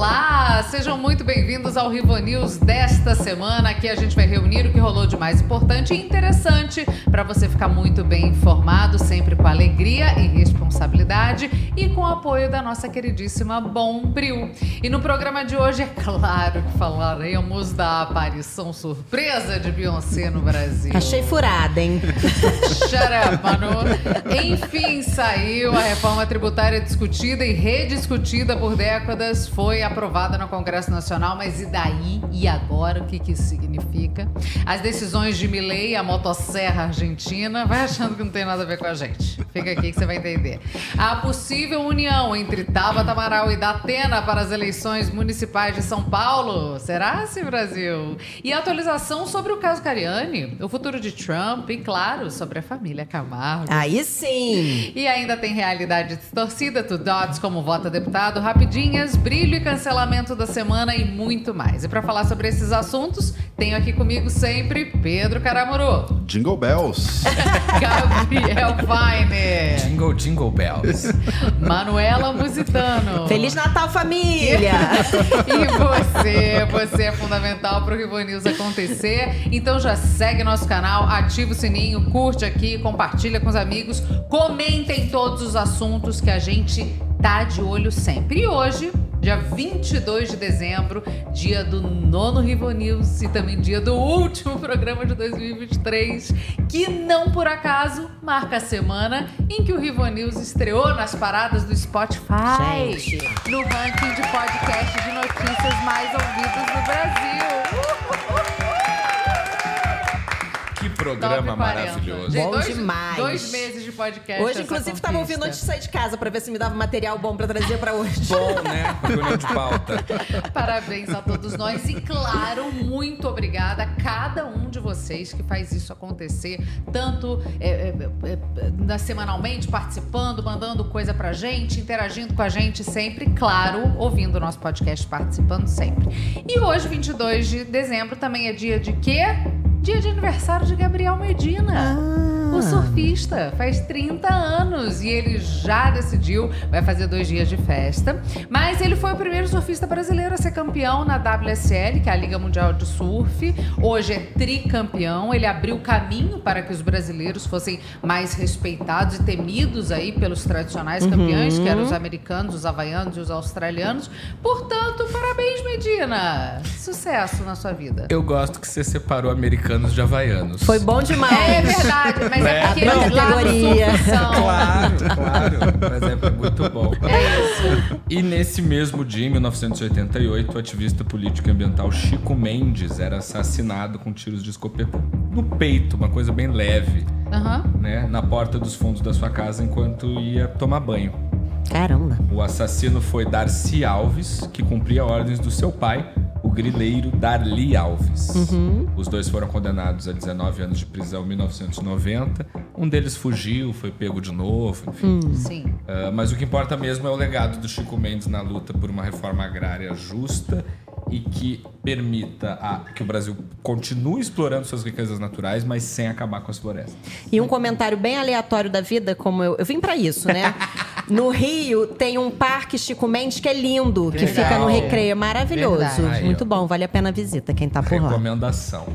Olá, Olá, sejam muito bem-vindos ao Rivo News desta semana. Aqui a gente vai reunir o que rolou de mais importante e interessante para você ficar muito bem informado, sempre com alegria e responsabilidade e com o apoio da nossa queridíssima Bombril. E no programa de hoje, é claro que falaremos da aparição surpresa de Beyoncé no Brasil. Achei furada, hein? Shut up, Manu. Enfim, saiu a reforma tributária discutida e rediscutida por décadas, foi aprovada no Congresso Nacional, mas e daí? E agora? O que, que isso significa? As decisões de Milley, a motosserra argentina, vai achando que não tem nada a ver com a gente. Fica aqui que você vai entender. A possível união entre Tabata Amaral e Datena para as eleições municipais de São Paulo. Será, se Brasil? E a atualização sobre o caso Cariani, o futuro de Trump e, claro, sobre a família Camargo. Aí sim! E ainda tem realidade distorcida, tu dots como vota deputado, rapidinhas, brilho e cancelamento da semana e muito mais. E para falar sobre esses assuntos, tenho aqui comigo sempre Pedro Caramuru, Jingle Bells. Gabriel Weiner, Jingle, jingle bells. Manuela Musitano. Feliz Natal, família! E você, você é fundamental para o Rivo News acontecer. Então já segue nosso canal, ativa o sininho, curte aqui, compartilha com os amigos, comentem todos os assuntos que a gente tá de olho sempre. E hoje, dia 22 de dezembro, dia do nono Rivo News e também dia do último programa de 2023, que não por acaso marca a semana em que o Rivo News estreou nas paradas do Spotify Gente. no ranking de podcast de notícias mais ouvidos no Brasil. Programa 9h40. maravilhoso. Gente, Bom dois, demais. Dois meses de podcast. Hoje, inclusive, tava conquista. ouvindo antes de sair de casa pra ver se me dava material bom pra trazer pra hoje. Bom, né? Reunião de pauta. Parabéns a todos nós e, claro, muito obrigada a cada um de vocês que faz isso acontecer, tanto é, é, é, é, na- semanalmente, participando, mandando coisa pra gente, interagindo com a gente sempre, claro, ouvindo o nosso podcast, participando sempre. E hoje, 22 de dezembro, também é dia de quê? Dia de aniversário de Gabriel Medina. O surfista faz 30 anos e ele já decidiu, vai fazer dois dias de festa. Mas ele foi o primeiro surfista brasileiro a ser campeão na WSL, que é a Liga Mundial de Surf. Hoje é tricampeão. Ele abriu caminho para que os brasileiros fossem mais respeitados e temidos aí pelos tradicionais campeões, que eram os americanos, os havaianos e os australianos. Portanto, parabéns, Medina! Sucesso na sua vida. Eu gosto que você separou americanos de havaianos. Foi bom demais. É verdade, mas é, É, porque não, categoria. Claro, claro. Mas é muito bom. É isso. E nesse mesmo dia, em 1988, o ativista político e ambiental Chico Mendes era assassinado com tiros de escopeta no peito, uma coisa bem leve, Aham. né? Na porta dos fundos da sua casa enquanto ia tomar banho. Caramba. O assassino foi Darcy Alves, que cumpria ordens do seu pai, o grileiro Darli Alves. Os dois foram condenados a 19 anos de prisão em 1990. Um deles fugiu, foi pego de novo, enfim. Sim. Ah, mas o que importa mesmo é o legado do Chico Mendes na luta por uma reforma agrária justa e que permita a- que o Brasil continue explorando suas riquezas naturais, mas sem acabar com as florestas. E um comentário bem aleatório da vida, como eu, eu vim pra isso, né? No Rio tem um parque Chico Mendes que é lindo, que Legal. fica no Recreio, é maravilhoso. Verdade. Muito bom, vale a pena a visita, quem tá por lá. Recomendação.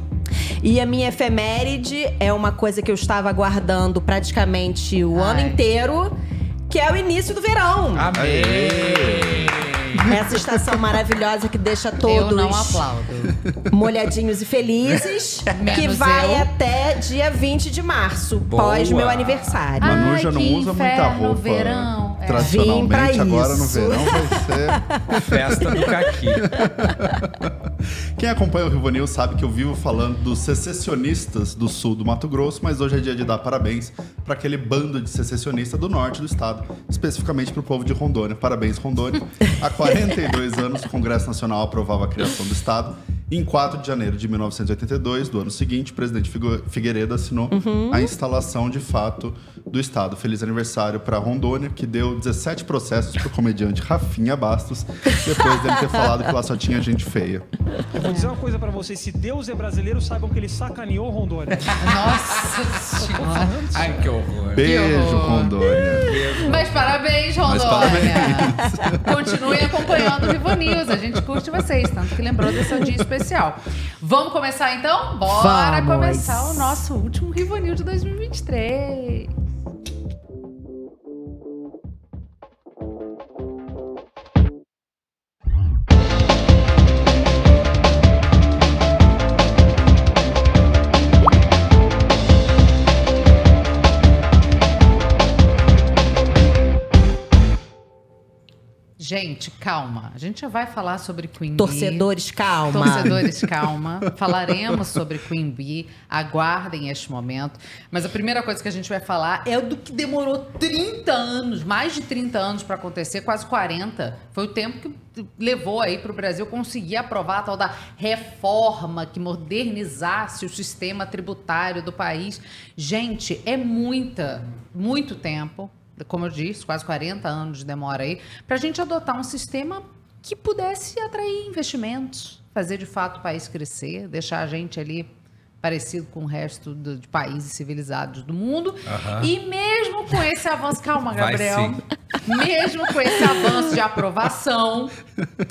E a minha efeméride é uma coisa que eu estava aguardando praticamente o ano Ai. inteiro, que é o início do verão. Amém! Essa estação maravilhosa que deixa Eu todos não aplaudo. molhadinhos e felizes, que vai eu. até dia 20 de março, Boa. pós meu aniversário. Manu Ai, já não usa muita roupa verão. É. Vim pra tradicionalmente. Agora no verão vai ser. Festa do caqui. Quem acompanha o Rio News sabe que eu vivo falando dos secessionistas do sul do Mato Grosso, mas hoje é dia de dar parabéns para aquele bando de secessionistas do norte do estado, especificamente para o povo de Rondônia. Parabéns, Rondônia. Há 42 anos, o Congresso Nacional aprovava a criação do estado. Em 4 de janeiro de 1982, do ano seguinte, o presidente Figu- Figueiredo assinou a instalação de fato do estado. Feliz aniversário para Rondônia, que deu 17 processos pro comediante Rafinha Bastos, depois dele ter falado que lá só tinha gente feia. Eu vou dizer uma coisa pra vocês: se Deus é brasileiro, saibam que ele sacaneou Rondônia. Nossa senhora. Ai, que horror. Beijo, horror. Rondônia. Mas parabéns, Mas Rondônia. Continuem acompanhando o Vivo News. A gente curte vocês, tanto que lembrou desse dia especial. Vamos começar então? Bora Vamos. começar o nosso último News de 2023. Gente, calma. A gente já vai falar sobre Queen Bee. Torcedores, calma. Torcedores, calma. Falaremos sobre Queen Bee. Aguardem este momento. Mas a primeira coisa que a gente vai falar é do que demorou 30 anos, mais de 30 anos para acontecer, quase 40. Foi o tempo que levou aí para o Brasil conseguir aprovar a tal da reforma que modernizasse o sistema tributário do país. Gente, é muita, muito tempo como eu disse, quase 40 anos de demora aí, para a gente adotar um sistema que pudesse atrair investimentos, fazer de fato o país crescer, deixar a gente ali parecido com o resto do- de países civilizados do mundo. E mesmo com esse avanço, calma, Gabriel. Mesmo com esse avanço de aprovação,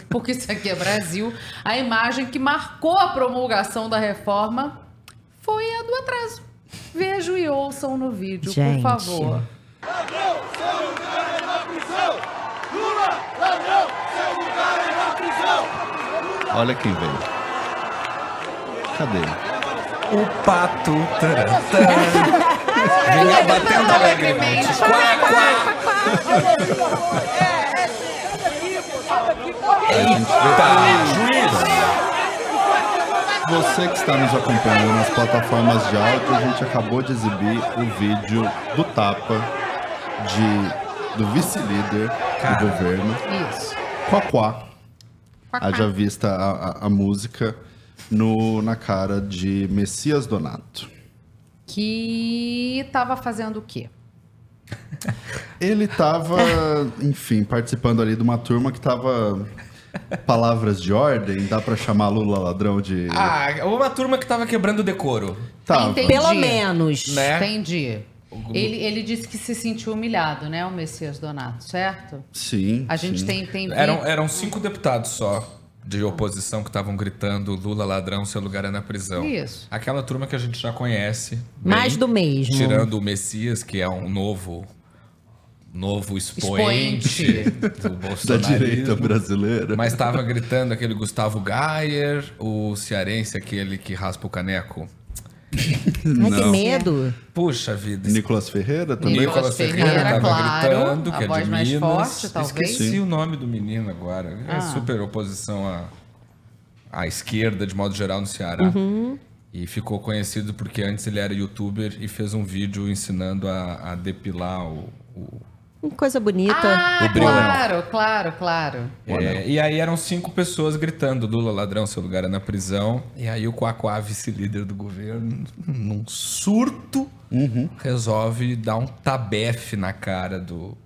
porque isso aqui é Brasil, a imagem que marcou a promulgação da reforma foi a do atraso. Vejam e ouçam no vídeo, Gente. por favor. Olha quem veio. Cadê? O pato. taratã, Vinha batendo alegremente. Quá, quá. Eita, juiz. Você que está nos acompanhando nas plataformas de áudio, a gente acabou de exibir o vídeo do Tapa de, do vice-líder do governo, Isso. Quaquá. Quacá. Haja vista a, a- a música no, na cara de Messias Donato. Que tava fazendo o quê? Ele tava, enfim, participando ali de uma turma que tava. Palavras de ordem, dá pra chamar Lula ladrão de. Ah, uma turma que tava quebrando o decoro. tava. Entendi. Pelo menos. Né? Entendi. Ele, ele disse que se sentiu humilhado, né, o Messias Donato, certo? Sim. A gente sim. tem, tem Eram, eram cinco deputados só de oposição que estavam gritando Lula ladrão, seu lugar é na prisão. Isso. Aquela turma que a gente já conhece. bem, Mais do mesmo. Tirando o Messias, que é um novo novo expoente, Expoente. do Da bolsonarismo. direita brasileira. Mas estava gritando aquele Gustavo Gayer, o cearense, aquele que raspa o caneco. Ai, que medo. Puxa vida. Nicolas Ferreira também. Nicolas Ferreira Ferreira, tava claro, gritando, a que é voz de mais Minas. forte, talvez. Esqueci o nome do menino agora. É Ah. super oposição à, à esquerda, de modo geral, no Ceará. Uhum. E ficou conhecido porque antes ele era youtuber e fez um vídeo ensinando a, a depilar o... o- Coisa bonita. Ah, O brilhão. claro, claro, claro. É, e aí eram cinco pessoas gritando, Lula ladrão, seu lugar é na prisão. E aí o Quaquá, vice-líder do governo, num surto, resolve dar um tabefe na cara do,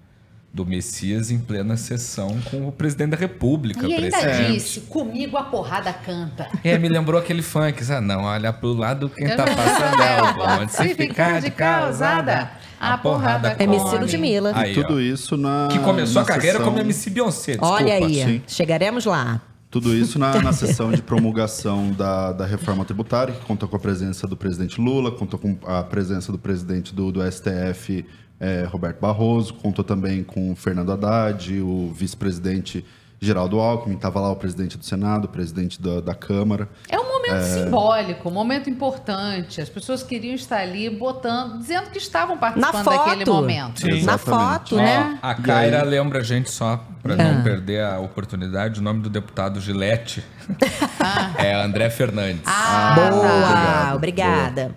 do Messias em plena sessão com o presidente da República. E ainda presidente. disse, comigo a porrada canta. É, me lembrou aquele funk, ah, não, olha pro lado quem tá passando é o bonde. Se ficar de causada, a porrada come. MC come. Ludmilla. Aí, Tudo ó, isso na. que começou a na carreira sessão- como MC Beyoncé, desculpa. Olha aí, sim. chegaremos lá. Tudo isso na, na sessão de promulgação da, da reforma tributária, que contou com a presença do presidente Lula, contou com a presença do presidente do, do STF, eh, Roberto Barroso, contou também com o Fernando Haddad, o vice-presidente Geraldo Alckmin, estava lá o presidente do Senado, o presidente da, da Câmara. É um momento simbólico, um momento importante. As pessoas queriam estar ali botando, dizendo que estavam participando daquele momento. Sim. Na foto, Ó, né? a Kaira lembra a gente só, pra não perder a oportunidade, o nome do deputado Gilete é André Fernandes. Ah, Boa, tá. obrigada.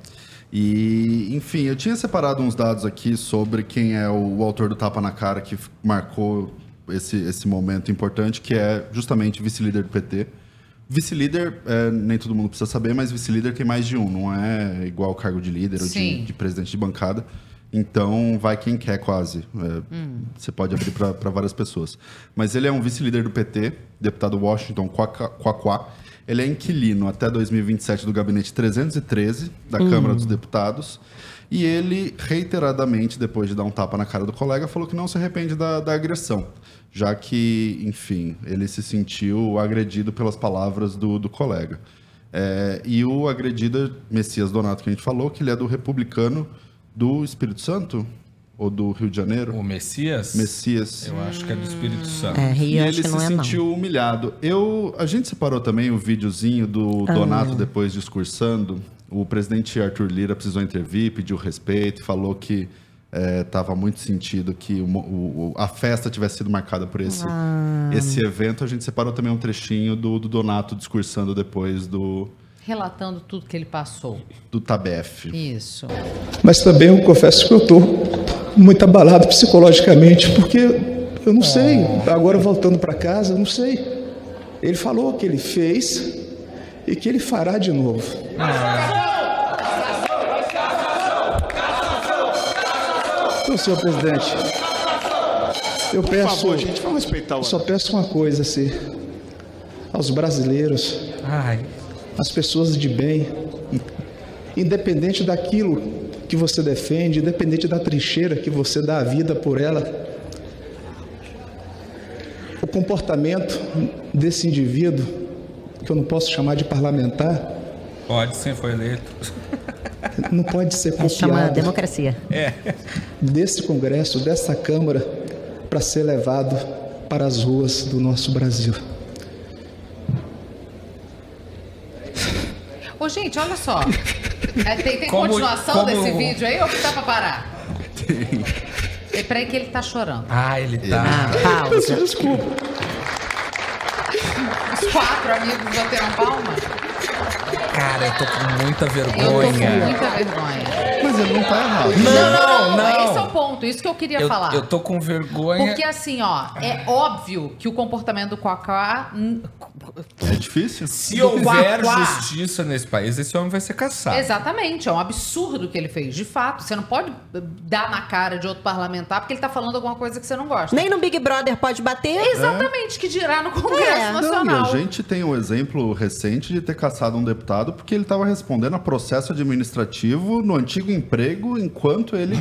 E, enfim, eu tinha separado uns dados aqui sobre quem é o, o autor do Tapa na Cara que marcou esse, esse momento importante, que é justamente vice-líder do PT. Vice-líder, é, nem todo mundo precisa saber, mas vice-líder tem mais de um, não é igual cargo de líder ou de, de presidente de bancada. Então, vai quem quer, quase. É, Você pode abrir para várias pessoas. Mas ele é um vice-líder do PT, deputado Washington Quaquá. Ele é inquilino até 2027 do gabinete 313 da Câmara dos Deputados. E ele, reiteradamente, depois de dar um tapa na cara do colega, falou que não se arrepende da, da agressão. Já que, enfim, ele se sentiu agredido pelas palavras do, do colega. É, e o agredido é Messias Donato, que a gente falou, que ele é do republicano do Espírito Santo? Ou do Rio de Janeiro? O Messias? Messias. Eu acho que é do Espírito Santo. É, E Rio acho ele se não é não. sentiu humilhado. Eu, a gente separou também o videozinho do Ah. Donato depois discursando. O presidente Arthur Lira precisou intervir, pediu respeito, falou que estava muito sentido que o o- o- a festa tivesse sido marcada por esse, Ah. esse evento. A gente separou também um trechinho do, do Donato discursando depois do, Relatando tudo que ele passou. do Tabef. Isso. Mas também eu confesso que eu estou muito abalado psicologicamente, porque eu não sei. Agora voltando para casa, eu não sei. Ele falou que ele fez e que ele fará de novo. Então, senhor presidente, eu peço, Por favor, gente, vamos respeitar o só peço uma coisa, assim, aos brasileiros, Ai, as pessoas de bem, independente daquilo que você defende, independente da trincheira que você dá a vida por ela, o comportamento desse indivíduo, que eu não posso chamar de parlamentar, pode sim, foi eleito. não pode ser É, chama copiado democracia. desse Congresso, dessa Câmara, para ser levado para as ruas do nosso Brasil. Ô, gente, olha só. É, tem tem Como- continuação como- desse vídeo aí ou que tá pra parar? Tem. Peraí que ele tá chorando. Ah, ele tá. Ah, pausa. Desculpa. Quatro amigos bateram palma? Cara, eu tô com muita Eu tô com vergonha. muita vergonha. Mas ele não tá errado. Não, não. Esse é o ponto. Isso que eu queria Eu, falar. eu tô com vergonha. Porque assim, ó, é óbvio que o comportamento do Quacá. É difícil? Se do houver justiça nesse país, esse homem vai ser caçado. Exatamente, é um absurdo o que ele fez. De fato, você não pode dar na cara de outro parlamentar porque ele tá falando alguma coisa que você não gosta. Nem no Big Brother pode bater. Exatamente, que dirá no Congresso É. Não, e Nacional. a gente tem um exemplo recente de ter caçado um deputado porque ele estava respondendo a processo administrativo no antigo emprego enquanto ele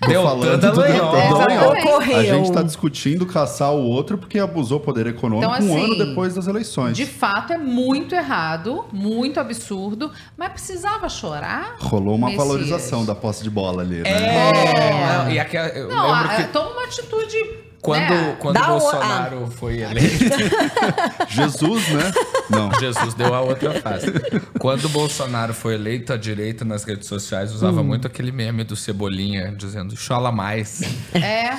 Tô Deltan falando do Dallagnol. A gente está discutindo caçar o outro porque abusou poder econômico Então, um assim, ano depois das eleições. De fato, é muito errado, muito absurdo, mas precisava chorar? Rolou uma Messias? valorização da posse de bola ali, né? É, não, e aquela, eu Não, a- que toma uma atitude. Quando, né? quando o- Bolsonaro foi eleito, Jesus, né? Não. Jesus deu a outra face. Quando o Bolsonaro foi eleito, a direita nas redes sociais usava muito aquele meme do Cebolinha, dizendo chola mais. É,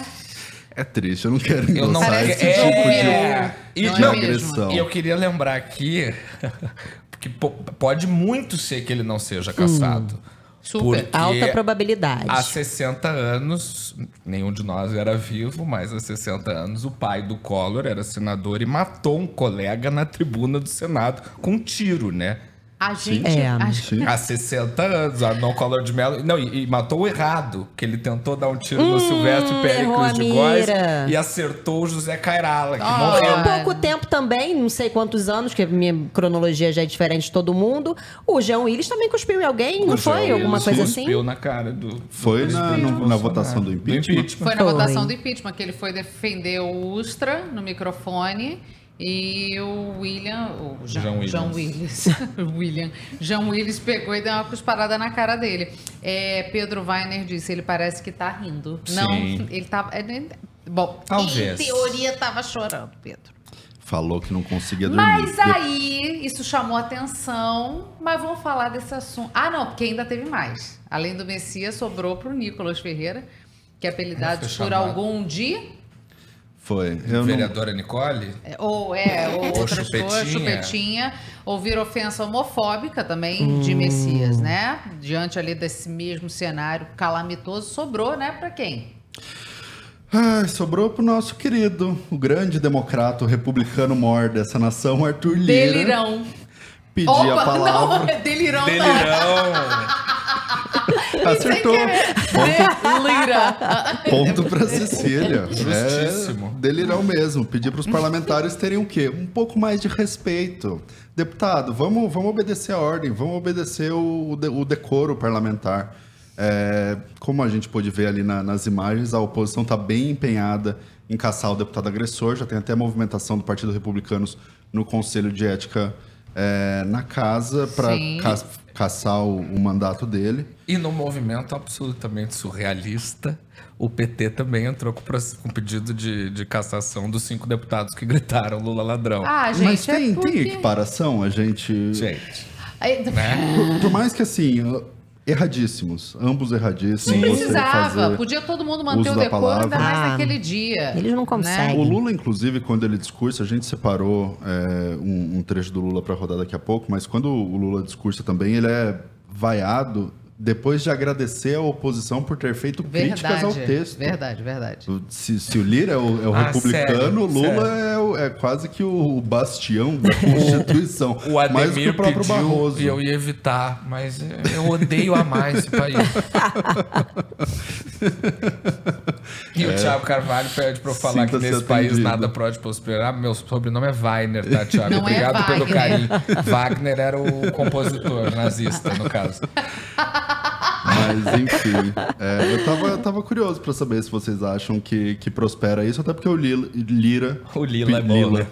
É triste, eu não quero Eu não esse tipo de, é, e, Não é não, mesmo? agressão. e eu queria lembrar aqui que po- pode muito ser que ele não seja caçado. Super. Porque Alta probabilidade. Há 60 anos, nenhum de nós era vivo, mas há 60 anos, o pai do Collor era senador e matou um colega na tribuna do Senado com um tiro, né? A gente. É. a gente- Sim. Há 60 anos, a Não Collor de Mello. Não, e, e matou o errado, que ele tentou dar um tiro no Silvestre Péricles de Góes e acertou o José Cairala, que Ah. Foi morreu. há pouco tempo também, não sei quantos anos, que a minha cronologia já é diferente de todo mundo. O Jean Willis também cuspiu em alguém, não O foi? João Alguma Willis coisa assim? cuspiu na cara do. do Foi na- presidente no- na votação do impeachment? Foi na Foi. votação do impeachment que ele foi defender o Ustra no microfone e o William, o Williams. Jean Willis, William, Jean Willis pegou e deu uma cusparada na cara dele. É, Pedro Weiner disse, ele parece que tá rindo. Não, Sim. ele tava, é, bom, Talvez. em teoria tava chorando, Pedro. Falou que não conseguia dormir. Mas aí, isso chamou atenção, mas vamos falar desse assunto. Ah, não, porque ainda teve mais. Além do Messias, sobrou pro Nicolas Ferreira, que é apelidado por algum dia Foi. Eu não, Vereadora Nicole? É, Ou é, ou outras chupetinha. coisas, chupetinha, ouvir ofensa homofóbica também de Messias, né? Diante ali desse mesmo cenário calamitoso, sobrou, né, pra quem? Ai, sobrou pro nosso querido, o grande democrata, o republicano mor dessa nação, Arthur Lira. Delirão. Pedir Opa, a palavra. não, é delirão. não. Delirão! Acertou. Querer. Delira. Ponto pra Cecília. Justíssimo. É delirão mesmo. Pedir pros parlamentares terem o quê? Um pouco mais de respeito. Deputado, vamos, vamos obedecer a ordem, vamos obedecer o, o de- o decoro parlamentar. É, como a gente pôde ver ali na- nas imagens, a oposição está bem empenhada em caçar o deputado agressor. Já tem até a movimentação do Partido Republicanos no Conselho de Ética é, na casa para. Caçar o, o mandato dele. E no movimento absolutamente surrealista, o PT também entrou com, com pedido de, de cassação dos cinco deputados que gritaram Lula ladrão. Ah, gente, Mas tem, é porque... tem equiparação, a gente. Gente, Aí- Por, por mais que assim, erradíssimos, ambos erradíssimos. Não você precisava. fazer- Podia todo mundo manter o decoro, ainda palavra. mais Ah, naquele dia. eles não né? conseguem. O Lula, inclusive, quando ele discursa, a gente separou é, um, um trecho do Lula para rodar daqui a pouco, mas quando o Lula discursa também, ele é vaiado depois de agradecer a oposição por ter feito críticas Verdade. ao texto. Verdade, verdade. Se, se o Lira é o, é o Ah, republicano, sério, o Lula sério. é, o- é quase que o bastião da Constituição. o mais do que Ademir o próprio pediu Barroso. e eu ia evitar, mas eu odeio amar esse país. e o Thiago Carvalho pede pra eu falar que É. Nesse país atendido. nada pode prosperar. Meu sobrenome é Wagner, tá, Thiago? Não é Obrigado pelo carinho. Wagner era o compositor nazista, no caso. Mas, enfim, é, eu, tava, eu tava curioso pra saber se vocês acham que, que prospera isso, até porque o Lila, Lira. O Lila é bom, Lila, né?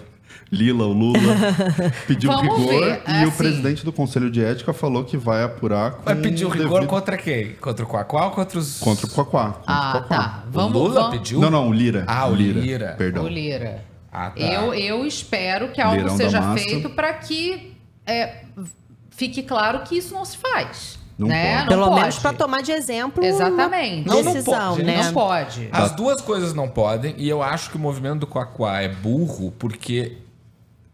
Lila, o Lula, pediu Vamos rigor ver, e o assim- presidente do Conselho de Ética falou que vai apurar com Vai pedir o rigor devido- contra quem? Contra o Quaquá ou contra os... contra o Quaquá. contra o Ah, Quaquá. tá. O Vamos, Lula vamos... pediu? Não, não, o Lira. Ah, o Lira. Perdão. O Lira. Ah, tá. Eu, eu espero que algo Lirão seja feito para que é, fique claro que isso não se faz. Não né? pode. Não Pelo pode. menos para tomar de exemplo. Exatamente. Não, não decisão, pode, né? Não pode. As duas coisas não podem, e eu acho que o movimento do Quaquá é burro, porque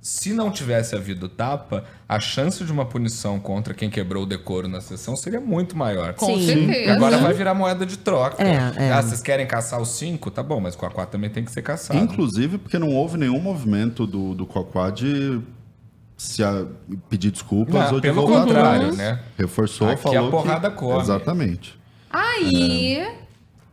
se não tivesse havido tapa, a chance de uma punição contra quem quebrou o decoro na sessão seria muito maior. Com Sim. E certeza. agora vai virar moeda de troca. É, é. Ah, vocês querem caçar os cinco? Tá bom, mas o Quaquá também tem que ser caçado. Inclusive porque não houve nenhum movimento do, do Quaquá de se a- pedir desculpas Não, ou de pelo voltar contrário, atrás. né? Reforçou, Aqui falou a porrada que... come. Exatamente. Aí.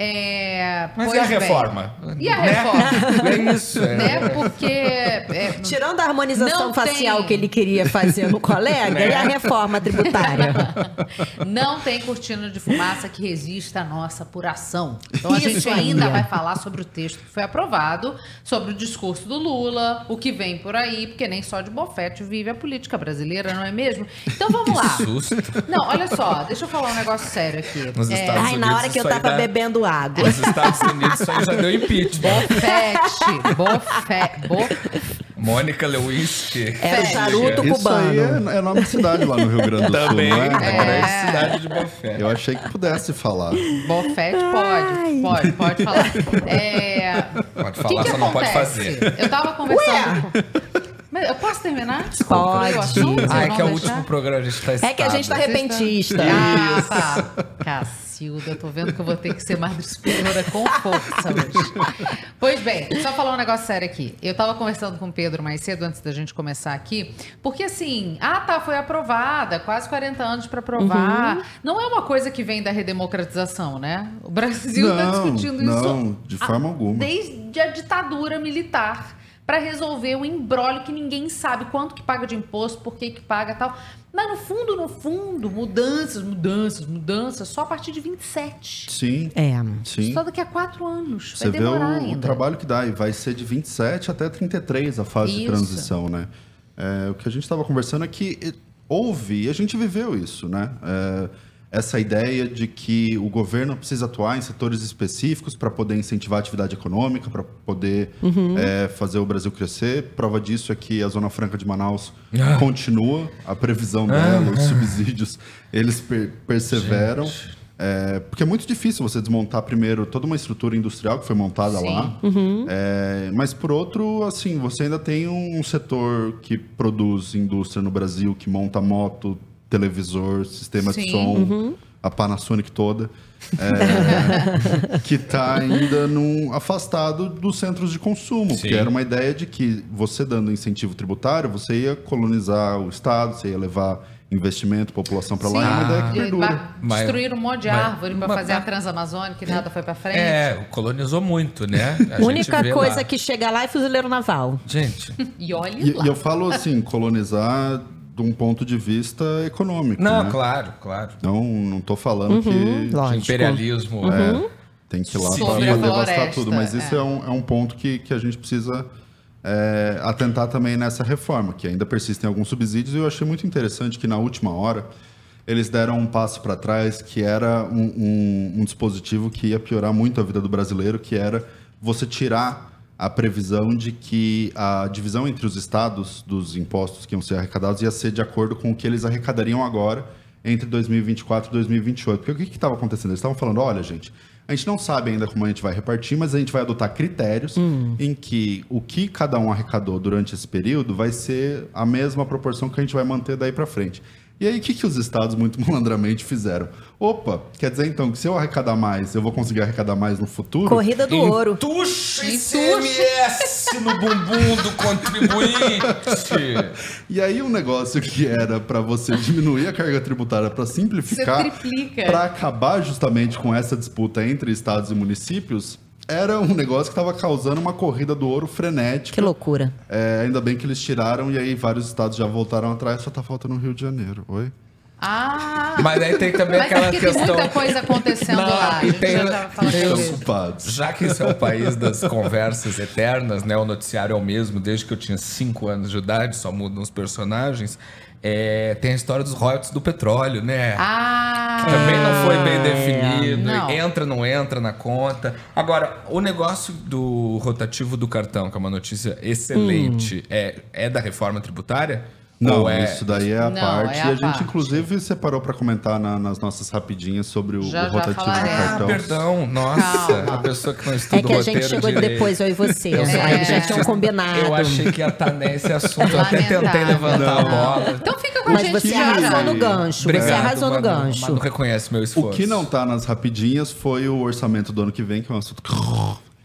É, Mas pois e a bem. reforma? E a Né? reforma? É isso, é. né? Porque. é, Tirando a harmonização facial tem. que ele queria fazer no colega e a reforma tributária. Não tem cortina de fumaça que resista à nossa apuração. Então a Isso gente ainda vai falar sobre o texto que foi aprovado, sobre o discurso do Lula, o que vem por aí, porque nem só de bofete vive a política brasileira, não é mesmo? Então vamos lá. Susto. Não, olha só, deixa eu falar um negócio sério aqui. É, Ai, na hora que eu tava dá- bebendo água. Nos Estados Unidos isso aí já deu impeachment. Bofete, bofete, bofete. Mônica Lewinsky. Era o charuto Isso aí cubano. é, é nome de cidade lá no Rio Grande do Sul, Também, não a é? grande cidade de Bofé. Eu achei que pudesse falar. Bofete pode, pode, pode falar. É, Pode o que falar, que só não pode fazer. Eu tava conversando. com- Mas eu posso terminar? Pode. Eu assunto, Ah, é que é o deixar? último programa, a gente tá É que a gente tá repentista. Ah, tá. Cacilda, eu tô vendo que eu vou ter que ser mais superiora com força hoje. Pois bem, só falar um negócio sério aqui. Eu tava conversando com o Pedro mais cedo, antes da gente começar aqui, porque assim, ah tá, foi aprovada, quase 40 anos para aprovar. Uhum. Não é uma coisa que vem da redemocratização, né? O Brasil tá Não, discutindo isso não, de forma alguma. desde a ditadura militar para resolver um embrólio que ninguém sabe quanto que paga de imposto, por que que paga tal. Mas no fundo, no fundo, mudanças, mudanças, mudanças, só a partir de 27. Sim, É. sim. Só daqui a quatro anos. Você Vai vê o, demorar o ainda. trabalho que dá, e vai ser de 27 até 33 a fase de Isso. transição, né? É, o que a gente estava conversando é que eh, houve, e a gente viveu isso, né? É, essa ideia de que o governo precisa atuar em setores específicos para poder incentivar a atividade econômica, para poder é, fazer o Brasil crescer. Prova disso é que a Zona Franca de Manaus Ah. continua, a previsão dela, os subsídios, eles per- perseveram. É, porque é muito difícil você desmontar primeiro toda uma estrutura industrial que foi montada Sim. lá. É, mas por outro, assim, você ainda tem um setor que produz indústria no Brasil, que monta moto, televisor, sistema de Sim. som, a Panasonic toda, é, que está ainda num, afastado dos centros de consumo. Sim. Porque era uma ideia de que você dando incentivo tributário, você ia colonizar o Estado, você ia levar investimento, população para lá, é uma ideia que E perdura. Mas- destruir um monte de mas- árvore pra mas- fazer a Transamazônica e nada foi pra frente. É, colonizou muito, né? A única coisa lá. que chega lá é fuzileiro naval. Gente, E olha E, lá. e eu falo assim, colonizar de um ponto de vista econômico. não, né? claro, claro. Não, não tô falando que lógico. Imperialismo. é, tem que ir lá para devastar tudo. Mas isso é. é, um, é um ponto que, que a gente precisa é, atentar também nessa reforma, que ainda persistem alguns subsídios. E eu achei muito interessante que na última hora eles deram um passo para trás, que era um, um- um dispositivo que ia piorar muito a vida do brasileiro, que era você tirar a previsão de que a divisão entre os estados dos impostos que iam ser arrecadados ia ser de acordo com o que eles arrecadariam agora entre 2024 e 2028. Porque o que estava acontecendo? Eles estavam falando, olha, gente, a gente não sabe ainda como a gente vai repartir, mas a gente vai adotar critérios em que o que cada um arrecadou durante esse período vai ser a mesma proporção que a gente vai manter daí para frente. E aí, o que, que os estados muito malandramente fizeram? Opa, quer dizer então que se eu arrecadar mais, eu vou conseguir arrecadar mais no futuro? Corrida do ouro. Entuxa Entuxa. ICMS no bumbum do contribuinte. E aí um negócio que era para você diminuir a carga tributária para simplificar, para acabar justamente com essa disputa entre estados e municípios, era um negócio que estava causando uma corrida do ouro frenética. Que loucura. É, ainda bem que eles tiraram e aí vários estados já voltaram atrás, só tá faltando o Rio de Janeiro. Oi? Ah! Mas aí tem também Mas é aquela porque questão. tem muita coisa acontecendo Não, lá. E tem- já tem isso. Já que esse é o país das conversas eternas, né? O noticiário é o mesmo desde que eu tinha 5 anos de idade, só mudam os personagens. É, tem a história dos royalties do petróleo, né? Ah! Também não foi bem definido, não. entra, não entra na conta. Agora, o negócio do rotativo do cartão, que é uma notícia excelente, é, é da reforma tributária? Não, é... isso daí é a Não, parte. é a e a gente, parte. inclusive, separou para comentar na- nas nossas rapidinhas sobre o, Já, o já rotativo do falaremos. Ah, cartão. perdão, nossa, Calma. a pessoa que não estuda É que a gente chegou direito. depois, eu e você. Eu só Aí eles já É. tinham combinado. Eu achei que ia estar nesse assunto, eu até tentei levantar a bola. Então fica com a Mas gente você já, arrasou no gancho. Obrigado, você arrasou no gancho. Manu reconhece meu esforço. O que não tá nas rapidinhas foi o orçamento do ano que vem, que é um assunto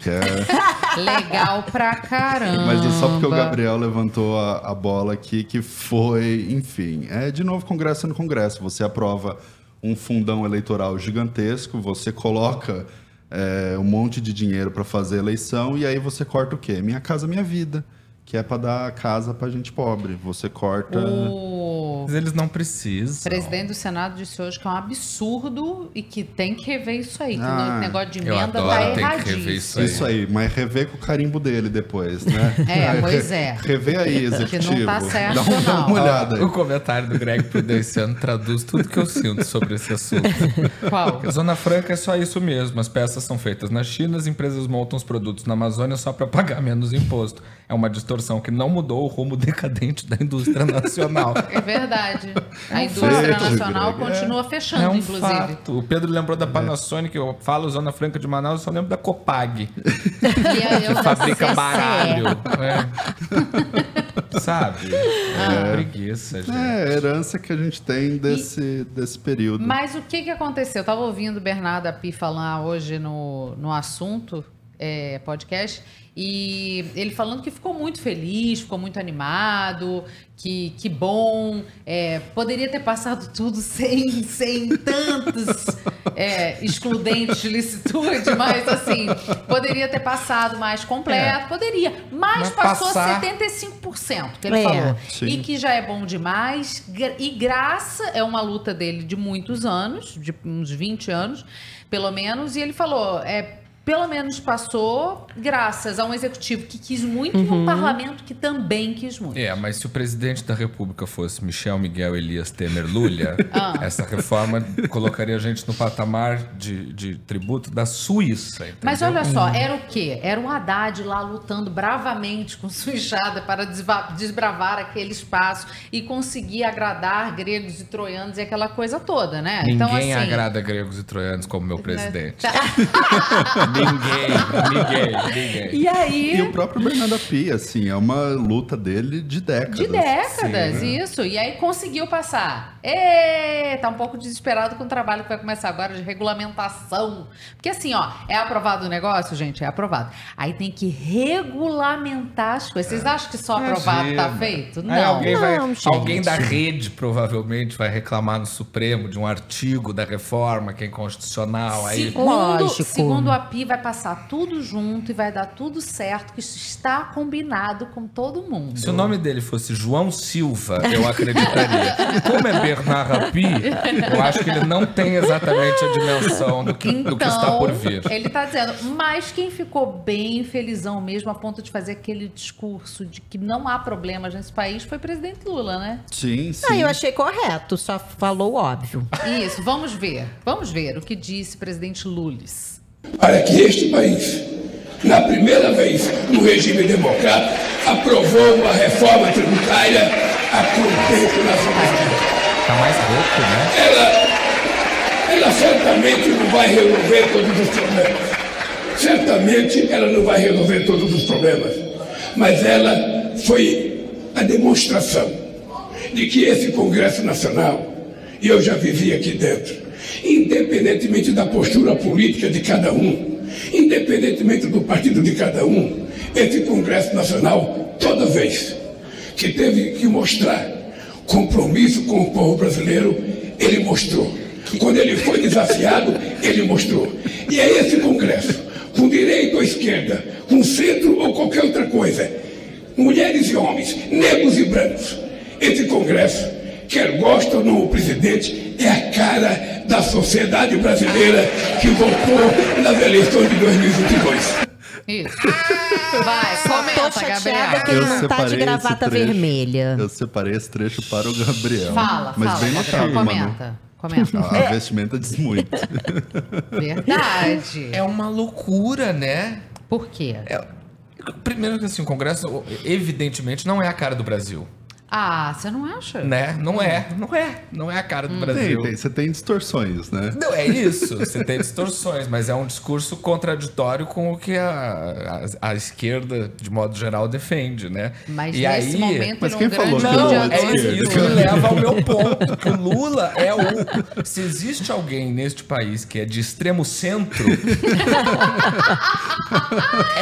que é... Legal pra caramba. Mas é só porque o Gabriel levantou a, a bola aqui, que foi, enfim, é de novo Congresso no Congresso. Você aprova um fundão eleitoral gigantesco, você coloca é, um monte de dinheiro para fazer eleição e aí você corta o quê? Minha casa, minha vida, que é para dar casa para gente pobre. Você corta. O Mas eles não precisam. presidente do Senado disse hoje que é um absurdo e que tem que rever isso aí. Que Ah, o negócio de emenda tá que erradíssimo. rever isso aí. Isso aí, mas rever com o carimbo dele depois, né? É, Aí, pois é. Rever aí, executivo. tá certo, dá, um- dá não. uma olhada aí. O comentário do Greg Prudenciano traduz tudo que eu sinto sobre esse assunto. Qual? A Zona Franca é só isso mesmo. As peças são feitas na China, as empresas montam os produtos na Amazônia só para pagar menos imposto. É uma distorção que não mudou o rumo decadente da indústria nacional. É verdade. A um indústria fato, nacional Greg, continua fechando, É um inclusive. fato. O Pedro lembrou da Panasonic, eu falo Zona Franca de Manaus, eu só lembro da Copag, E que fabrica baralho. É. Sabe? É preguiça, gente. É, a herança que a gente tem desse, desse período. Mas o que, que aconteceu? Eu tava ouvindo o Bernardo Api falar hoje no, no assunto, é, podcast, e ele falando que ficou muito feliz, ficou muito animado, que, que bom, é, poderia ter passado tudo sem, sem tantos é, excludentes de licitude, mas assim, poderia ter passado mais completo, poderia, mas, Mas passou passar- 75%, que ele É. falou. Sim. E que já é bom demais. E graça é uma luta dele de muitos anos, de uns 20 anos, pelo menos. E ele falou: é, pelo menos passou graças a um executivo que quis muito e um parlamento que também quis muito. É, mas se o presidente da República fosse Michel Miguel Elias Temer Lulha, Ah. essa reforma colocaria a gente no patamar de, de tributo da Suíça. Entendeu? Mas olha só, era o quê? Era o Haddad lá lutando bravamente com sua enxada para desbravar aquele espaço e conseguir agradar gregos e troianos e aquela coisa toda, né? Ninguém então, assim, agrada gregos e troianos como meu presidente. Tá. ninguém, ninguém. E aí. E o próprio Bernardo Pia, assim, é uma luta dele de décadas. De décadas, isso. E aí conseguiu passar. Tá um pouco desesperado com o trabalho que vai começar agora de regulamentação. Porque assim, ó, é aprovado o negócio, gente? É aprovado. Aí tem que regulamentar as coisas. Vocês acham que só aprovado tá feito? Não. Aí alguém, vai, Não, gente. alguém da rede provavelmente vai reclamar no Supremo de um artigo da reforma que é inconstitucional. Aí Segundo, Lógico. segundo a Pi, vai passar tudo junto e vai dar tudo certo, que isso está combinado com todo mundo. Se o nome dele fosse João Silva, eu acreditaria. Como é Bernard Rapi, eu acho que ele não tem exatamente a dimensão do que, do que está por vir. Então, Ele tá dizendo, mas quem ficou bem felizão mesmo a ponto de fazer aquele discurso de que não há problemas nesse país foi o presidente Lula, né? Sim, sim. Ah, eu achei correto, só falou o óbvio. Isso, vamos ver. Vamos ver o que disse o presidente Lulis. para que este país, na primeira vez no regime democrático, aprovou uma reforma tributária a contento nacional. Tá mais rouco, né? Ela, ela certamente não vai resolver todos os problemas. Certamente ela não vai resolver todos os problemas. Mas ela foi a demonstração de que esse Congresso Nacional, e eu já vivi aqui dentro, independentemente da postura política de cada um, independentemente do partido de cada um, esse Congresso Nacional, toda vez que teve que mostrar compromisso com o povo brasileiro, ele mostrou. Quando ele foi desafiado, ele mostrou. E é esse Congresso, com direita ou esquerda, com centro ou qualquer outra coisa, mulheres e homens, negros e brancos, esse Congresso, quer gosta ou não o presidente, é a cara da sociedade brasileira que votou nas eleições de 2022. Isso. Vai, Só tô comenta, chateada Gabriel. que ele não tá de separei esse gravata trecho. vermelha. Eu separei esse trecho para o Gabriel. Fala, Mas fala, bem Gabriel, notado, Manu. comenta. Comenta. A vestimenta diz muito. Verdade. É uma loucura, né? Por quê? É- primeiro que assim, o Congresso evidentemente não é a cara do Brasil. Ah, você não acha? Né? Não é, não é. Não é a cara do Tem, Brasil. tem, você tem distorções, né? Não, é isso. Você tem distorções, mas é um discurso contraditório com o que a, a, a esquerda, de modo geral, defende, né? Mas e nesse aí, momento Mas ele é quem falou grande que Não, Lula é isso que me leva ao meu ponto. Que o Lula é o. Se existe alguém neste país que é de extremo centro,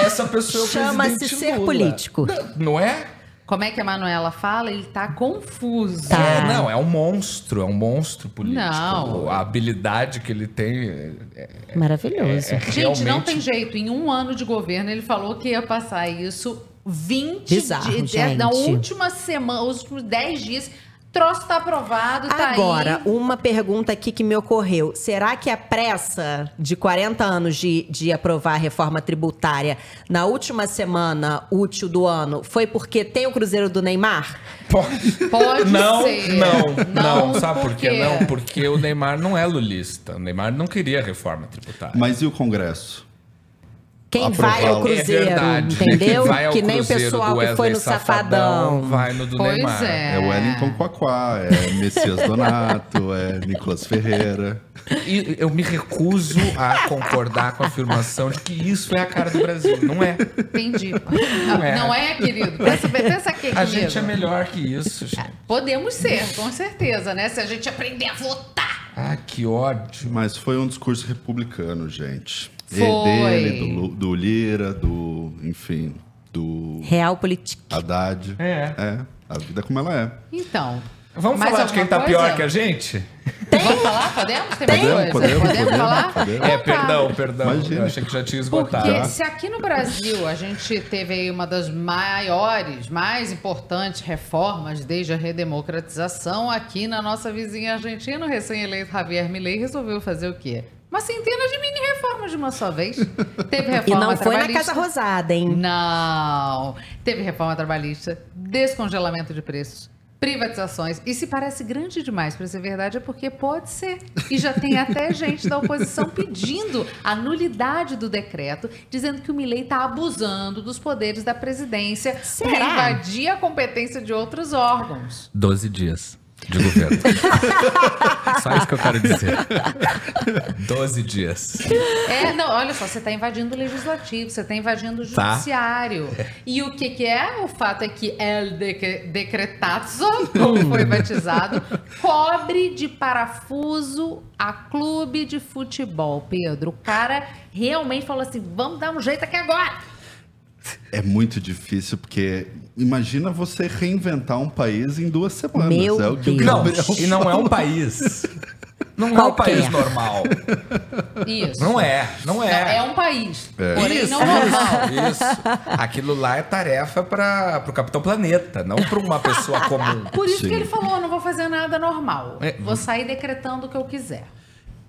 essa pessoa é o Chama-se ser Lula. político. Não é? Como é que a Manuela fala? Ele tá confuso. Tá. É, não, é um monstro, é um monstro político. Não. A habilidade que ele tem. é- é- Maravilhoso. é Gente, não realmente- tem jeito. Em um ano de governo, ele falou que ia passar isso 20 Bizarro, dias. gente. Na última semana, os últimos 10 dias. Troço tá aprovado, tá Agora, aí. uma pergunta aqui que me ocorreu. Será que a pressa de 40 anos de, de aprovar a reforma tributária na última semana útil do ano foi porque tem o Cruzeiro do Neymar? Pode, Pode não, ser. Não, não, Não, Sabe por quê? Não, porque o Neymar não é lulista. O Neymar não queria reforma tributária. Mas e o Congresso? Quem vai ao. Cruzeiro, é verdade. entendeu? Quem vai ao que nem o pessoal que foi no Safadão. Vai no do Pois Neymar. é. É Wellington Quaquá, é Messias Donato, é Nicolas Ferreira. E eu me recuso a concordar com a afirmação de que isso é a cara do Brasil. Não é. Entendi. Não é. Não é, querido? Pensa, pensa aqui, A querido. gente é melhor que isso, gente. Podemos ser, com certeza, né? Se a gente aprender a votar. Ah, que ódio. Mas foi um discurso republicano, gente. E Foi. dele, do, do Lira, do. Enfim, do Real Política. Haddad. É. É, a vida como ela é. Então. Vamos mais falar de quem tá coisa? pior que a gente? Vamos falar? Podemos? Tem, Podemos, mais coisa? podemos, podemos, falar? podemos. É, Então tá. perdão, perdão. Imagina. Eu achei que já tinha Porque esgotado. se aqui no Brasil a gente teve aí uma das maiores, mais importantes reformas desde a redemocratização, aqui na nossa vizinha Argentina, o recém-eleito Javier Milei resolveu fazer o quê? Uma centena de mini reformas de uma só vez. Teve E reforma não foi na trabalhista. Casa Rosada, hein? Não. Teve reforma trabalhista, descongelamento de preços, privatizações. E se parece grande demais para ser verdade, é porque pode ser. E já tem até gente da oposição pedindo a nulidade do decreto, dizendo que o Milei está abusando dos poderes da presidência para invadir a competência de outros órgãos. 12 dias. De governo. Só isso que eu quero dizer. 12 dias. É, não, olha só, você está invadindo o legislativo, você está invadindo o Tá. judiciário. E o que, que é? O fato é que El Dec- Decretazo, como foi batizado, cobre de parafuso a clube de futebol. Pedro, o cara realmente falou assim: vamos dar um jeito aqui agora. É muito difícil, porque imagina você reinventar um país em duas semanas. Meu é o que o Deus. Não, e não é um país. Não é um país normal. Isso. Não é, não Não, é. é um país. É. Porém, Isso, não normal. isso. Aquilo lá é tarefa para o Capitão Planeta, não para uma pessoa comum. Por isso Sim. que ele falou: não vou fazer nada normal. É. Vou sair decretando o que eu quiser.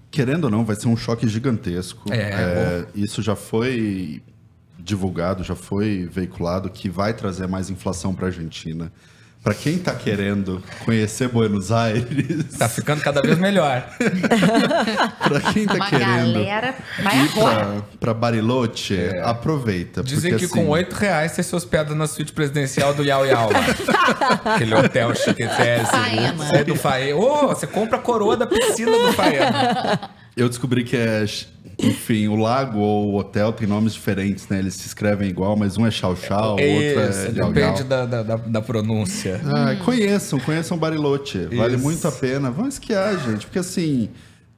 Querendo ou não, vai ser um choque gigantesco. É, isso já foi divulgado, já foi veiculado que vai trazer mais inflação para a Argentina. Para quem está querendo conhecer Buenos Aires, Tá ficando cada vez melhor. para quem está querendo galera vai ir para Bariloche, aproveita. Dizem porque, que com assim, 8 reais você se hospeda na suíte presidencial do Yau Yau. Aquele hotel. Faena. Sai do Faena. Ô, você compra a coroa da piscina do Faena. Eu descobri que é, enfim, o lago ou o hotel tem nomes diferentes, né? Eles se escrevem igual, mas um é Chau Chau, o outro é Liao depende Liao. da, da, da- pronúncia. Ah, conheçam, conheçam Bariloche. Vale Isso. muito a pena. Vão esquiar, gente, porque assim,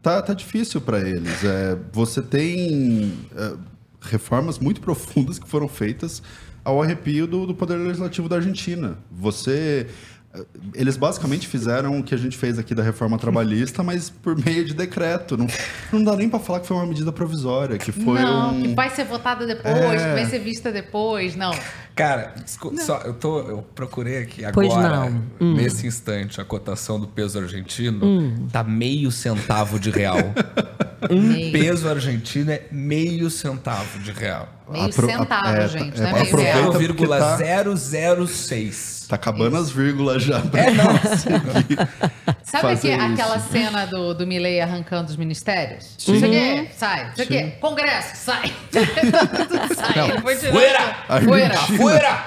tá, tá difícil para eles. É, você tem é, reformas muito profundas que foram feitas ao arrepio do, do Poder Legislativo da Argentina. Você. É, Eles basicamente fizeram o que a gente fez aqui da reforma trabalhista, mas por meio de decreto. Não, não dá nem para falar que foi uma medida provisória, que foi não, um. que vai ser votada depois, É. que vai ser vista depois. Não. Cara, só, eu, tô, eu procurei aqui Pois agora, não. Hum. nesse instante, a cotação do peso argentino tá meio centavo de real. Meio, peso argentino é meio centavo de real. Meio Apro- centavo, é, gente, é, não é meio aproveita real. porque tá- 0,006. Tá acabando as vírgulas já. pra É, não. Sabe isso. aquela cena do, do Milley arrancando os ministérios? Isso aqui, sai. Isso aqui, Congresso, sai. Sai. Não, fuera! Fuera. Argentina. Afuera!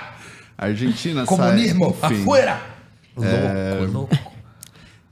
Argentina Comunismo! sai. Enfim, Afuera! Louco, louco.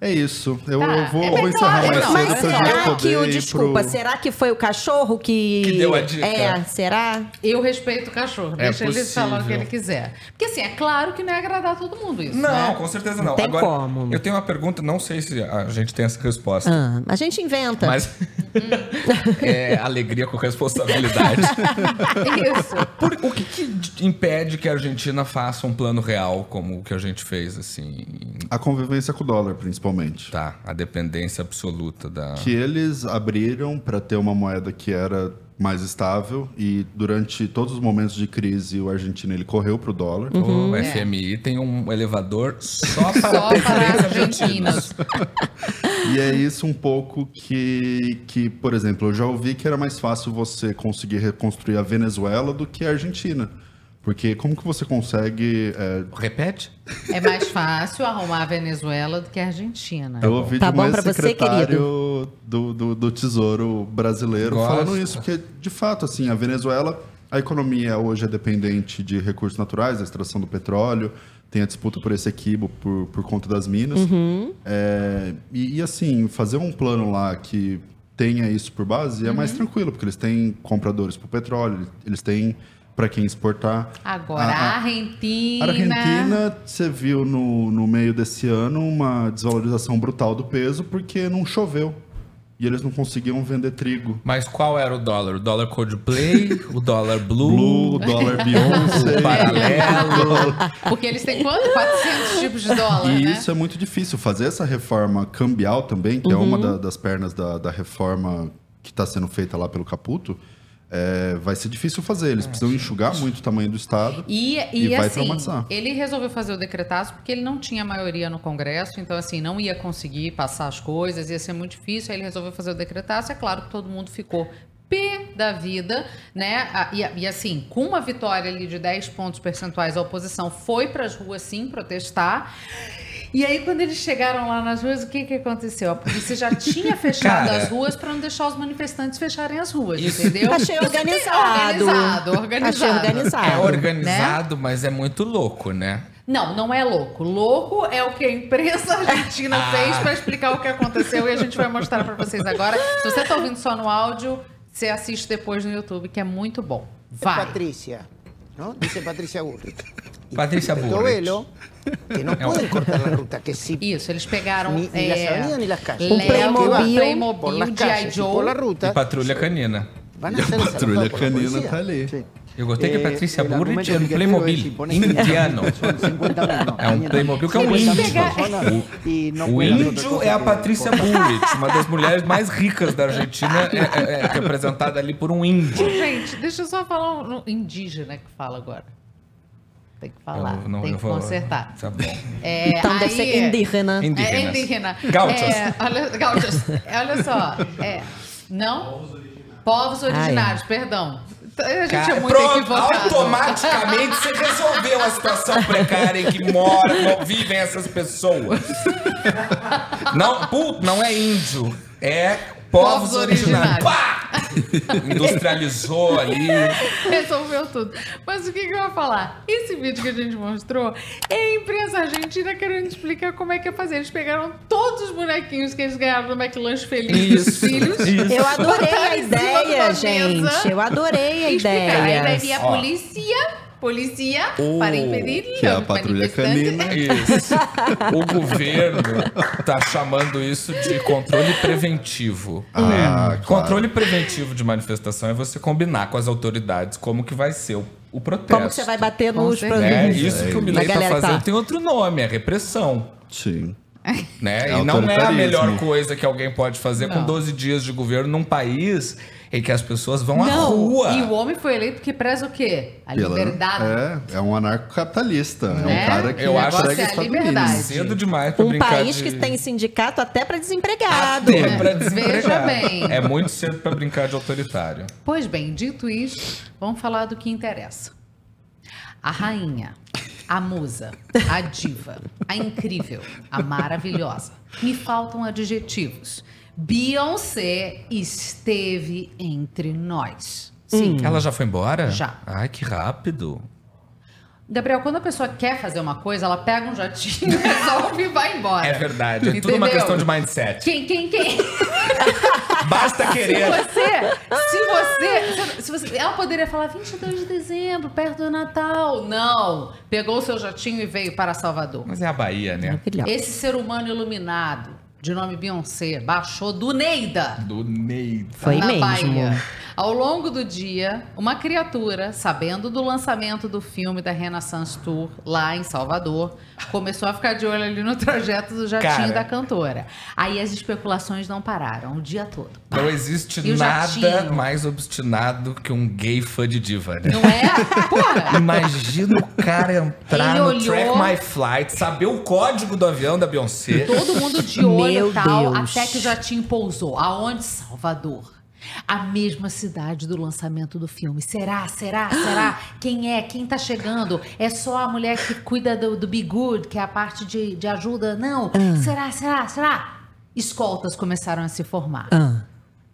É isso. Eu, Tá, eu vou, é vou encerrar mais é cedo. Mas será poder que o. Desculpa, pro- será que foi o cachorro que. Que deu a dica. É, será? Eu respeito o cachorro, É deixa ele possível. falar o que ele quiser. Porque assim, é claro que não é agradar todo mundo isso, Não, né? com certeza não. Não tem Agora, como. eu tenho uma pergunta, não sei se a gente tem essa resposta. Ah, a gente inventa. Mas é alegria com responsabilidade. Isso. Por- o que, que impede que a Argentina faça um plano real como o que a gente fez, assim? A convivência com o dólar, principalmente. Tá, a dependência absoluta da. Que eles abriram para ter uma moeda que era mais estável e durante todos os momentos de crise o argentino ele correu pro dólar. O FMI tem um elevador só para Só para argentinos. E é isso um pouco que, que, por exemplo, eu já ouvi que era mais fácil você conseguir reconstruir a Venezuela do que a Argentina. Porque como que você consegue... é, Repete? É mais fácil arrumar a Venezuela do que a Argentina. eu ouvi Tá de bom pra você, ex-secretário do, do, do Tesouro brasileiro Gosto. falando isso, porque de fato, assim, a Venezuela, a economia hoje é dependente de recursos naturais, da extração do petróleo, tem a disputa por esse equibo por, por conta das minas. É, e, e, assim, fazer um plano lá que tenha isso por base é mais tranquilo, porque eles têm compradores por petróleo, eles têm para quem exportar. Agora, A- a Argentina. a Argentina, você viu no, no meio desse ano uma desvalorização brutal do peso porque não choveu. E eles não conseguiam vender trigo. Mas qual era o dólar? O dólar Coldplay? o dólar Blue? Blue, dólar Beyoncé. o paralelo? Porque eles têm quanto? 400 tipos de dólar, E né? isso é muito difícil. Fazer essa reforma cambial também, que é uma da- das pernas da, da reforma que está sendo feita lá pelo Caputo, é, vai ser difícil fazer. Eles precisam enxugar muito o tamanho do Estado. E, E e, vai assim, traumatizar. ele resolveu fazer o decretaço porque ele não tinha maioria no Congresso, então assim, não ia conseguir passar as coisas, ia ser muito difícil, aí ele resolveu fazer o decretaço, é claro que todo mundo ficou pé da vida, né? E, e, assim, com uma vitória ali de 10 pontos percentuais, a oposição foi para as ruas sim protestar. E aí, quando eles chegaram lá nas ruas, o que, que aconteceu? A polícia já tinha fechado Cara. as ruas para não deixar os manifestantes fecharem as ruas, Isso. entendeu? Achei organizado. Organizado, organizado. Achei organizado. É organizado, mas é muito louco, né? Não, não é louco. Louco é o que a imprensa argentina Ah. fez pra explicar o que aconteceu e a gente vai mostrar pra vocês agora. Se você tá ouvindo só no áudio, você assiste depois no YouTube, que é muito bom. Vai. Patricia, ¿no? Dice Patricia Bullrich. Y Patricia Bullrich. velo, que no pueden cortar la ruta, que sí. Isso, eles pegaram Ni, ni las é, avenidas ni las calles. Um Playmobil. por Playmobil, G.I. por la Joe. ruta. E Patrulha Canina. Van a ser por la canina policía. está ali. Sí. Eu gostei que a Eh, Patrícia el Burrich é um Playmobil indiano. Son 50.000, no, É um 500.000. Playmobil que é um 50.000 índio. O índio é a Patrícia. Burrich, uma das mulheres mais ricas da Argentina, é, é- é representada ali por um índio. Gente, deixa eu só falar um, um indígena que fala agora. Tem que falar, Eu não- tem que vou- consertar. Tá bom. É, Então deve aí- ser indígena. Indígenas. É indígena. Gauchos. É, olha, gauchos. É, olha só. É, não? Povos originários, perdão. A gente é Cara, muito pronto, equivocado. automaticamente você resolveu a situação precária em que moram, vivem essas pessoas. Não, puto, não é índio, é povos, Povos originários. Industrializou ali. Resolveu tudo. Mas o que, que eu ia falar? Esse vídeo que a gente mostrou é a imprensa argentina querendo explicar como é que é fazer. Eles pegaram todos os bonequinhos que eles ganharam do McLanche Feliz dos Isso, filhos. isso. Eu adorei a ideia, gente. Eu adorei a E ideia. a Ó. polícia, polícia, Oh, para impedir que é a patrulha canina. Isso. O governo tá chamando isso de controle preventivo. Ah, né? claro. Controle preventivo de manifestação é você combinar com as autoridades como que vai ser o, o protesto. Como você vai bater Com nos. É, produtos? isso que o Da Milei tá galera fazendo tá. tem outro nome, é repressão. Sim. Né? É e não é a melhor coisa que alguém pode fazer com Não. 12 dias de governo num país em que as pessoas vão à Não, rua. e o homem foi eleito porque preza o quê? A Pela- liberdade. É, é um anarcocapitalista. É Né? um cara que Eu acho que é a liberdade. Unidos. Cedo demais pra Um brincar país de... que tem sindicato até pra desempregado. Até pra Veja desempregado. bem. É muito cedo pra brincar de autoritário. Pois bem, dito isso, vamos falar do que interessa. A rainha, a musa, a diva, a incrível, a maravilhosa. Me faltam adjetivos. Beyoncé esteve entre nós. Sim. Ela já foi embora? Já. Ai, que rápido. Gabriel, quando a pessoa quer fazer uma coisa, ela pega um jatinho, resolve e vai embora. É verdade. É tudo uma questão de mindset. Quem, quem, quem? Basta querer. você, se você, se você, ela poderia falar 22 de dezembro, perto do Natal. Não, pegou o seu jatinho e veio para Salvador. Mas é a Bahia, né? Esse ser humano iluminado, de nome Beyoncé, baixou do Neida. Do Ney. Foi na mesmo. Bahia. Ao longo do dia, uma criatura, sabendo do lançamento do filme da Renaissance Tour lá em Salvador, começou a ficar de olho ali no trajeto do jatinho Cara. da cantora. Aí as especulações não pararam o dia todo. Não existe E nada jatinho? mais obstinado que um gay fã de diva, né? Não é? Porra! Imagina o cara entrar Ele no olhou- Track My Flight, saber o código do avião da Beyoncé. Todo mundo de olho Meu tal, Deus. até que o jatinho pousou. Aonde? Salvador. A mesma cidade do lançamento do filme. Será? Será? Será? Quem é? Quem tá chegando? É só a mulher que cuida do, do Be Good, que é a parte de, de ajuda? Não. Será? Será? Será? Escoltas começaram a se formar. Ah.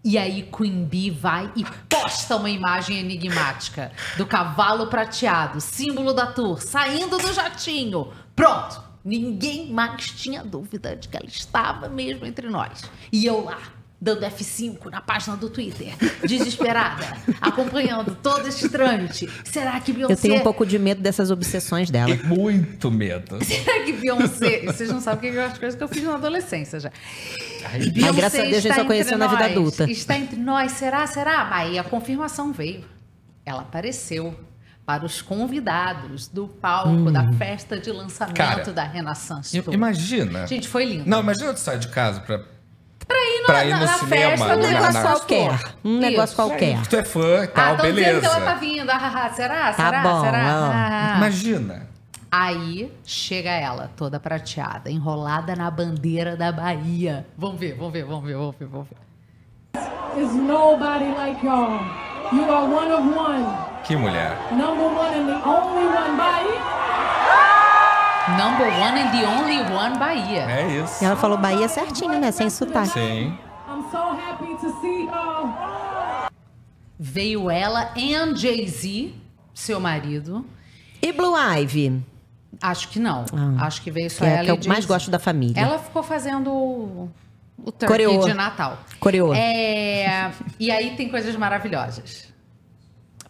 E aí Queen Bee vai e posta uma imagem enigmática do cavalo prateado, símbolo da tour, saindo do jatinho. Pronto! Ninguém mais tinha dúvida de que ela estava mesmo entre nós. E eu lá, dando F5 na página do Twitter, desesperada, acompanhando todo esse trâmite. Será que Beyoncé... Eu tenho um pouco de medo dessas obsessões dela. Muito medo. Será que Beyoncé... Vocês não sabem o que eu as coisas que eu fiz na adolescência já. Mas graças a Deus a gente está só conheceu entre na vida nós. adulta. Está entre nós, será? Será? Aí a confirmação veio. Ela apareceu para os convidados do palco da festa de lançamento Cara, da Renaissance Tour. Imagina. Gente, foi lindo. Não, imagina tu sair de casa pra, pra ir, no, pra ir na, no na cinema. festa na- Um na- negócio na- qualquer. Um negócio Isso. qualquer. que tu é fã e Ah, tal, dizendo beleza. que ela tá vindo. Ah, ah, ah, será? Tá será? bom, será? Ah, ah. Imagina. Aí chega ela, toda prateada, enrolada na bandeira da Bahia. Vamos ver, vamos ver, vamos ver, vamos ver, vamos ver. There's nobody like y'all. You are one of one. Que mulher. Number one and the only one Bahia. Number one and the only one Bahia. É isso. E ela falou Bahia certinho, né? Sem sotaque. Sim. I'm so happy to see y'all. Veio ela e Jay-Z, seu marido. E Blue Ivy? Acho que não. Acho que veio só Que é ela que eu e mais gosto da família. Ela ficou fazendo o, turkey Coreô. de Natal. Coreô. É, e aí tem coisas maravilhosas.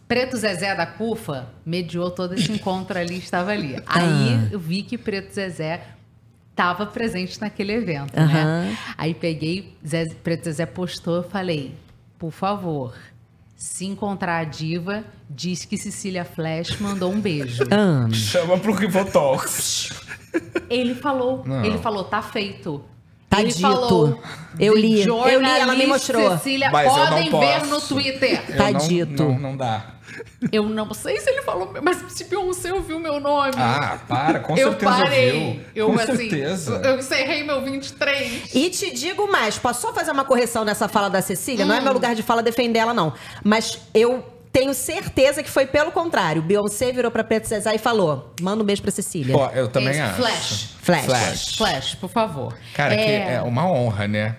Preto Zezé da Cufa mediou todo esse encontro ali, estava ali. Aí Ah. eu vi que Preto Zezé estava presente naquele evento, né? Aí peguei, Zezé, Preto Zezé postou, eu falei, por favor, se encontrar a diva, diz que Cecília Flash mandou um beijo. Ah, Chama pro Rivotalks. Ele falou, Não. ele falou, tá feito. Tá ele dito. falou, Eu "The li, eu li, ela me mostrou." Cecília, Mas eu não podem ver posso. no Twitter. Eu Tá não- dito. Não, não dá. Eu não sei se ele falou, mas se Beyoncé ouviu meu nome. Ah, para, com eu certeza parei. ouviu. Eu, com assim, certeza. eu encerrei meu 23. E te digo mais, posso só fazer uma correção nessa fala da Cecília? Não é Hum. meu lugar de fala defender ela, não. Mas eu tenho certeza que foi pelo contrário. Beyoncé virou pra Preto Zezé e falou: manda um beijo pra Cecília. Pô, eu também Esse acho. Flash. Flash. Flash. Flash, por favor. Cara, que é uma honra, né?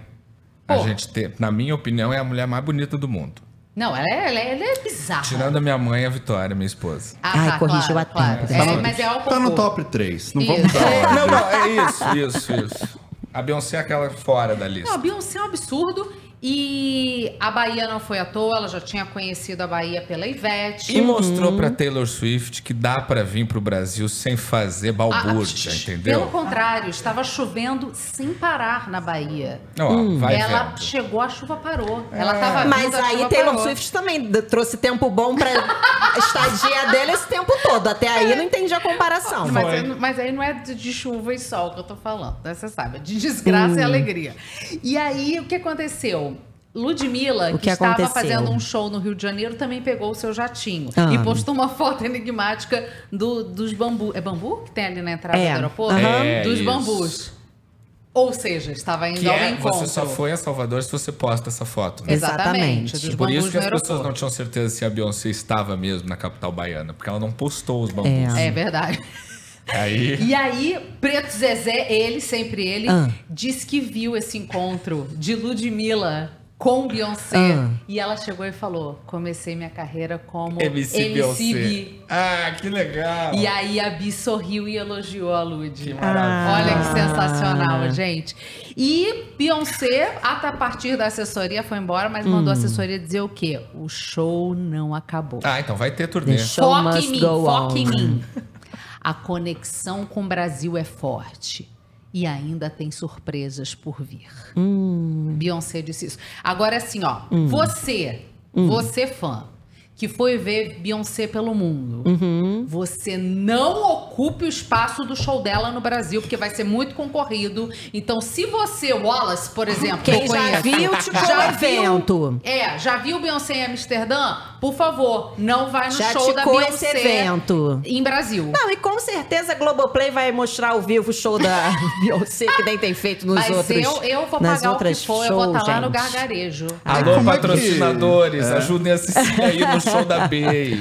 A Pô. gente ter, na minha opinião, é a mulher mais bonita do mundo. Não, ela é, ela é, ela é bizarra. Tirando a minha mãe e a Vitória, minha esposa. Ah, Ai, tá, corrigiu claro, a tempo, claro. tá É, mas é ao Tá no top 3. Não Isso. vamos dar ordem. Não, não, é isso, isso, isso. A Beyoncé é aquela fora da lista. Não, a Beyoncé é um absurdo. E a Bahia não foi à toa, ela já tinha conhecido a Bahia pela Ivete. E mostrou pra Taylor Swift que dá pra vir pro Brasil sem fazer balbúrdia, Ah, entendeu? Pelo contrário, estava chovendo sem parar na Bahia. Ó, vai ela vendo. chegou, a chuva parou. Ela tava Mas vindo, a aí Taylor parou. Swift também trouxe tempo bom pra estadia dele esse tempo todo. Até aí eu não entendi a comparação. Mas, aí- mas aí não é de, de chuva e sol que eu tô falando, né? Você sabe, é de desgraça e alegria. E aí, o que aconteceu? Ludmilla, que, que estava aconteceu? fazendo um show no Rio de Janeiro, também pegou o seu jatinho. Ah. E postou uma foto enigmática do- dos bambu. É bambu que tem ali na entrada É. do aeroporto? Aham. É, dos isso. bambus. Ou seja, estava indo Que ao é, encontro. você só foi a Salvador se você posta essa foto. né? Exatamente. Por isso bambus que as pessoas aeroporto. não tinham certeza se a Beyoncé estava mesmo na capital baiana, porque ela não postou os bambus. É verdade. Aí, E aí, Preto Zezé, ele, sempre ele, Ah. disse que viu esse encontro de Ludmilla com Beyoncé. Ah. E ela chegou e falou: comecei minha carreira como MC, Beyoncé. Bi. Ah, que legal. E aí a Bi sorriu e elogiou a Lud. Que maravilha. Olha que sensacional, gente. E Beyoncé, até a partir da assessoria, foi embora, mas Hum. mandou a assessoria dizer o quê? O show não acabou. Ah, então vai ter turnê. Foque em mim, foque em mim. A conexão com o Brasil é forte. E ainda tem surpresas por vir. Hum. Beyoncé disse isso. Agora, assim, ó. Você, Hum. você fã, que foi ver Beyoncé pelo mundo, Uhum. você não ocupe o espaço do show dela no Brasil, porque vai ser muito concorrido. Então, se você, Wallace, por exemplo, Quem já conheço, viu, te já evento. é, já viu Beyoncé em Amsterdã? Por favor, não vai no Já show da Beyoncé esse evento. em Brasil. Não, e com certeza a Globoplay vai mostrar ao vivo o show da Beyoncé, que nem tem feito nos Mas outros. eu, eu vou nas pagar o que for, eu vou estar shows, lá no gargarejo. Alô, como é patrocinadores, ajudem a Cecília aí no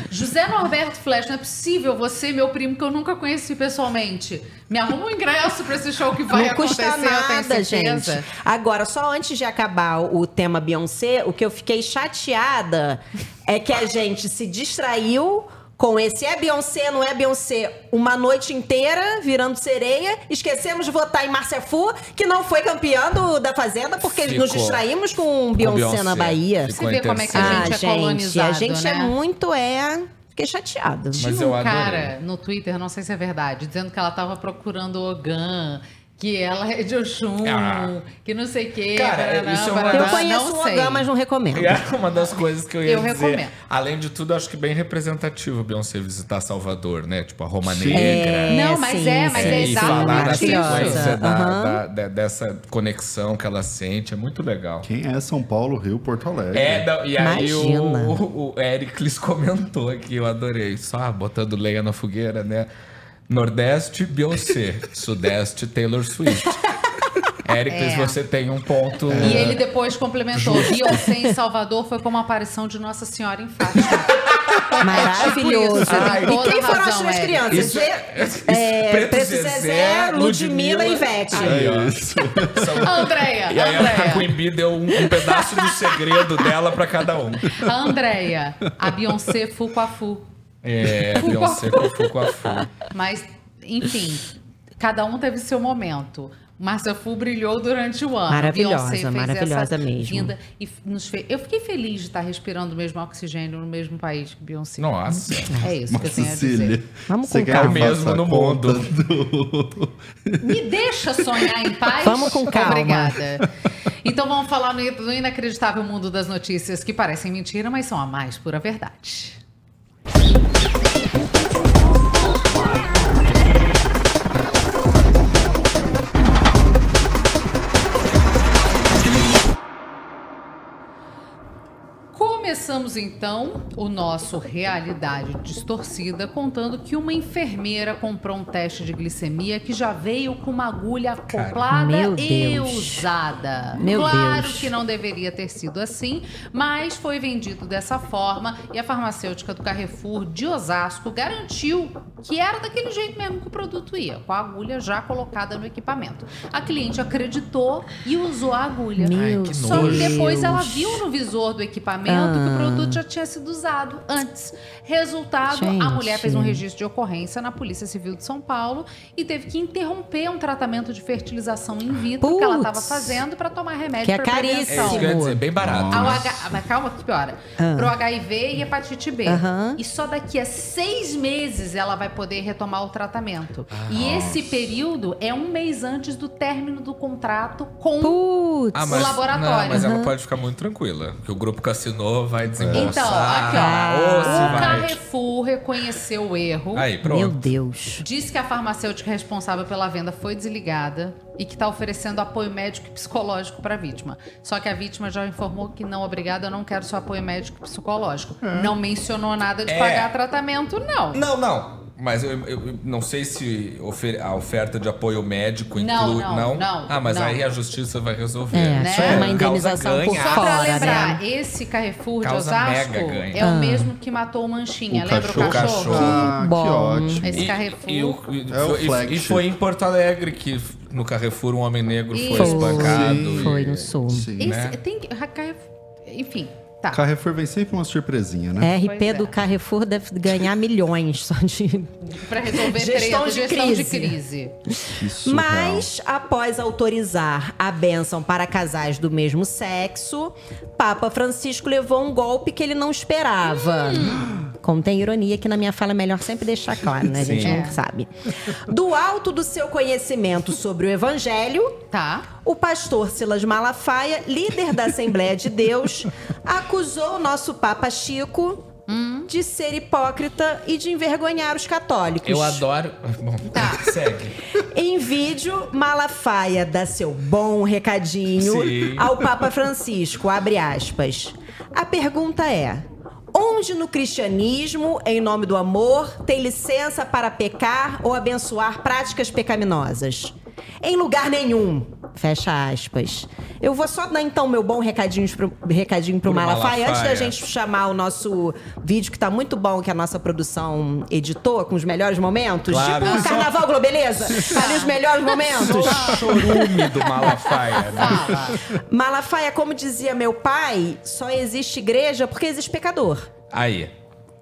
José Norberto Flash, não é possível você, meu primo, que eu nunca conheci pessoalmente. Me arruma um ingresso pra esse show que vai não custa acontecer, tenho nada, gente. Agora, só antes de acabar o tema Beyoncé, o que eu fiquei chateada é que a gente se distraiu com esse é Beyoncé, não é Beyoncé, uma noite inteira virando sereia. Esquecemos de votar em Márcia Fu, que não foi campeã do- da Fazenda, porque Ficou. nos distraímos com Beyoncé, Beyoncé. na Bahia. Ficou Você vê como é que a gente ah, é gente, colonizado, a gente né? é muito, é... Fiquei chateada. Mas Tinha um cara no Twitter, não sei se é verdade, dizendo que ela tava procurando Ogan, que ela é de Oxum, Ah. que não sei o quê. Cara, barará, isso é uma barará, Eu conheço não o. Ogã, mas não recomendo. É uma das coisas que eu ia Eu dizer. recomendo. Além de tudo, acho que bem representativo Beyoncé visitar Salvador, né? Tipo, a Roma Sim. Negra. Não, mas é, mas é e falar da exatamente isso. sequência da- Aham. da- de- dessa conexão que ela sente, é muito legal. Quem é São Paulo, Rio, Porto Alegre? É, não, e aí o, o, o Ericles comentou aqui, eu adorei. Só botando lenha na fogueira, né? Nordeste, Beyoncé. Sudeste, Taylor Swift. Ericles, É. você tem um ponto. E ele depois complementou: Beyoncé em Salvador foi como a aparição de Nossa Senhora em Fátima. Maravilhoso. Tipo Ai, e toda quem foram as razão, Érica. crianças? Isso- Zé- é, Preto Zezé, Zezé, Ludmilla e Ivete. Aí, ó. São- A Andréia, E aí a Andréia. Queen Bee deu um, um pedaço do segredo dela pra cada um. A Andréia, a Beyoncé fu com a fu. É, Beyoncé com fu com a fu. Mas enfim, cada um teve seu momento. Márcia Fu brilhou durante o ano. Maravilhosa, Beyoncé fez maravilhosa essa mesmo. vinda e nos fez- Eu fiquei feliz de estar respirando o mesmo oxigênio no mesmo país que Beyoncé. Nossa. É isso que eu tenho a dizer. Vamos com calma. Mesmo no mundo. do- Me deixa sonhar em paz. Vamos com calma. Obrigada. Então vamos falar no no inacreditável mundo das notícias que parecem mentira, mas são a mais pura verdade. Começamos então o nosso Realidade Distorcida contando que uma enfermeira comprou um teste de glicemia que já veio com uma agulha acoplada e Deus. usada. Meu claro Deus. que não deveria ter sido assim, mas foi vendido dessa forma e a farmacêutica do Carrefour de Osasco garantiu que era daquele jeito mesmo que o produto ia, com a agulha já colocada no equipamento. A cliente acreditou e usou a agulha. Meu que Só que depois ela viu no visor do equipamento que o Ah. Produto já tinha sido usado antes. Resultado, a Gente. mulher fez um registro de ocorrência na Polícia Civil de São Paulo e teve que interromper um tratamento de fertilização in vitro que ela estava fazendo para tomar remédio Que é para É isso que eu ia dizer, bem barato. Ao né? H... Mas calma que piora. Ah. Pro HIV e hepatite B. Aham. E só daqui a seis meses ela vai poder retomar o tratamento. Ah, e esse período é um mês antes do término do contrato com Putz. Ah, o mas, laboratório. Não, mas ela pode ficar muito tranquila. Que o grupo Cassino vai desembolsar. Então, aqui, ó. se o vai. Carrefour reconheceu o erro. Aí, pronto. Meu Deus. Diz que a farmacêutica responsável pela venda foi desligada e que está oferecendo apoio médico e psicológico para a vítima. Só que a vítima já informou que não, obrigada, eu não quero seu apoio médico e psicológico. Não mencionou nada de É. pagar tratamento, não. Não, não. Mas eu, eu- não sei se ofer- a oferta de apoio médico Não, inclui. não, não, Ah, mas não. aí a justiça vai resolver. É, Né? só uma indenização por ganha. Só pra fora, lembrar, né? esse Carrefour de Causa Osasco é o Ah. mesmo que matou o Manchinha. O Lembra cachorro. o cachorro? Ah, que Bom. ótimo. Esse E- Carrefour. E, o- e É o foi, e- e foi em Porto Alegre que no Carrefour um homem negro foi Isso. espancado. Sim. e- Foi no sul. Sim. Esse, né? tem que. Carrefour, enfim, tá. Carrefour vem sempre uma surpresinha, né? RP Pois é. do Carrefour deve ganhar milhões só de. Pra resolver Gestão treta, de gestão de crise. crise. Isso. Mas, após autorizar a bênção para casais do mesmo sexo, Papa Francisco levou um golpe que ele não esperava. Contém ironia que na minha fala é melhor sempre deixar claro, né? A gente Sim. não É. sabe. Do alto do seu conhecimento sobre o evangelho, Tá. o pastor Silas Malafaia, líder da Assembleia de Deus, acusou o nosso Papa Chico de ser hipócrita e de envergonhar os católicos. Eu adoro. Bom, Tá. segue. Em vídeo, Malafaia dá seu bom recadinho Sim. ao Papa Francisco, abre aspas. A pergunta é: onde no cristianismo, em nome do amor, tem licença para pecar ou abençoar práticas pecaminosas? Em lugar nenhum. Fecha aspas. Eu vou só dar então meu bom recadinho pro, recadinho pro Pro Malafaia, antes da Malafaia. gente chamar o nosso vídeo que tá muito bom, que a nossa produção editou, com os melhores momentos. Claro. Tipo o Só- Carnaval Globeleza. Ali os melhores momentos. Chorume do Malafaia, né? Fala. Malafaia, como dizia meu pai, só existe igreja porque existe pecador. Aí.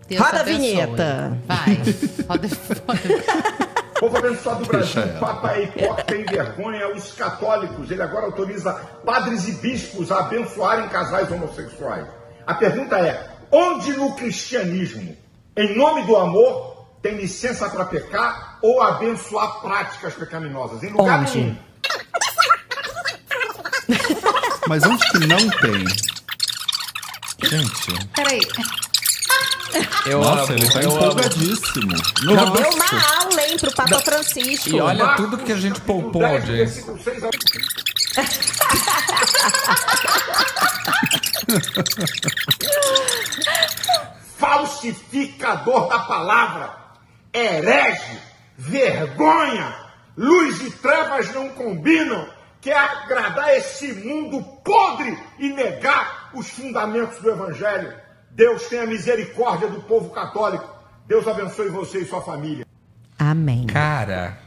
Deus Roda a vinheta. Vai. Roda, roda. Povo abençoado do Brasil, Papa é hipócrita e envergonha os católicos. Ele agora autoriza padres e bispos a abençoarem casais homossexuais. A pergunta é: onde no cristianismo, em nome do amor, tem licença para pecar ou abençoar práticas pecaminosas? Em lugar Onde? nenhum. Mas onde que não tem? Gente, Peraí. Eu Nossa, amo, ele tá empolgadíssimo. Já deu uma aula, hein, pro Papa Francisco. E olha tudo que a gente poupou, 10, audiência. versículo 6 ao- Falsificador da palavra, herege, vergonha, luz e trevas não combinam, quer agradar esse mundo podre e negar os fundamentos do Evangelho. Deus tenha misericórdia do povo católico. Deus abençoe você e sua família. Amém. Cara,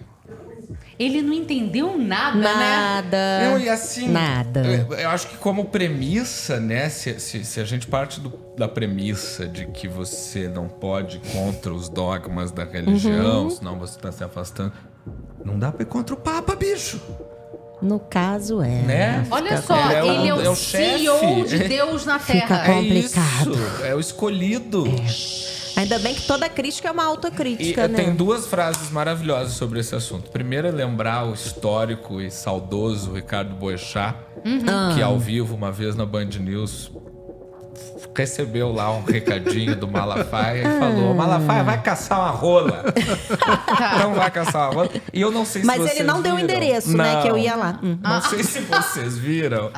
Ele não entendeu nada, né? Nada. Eu, e assim, Nada. Eu, eu acho que como premissa, né? Se, se, se a gente parte do- da premissa de que você não pode ir contra os dogmas da religião, Uhum. senão você tá se afastando. Não dá pra ir contra o Papa, bicho. No caso é. Né? Olha Fica só, É o- ele é o, é o CEO chefe. de Deus na Fica Terra. É Complicado. isso. É o escolhido. Ainda bem que toda crítica é uma E autocrítica, eu né? tenho duas frases maravilhosas sobre esse assunto. Primeiro é lembrar o histórico e saudoso Ricardo Boechat, Ah. que ao vivo, uma vez na Band News, recebeu lá um recadinho do Malafaia Ah. e falou: Malafaia, vai caçar uma rola. não vai caçar uma rola. E eu não sei se Mas vocês ele não deu o viram. endereço, né? Não. Que eu ia lá. Hum. Não sei se vocês viram.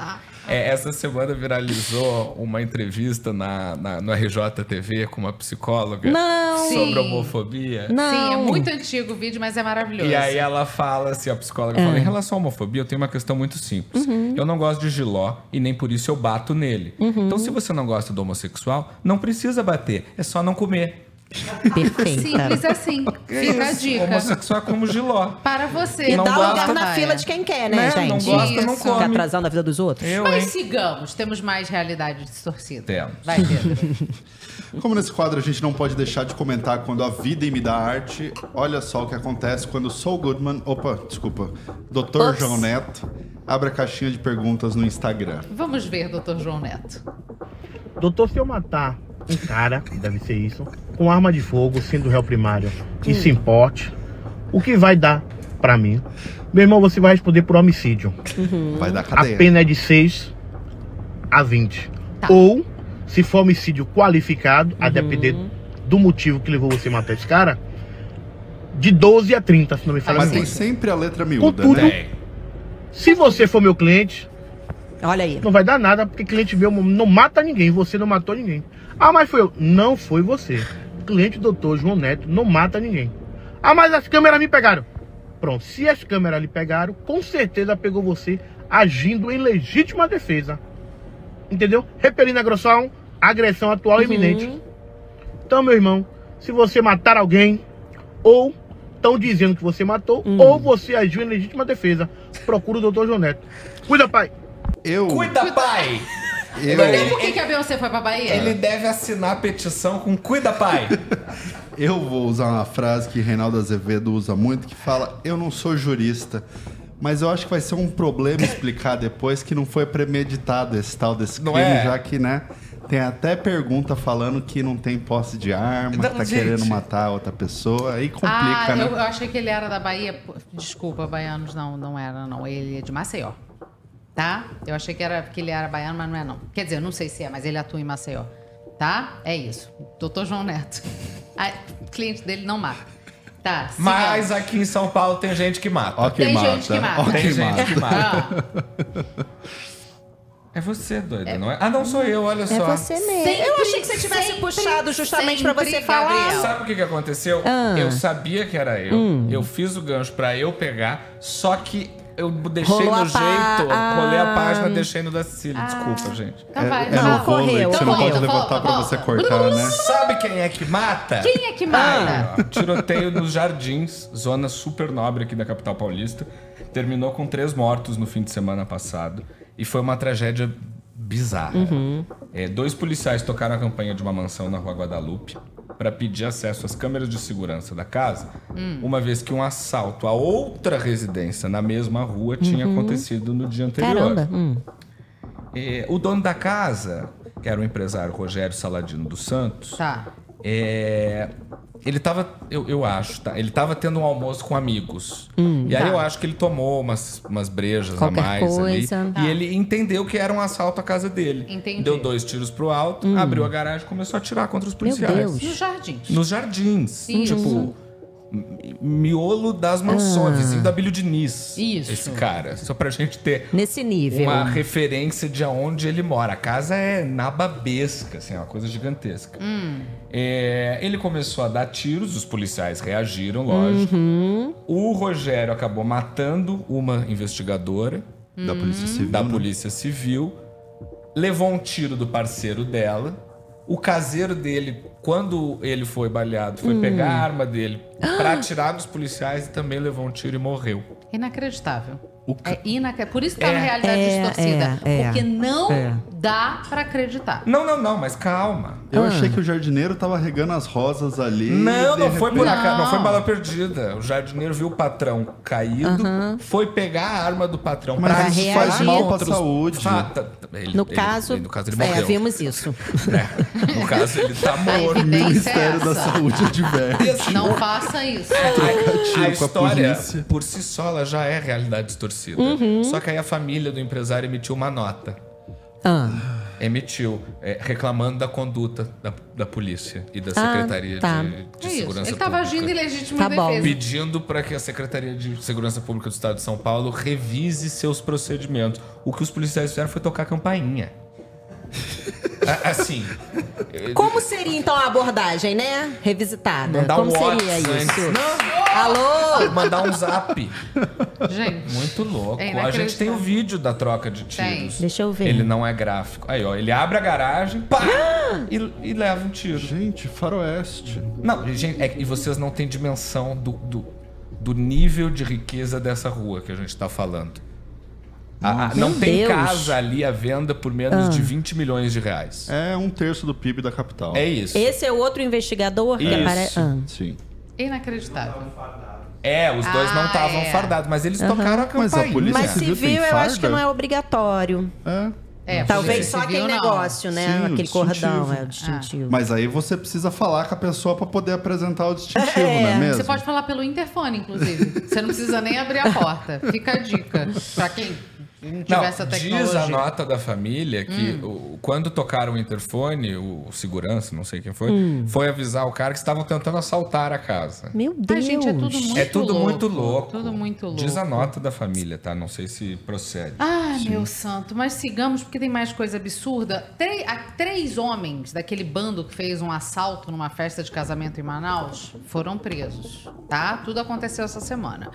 É, essa semana viralizou uma entrevista na, na- no RJTV com uma psicóloga Não. sobre Sim. homofobia. Não. Sim, é muito antigo o vídeo, mas é maravilhoso. E aí ela fala assim, a psicóloga É. fala, em relação à homofobia, eu tenho uma questão muito simples. Uhum. Eu não gosto de giló e nem por isso eu bato nele. Então se você não gosta do homossexual, não precisa bater, é só não comer. Perfeita. Simples assim. Fica a dica. Homossexual é como giló. Para você. E Não dá gosta, lugar na vai. fila de quem quer, né, Né? gente? Não gosta, não Isso. Fica come. atrasando a vida dos outros. Eu, Mas hein? sigamos, temos mais realidade distorcida. Temos. Vai, Pedro. Como nesse quadro a gente não pode deixar de comentar quando a vida me dá arte, olha só o que acontece quando Saul Goodman, opa, desculpa, Dr. Ops. João Neto, abre a caixinha de perguntas no Instagram. Vamos ver, doutor João Neto. Doutor, se eu matar um cara, deve ser isso, com arma de fogo, sendo réu primário, e se importe, o que vai dar pra mim? Meu irmão, você vai responder por homicídio. Vai dar A cadeia. pena é de 6 a 20. Tá. Ou, se for homicídio qualificado, a depender do motivo que levou você a matar esse cara, de 12 a 30, se não me falha a Mas tem sempre a letra miúda, Contudo, né? Se você for meu cliente, Olha aí. não vai dar nada, porque cliente meu não mata ninguém, você não matou ninguém. Ah, mas foi eu. Não foi você. Cliente doutor João Neto não mata ninguém. Ah, mas as câmeras me pegaram. Pronto, se as câmeras lhe pegaram, com certeza pegou você agindo em legítima defesa. Entendeu? Repelindo agressão, agressão atual e iminente. Então, meu irmão, se você matar alguém, ou estão dizendo que você matou, ou você agiu em legítima defesa, procura o doutor João Neto. Cuida, pai. Eu, Cuida, pai! Eu, Por que, que a Beyoncé foi pra Bahia? Ele deve assinar a petição com Cuida, pai! eu vou usar uma frase que Reinaldo Azevedo usa muito, que fala, eu não sou jurista, mas eu acho que vai ser um problema explicar depois que não foi premeditado esse tal desse Não crime, é? já que, né, tem até pergunta falando que não tem posse de arma, Não, que tá gente. querendo matar outra pessoa, aí complica, ah, né? eu, eu achei que ele era da Bahia. Desculpa, baianos, não, não era, não. Ele é de Maceió. Tá? Eu achei que, era, que ele era baiano, mas não é, não. Quer dizer, eu não sei se é, mas ele atua em Maceió. Tá? É isso. Doutor João Neto. Ah, cliente dele não mata. Tá. Mas aqui em São Paulo tem gente que mata. Ó quem Tem mata, gente que mata. ó Tem gente mata. que mata. É você, doida, não é? Ah, não sou eu, olha É só. você mesmo. Sempre, eu achei que você tivesse sempre, puxado justamente pra você falar. Gabriel. Sabe o que, que aconteceu? Ah. Eu sabia que era eu. Eu fiz o gancho pra eu pegar, só que eu deixei Rolou no a pá- jeito. Ah. Rolei a página, deixei no da Cecília. Desculpa, gente. Então É, é fala. no vôlei correu, que você não correu. pode levantar Volta, pra volta. você cortar, né? Sabe quem é que mata? Quem é que mata? Ah, tiroteio nos Jardins, zona super nobre aqui da capital paulista. Terminou com três mortos no fim de semana passado. E foi uma tragédia bizarra. É, dois policiais tocaram a campanha de uma mansão na rua Guadalupe para pedir acesso às câmeras de segurança da casa, uma vez que um assalto a outra residência na mesma rua tinha acontecido no dia anterior. Caramba. Hum. É, o dono da casa, que era o empresário Rogério Saladino dos Santos, Tá. É, ele tava, eu, eu acho, tá? Ele tava tendo um almoço com amigos. e aí tá. eu acho que ele tomou umas, umas brejas Qualquer a mais coisa. ali. Tá. E ele entendeu que era um assalto à casa dele. Entendi. Deu dois tiros pro alto, abriu a garagem e começou a atirar contra os policiais. Deus. No jardim. Nos jardins. Isso. Tipo, mi- miolo das mansões, vizinho da Bílio Diniz. Isso. Esse cara. Só pra gente ter Nesse nível. uma referência de aonde ele mora. A casa é nababesca, assim, é uma coisa gigantesca. É, ele começou a dar tiros, os policiais reagiram, lógico. O Rogério acabou matando uma investigadora Da Polícia Civil. da né? Polícia Civil, levou um tiro do parceiro dela. O caseiro dele, quando ele foi baleado, foi pegar a arma dele pra atirar dos policiais e também levou um tiro e morreu. Inacreditável. O ca- É inacreditável. Por isso que tá É. na realidade É, distorcida. é, é. porque não É. dá pra acreditar. Não, não, não, mas calma. Eu Ah. achei que o jardineiro tava regando as rosas ali. Não, não foi por acaso, não foi Não. bala perdida. O jardineiro viu o patrão caído, foi pegar a arma do patrão Mas pra isso faz mal pra saúde. Fa- tá- ele- No ele- caso, ele- no caso ele é, morreu. vimos isso. É, no caso ele tá A morto. evidência é Ministério da. Saúde adverte. Assim, Não faça isso. a, a a história, polícia. por si só, ela já é realidade distorcida. Uhum. Só que aí a família do empresário emitiu uma nota. Ah, Emitiu, é, reclamando da conduta da, da polícia e da Ah, Secretaria tá. de, de É. Segurança Ele tava Pública. agindo em legítima Tá bom. defesa. pedindo para que a Secretaria de Segurança Pública do Estado de São Paulo revise seus procedimentos. O que os policiais fizeram foi tocar a campainha. Assim. como seria então a abordagem, né? Revisitada. Mandar Como um seria WhatsApp isso? antes. Não, Alô? mandar um zap. Gente. Muito louco. É a gente tem o vídeo da troca de Tem. tiros. Deixa eu ver. Ele não é gráfico. Aí, ó, ele abre a garagem, pá! e, e leva um tiro. Gente, faroeste. Não, gente, é, e vocês não têm dimensão do, do, do nível de riqueza dessa rua que a gente tá falando. A- a- não Meu tem Deus. casa ali à venda por menos Ah. de 20 milhões de reais. É um terço do PIB da capital. É isso. Esse é o outro investigador que Isso. aparece. Ah. Sim. Inacreditável. É, os dois não Ah, estavam é. fardados, mas eles Aham. tocaram a Mas a campainha. polícia Mas Civil civil eu acho que não é obrigatório. É. É, Talvez só aquele não. negócio, né? Sim, aquele cordão, é o distintivo. Mas aí você precisa falar com a pessoa pra poder apresentar o distintivo, É. não é mesmo? Você pode falar pelo interfone, inclusive. Você não precisa nem abrir a porta. Fica a dica. Pra quem não tiver Não, essa tecnologia. diz a nota da família que Hum. o- quando tocaram o interfone, o, o segurança, não sei quem foi, Hum. foi avisar o cara que estavam tentando assaltar a casa. Meu Deus. Ai, gente, é tudo muito é tudo louco. muito louco. Tudo muito louco. Diz a nota da família, tá? Não sei se procede. Ah, meu santo, mas sigamos porque tem mais coisa absurda. Três homens daquele bando que fez um assalto numa festa de casamento em Manaus foram presos, tá? Tudo aconteceu essa semana.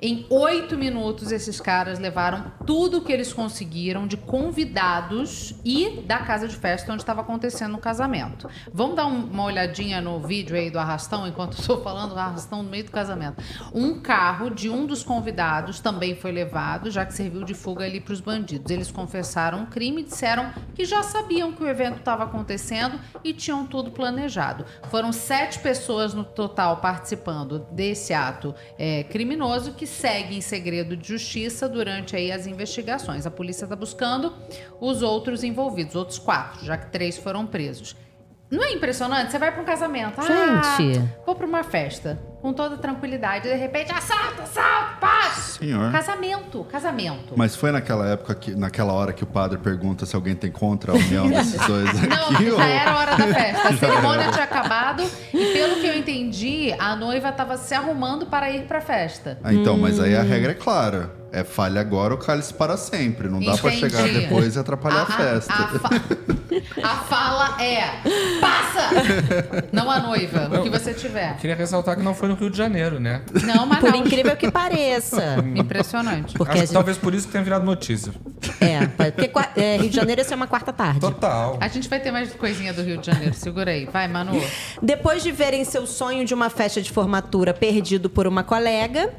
Em oito minutos, esses caras levaram tudo que eles conseguiram de convidados e da casa de festa onde estava acontecendo o casamento. Vamos dar um- uma olhadinha no vídeo aí do arrastão, enquanto estou falando do arrastão no meio do casamento. Um carro de um dos convidados também foi levado, já que serviu de fuga ali para os bandidos. Eles confessaram o crime e disseram que já sabiam que o evento estava acontecendo e tinham tudo planejado. Foram sete pessoas no total participando desse ato é, criminoso que segue em segredo de justiça durante aí as investigações. A polícia está buscando os outros envolvidos, outros quatro, já que três foram presos. Não é impressionante? Você vai para um casamento. Gente. Ah, vou para uma festa. Com toda tranquilidade. De repente, assalto, assalto, paz. Senhor. Casamento, casamento. Mas foi naquela época, que, naquela hora que o padre pergunta se alguém tem contra a união desses dois aqui? Não, ou- já era a hora da festa. A cerimônia era. tinha acabado e, pelo que eu entendi, a noiva estava se arrumando para ir para a festa. Ah, então, mas aí a Hum. regra é clara. É falha agora ou cálice para sempre. Não dá pra Entendi. chegar depois e atrapalhar a, festa. A, fa- a fala é: passa! Não a noiva, o que você tiver. Queria ressaltar que não foi no Rio de Janeiro, né? Não, mas Por não. incrível que pareça. Impressionante. Porque Acho a que gente- talvez por isso que tenha virado notícia. É, porque é, Rio de Janeiro ia ser uma quarta tarde. Total. A gente vai ter mais coisinha do Rio de Janeiro. Segura aí. Vai, Manu. Depois de verem seu sonho de uma festa de formatura perdido por uma colega,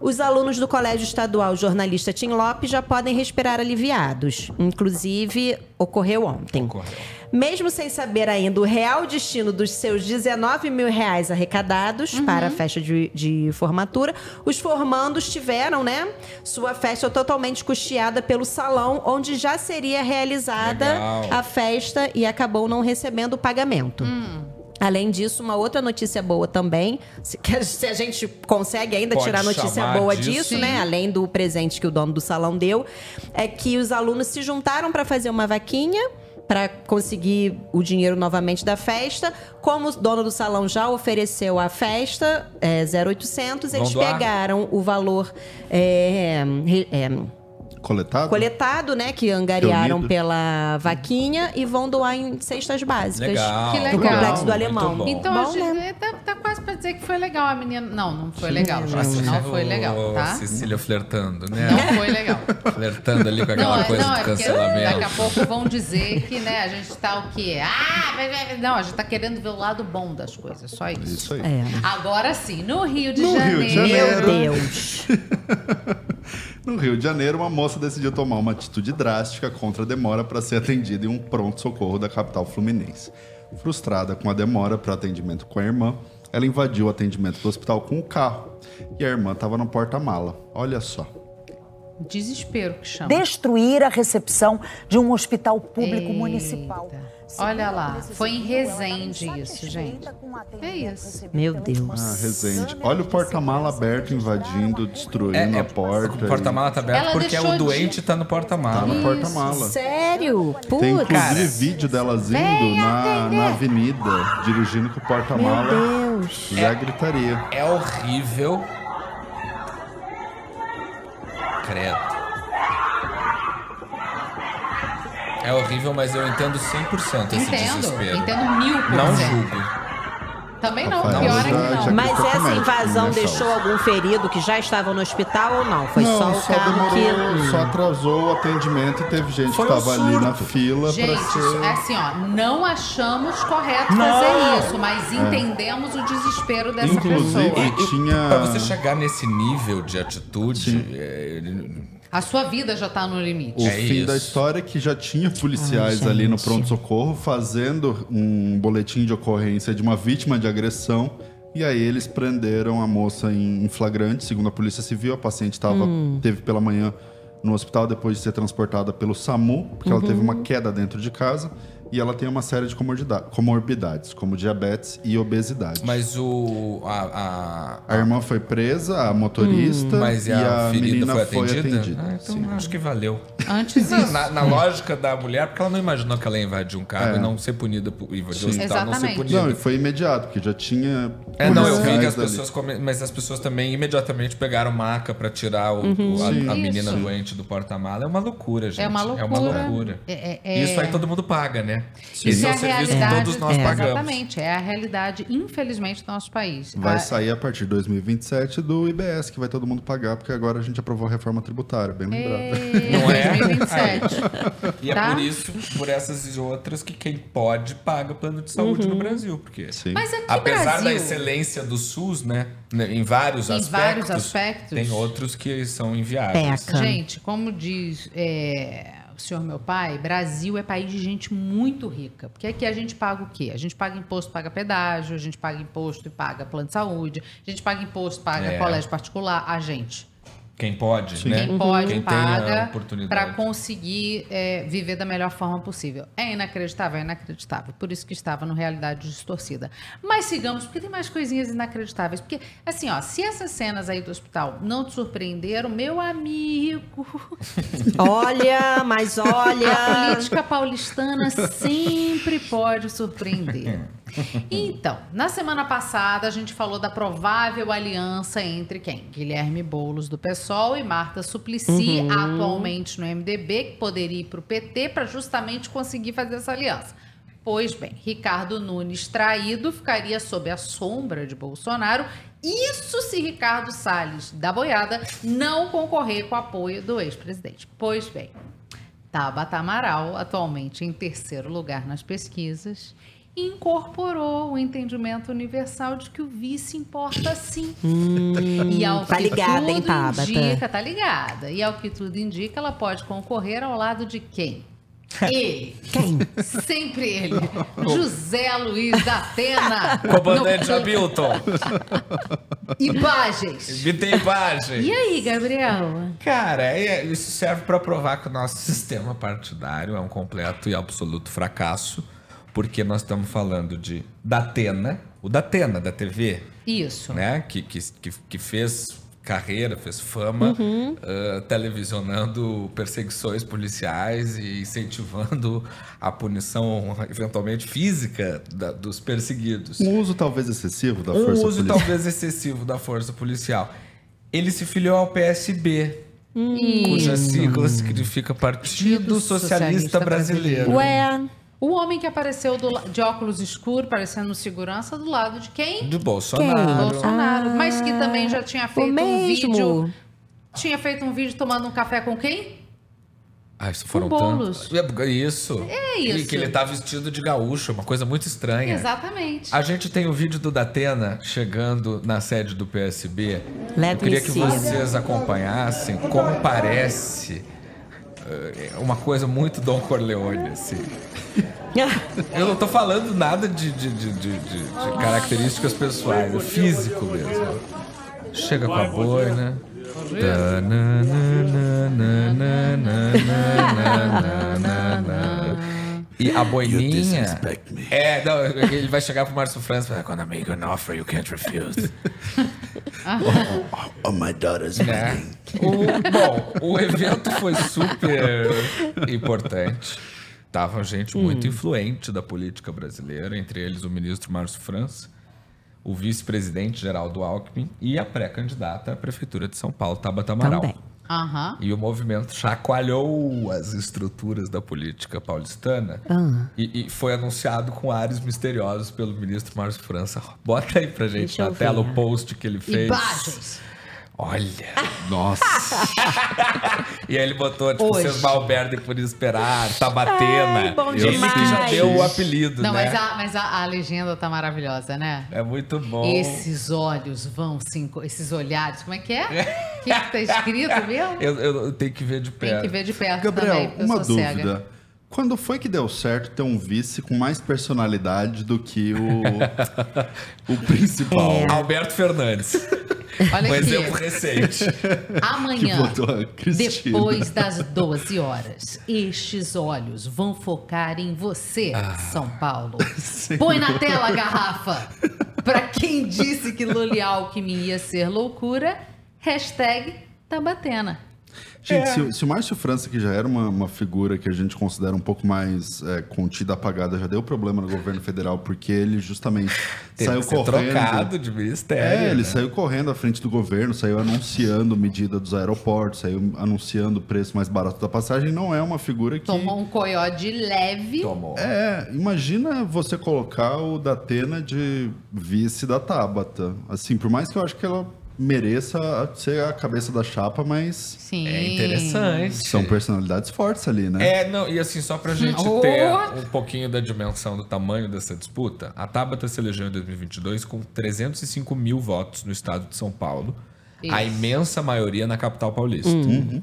os alunos do Colégio Estadual Jornalista Tim Lopes já podem respirar aliviados. Inclusive, ocorreu ontem. Ocorreu. Mesmo sem saber ainda o real destino dos seus 19 mil reais arrecadados para a festa de, de formatura, os formandos tiveram, né, sua festa totalmente custeada pelo salão onde já seria realizada Legal. a festa e acabou não recebendo o pagamento. Além disso, uma outra notícia boa também, se, se a gente consegue ainda Pode tirar notícia boa disso. disso, né? Além do presente que o dono do salão deu, é que os alunos se juntaram para fazer uma vaquinha para conseguir o dinheiro novamente da festa. Como o dono do salão já ofereceu a festa, é, 0800, Vão eles doar? pegaram o valor é, é, Coletado? coletado, né? Que angariaram Reunido. pela vaquinha e vão doar em cestas básicas. Legal. Que No legal. Complexo do Alemão. bom. Então, Bom, a gente né? tá, tá quase pra dizer que foi legal a menina. Não, não foi Sim. legal, gente. Não foi legal, tá? Cecília flertando, né? Não foi legal. Flertando ali com aquela Não, é- coisa não, do é porque cancelamento. daqui a pouco vão dizer que, né, a gente tá o quê? Ah, não, a gente tá querendo ver o lado bom das coisas, só isso. Isso aí. É. Agora sim, no Rio de No Janeiro. Rio de Janeiro. Meu Deus. No Rio de Janeiro, uma moça decidiu tomar uma atitude drástica contra a demora para ser atendida em um pronto-socorro da capital fluminense. Frustrada com a demora para atendimento com a irmã, ela invadiu o atendimento do hospital com o carro e a irmã estava no porta-mala. Olha só. Desespero que chama. Destruir a recepção de um hospital público Eita. municipal. Olha lá, foi em Resende isso, gente. É isso. Meu Deus. Ah, Resende. Olha o porta-mala aberto, invadindo, destruindo a porta. O porta-mala tá aberto Ela porque deixou o de- doente tá no porta-mala. Tá no porta-mala. Sério? Tem Putz. inclusive Cara. vídeo delas indo na, na avenida, dirigindo com o Meu porta-mala. Deus. Já gritaria. É horrível. Credo. É horrível, mas eu entendo 100% esse Entendo, desespero. entendo mil por Não cento. julgo. Também não, Rafael, pior é já- que não. já- Mas essa médico, invasão né, deixou Saulo? algum ferido que já estava no hospital ou não? Foi não, só o só carro demorou, que. só atrasou o atendimento e teve gente Foi que um tava ali na fila Gente, pra ser. é assim, ó, não achamos correto Não. fazer isso, mas entendemos o desespero dessa Inclusive, pessoa. e tinha. Pra você chegar nesse nível de atitude, é, A sua vida já tá no limite. O É fim isso. da história é que já tinha policiais Ai, ali no pronto-socorro fazendo um boletim de ocorrência de uma vítima de agressão. E aí eles prenderam a moça em flagrante, segundo a Polícia Civil. A paciente tava, Hum. teve pela manhã no hospital depois de ser transportada pelo SAMU, porque ela teve Uhum. uma queda dentro de casa. E ela tem uma série de comorbida- comorbidades, como diabetes e obesidade. mas o. A, A irmã foi presa, a motorista, a, mas e a, a, ferida menina foi foi atendida? atendida. Ah, então Sim. acho que valeu. Antes isso. Na, na lógica da mulher, porque ela não imaginou que ela ia invadir um carro É. e não ser punida por invadir o hospital, não ser punida. Não, e foi imediato, porque já tinha. É, não, eu vi que as pessoas. come- Mas as pessoas também imediatamente pegaram maca pra tirar o, o- a, a menina Isso. doente do porta-mala. É uma loucura, gente. É uma É uma loucura. loucura. É- é- é- Isso aí todo mundo paga, né? Isso Esse é, é o a serviço que realidade. todos nós É. pagamos. Exatamente, é a realidade, infelizmente, do nosso país. Vai Ah, sair a partir de 2027 do IBS, que vai todo mundo pagar, porque agora a gente aprovou a reforma tributária, bem lembrado. é, Não é? 2027. E é Tá? por isso, por essas e outras, que quem pode paga plano de saúde no Brasil. Porque, Sim. Mas aqui apesar da Brasil, excelência do SUS, né? né, Em vários Em aspectos. vários aspectos. Tem outros que são inviáveis. Peca. Gente, como diz é, o senhor meu pai, Brasil é país de gente muito rica. Porque aqui a gente paga o quê? A gente paga imposto, paga pedágio, a gente paga imposto e paga plano de saúde, a gente paga imposto, paga É. colégio particular, a gente. Quem pode, né? Quem pode Quem tem a paga oportunidade. para conseguir é, viver da melhor forma possível. É inacreditável, é inacreditável. Por isso que estava no realidade distorcida. Mas sigamos, porque tem mais coisinhas inacreditáveis. Porque, assim, ó, se essas cenas aí do hospital não te surpreenderam, meu amigo, Olha, mas a olha. política paulistana sempre pode surpreender. Então, na semana passada a gente falou da provável aliança entre quem? Guilherme Boulos do PSOL e Marta Suplicy, atualmente no MDB, que poderia ir para o PT para justamente conseguir fazer essa aliança. Pois bem, Ricardo Nunes traído ficaria sob a sombra de Bolsonaro. Isso se Ricardo Salles da Boiada não concorrer com o apoio do ex-presidente. Pois bem, Tabata Amaral, atualmente em terceiro lugar nas pesquisas, incorporou o entendimento universal de que o vice importa sim. e ao tá que ligada, tudo hein, Tabata? indica, tá ligada. E ao que tudo indica, ela pode concorrer ao lado de quem? Ele. Quem? Sempre ele. José Luiz da Atena. Comandante no- Hamilton. Imagens. Me tem imagem. E aí, Gabriel? Cara, é- isso serve para provar que o nosso sistema partidário é um completo e absoluto fracasso, porque nós estamos falando de Datena, o Datena da TV, Isso. né? Que, que, que, que fez carreira, fez fama, ah, televisionando perseguições policiais e incentivando a punição, eventualmente física, da- dos perseguidos. Um uso talvez excessivo da um força uso policial. talvez excessivo da força policial. Ele se filiou ao PSB, Hum. cuja sigla significa Partido Partido Socialista, Socialista Brasileiro. Brasileiro. Ué, O homem que apareceu do de óculos escuros, parecendo um segurança, do lado de quem? Do Bolsonaro. Bolsonaro. Mas que também já tinha feito um mesmo. vídeo. Tinha feito um vídeo tomando um café com quem? Ah, isso foram Com bolos. tantos. É, Isso. É E isso. que ele tá vestido de gaúcho, uma coisa muito estranha. Exatamente. A gente tem o vídeo do Datena chegando na sede do PSB. Let Eu queria que vocês acompanhassem como parece eh, uma coisa muito Dom Corleone, assim. Eu não tô falando nada de, de, de, de- de- de características pessoais, é físico mesmo. Chega com a boina. E a boininha. É, não, ele vai chegar pro Márcio França e falar: Quando make an offer, you can't refuse. Oh, my daughter's Né? O- bom, o evento foi super importante. Tava gente muito influente da política brasileira, entre eles o ministro Márcio França, o vice-presidente Geraldo Alckmin e a pré-candidata à prefeitura de São Paulo, Tabata Amaral. Também. Aham. E o movimento chacoalhou as estruturas da política paulistana Ah. e, e foi anunciado com ares misteriosos pelo ministro Márcio França. Bota aí pra gente Deixa na tela ver. o post que ele fez. Imagens. Olha, Nossa. e aí ele botou, tipo, Hoje. seus por esperar, Tabatena. Ai, bom ele que já deu o apelido, Não, né? mas, a, mas a, a legenda tá maravilhosa, né? É muito bom. Esses olhos vão se Esses olhares, como é que é? O que, que tá escrito mesmo? Eu, eu- tenho que ver de perto. Tem que ver de perto Gabriel, também, uma dúvida. cega. Quando foi que deu certo ter um vice com mais personalidade do que o, o principal? É. Alberto Fernandes. Olha um aqui. exemplo recente. Amanhã, depois das 12 horas, estes olhos vão focar em você, Ah. São Paulo. Põe na tela a garrafa. Pra quem disse que Luli Alckmin ia ser loucura, hashtag Tabatena. Gente, É. se, o- se o Márcio França, que já era uma, uma figura que a gente considera um pouco mais é, contida, apagada, já deu problema no governo federal, porque ele justamente Teve saiu que ser correndo. trocado de ministério. É, ele né? saiu correndo à frente do governo, saiu anunciando medida dos aeroportos, saiu anunciando o preço mais barato da passagem. Não é uma figura que. Tomou um coió de leve. Tomou. É, imagina você colocar o Datena de vice da Tabata. Assim, por mais que eu acho que ela mereça ser a cabeça da chapa, mas Sim. É interessante. são personalidades fortes ali, né? É, não, e assim, só pra gente Oh! ter um pouquinho da dimensão do tamanho dessa disputa, a Tabata se elegeu em 2022 com 305 mil votos no estado de São Paulo, a Isso. imensa maioria na capital paulista. Uhum.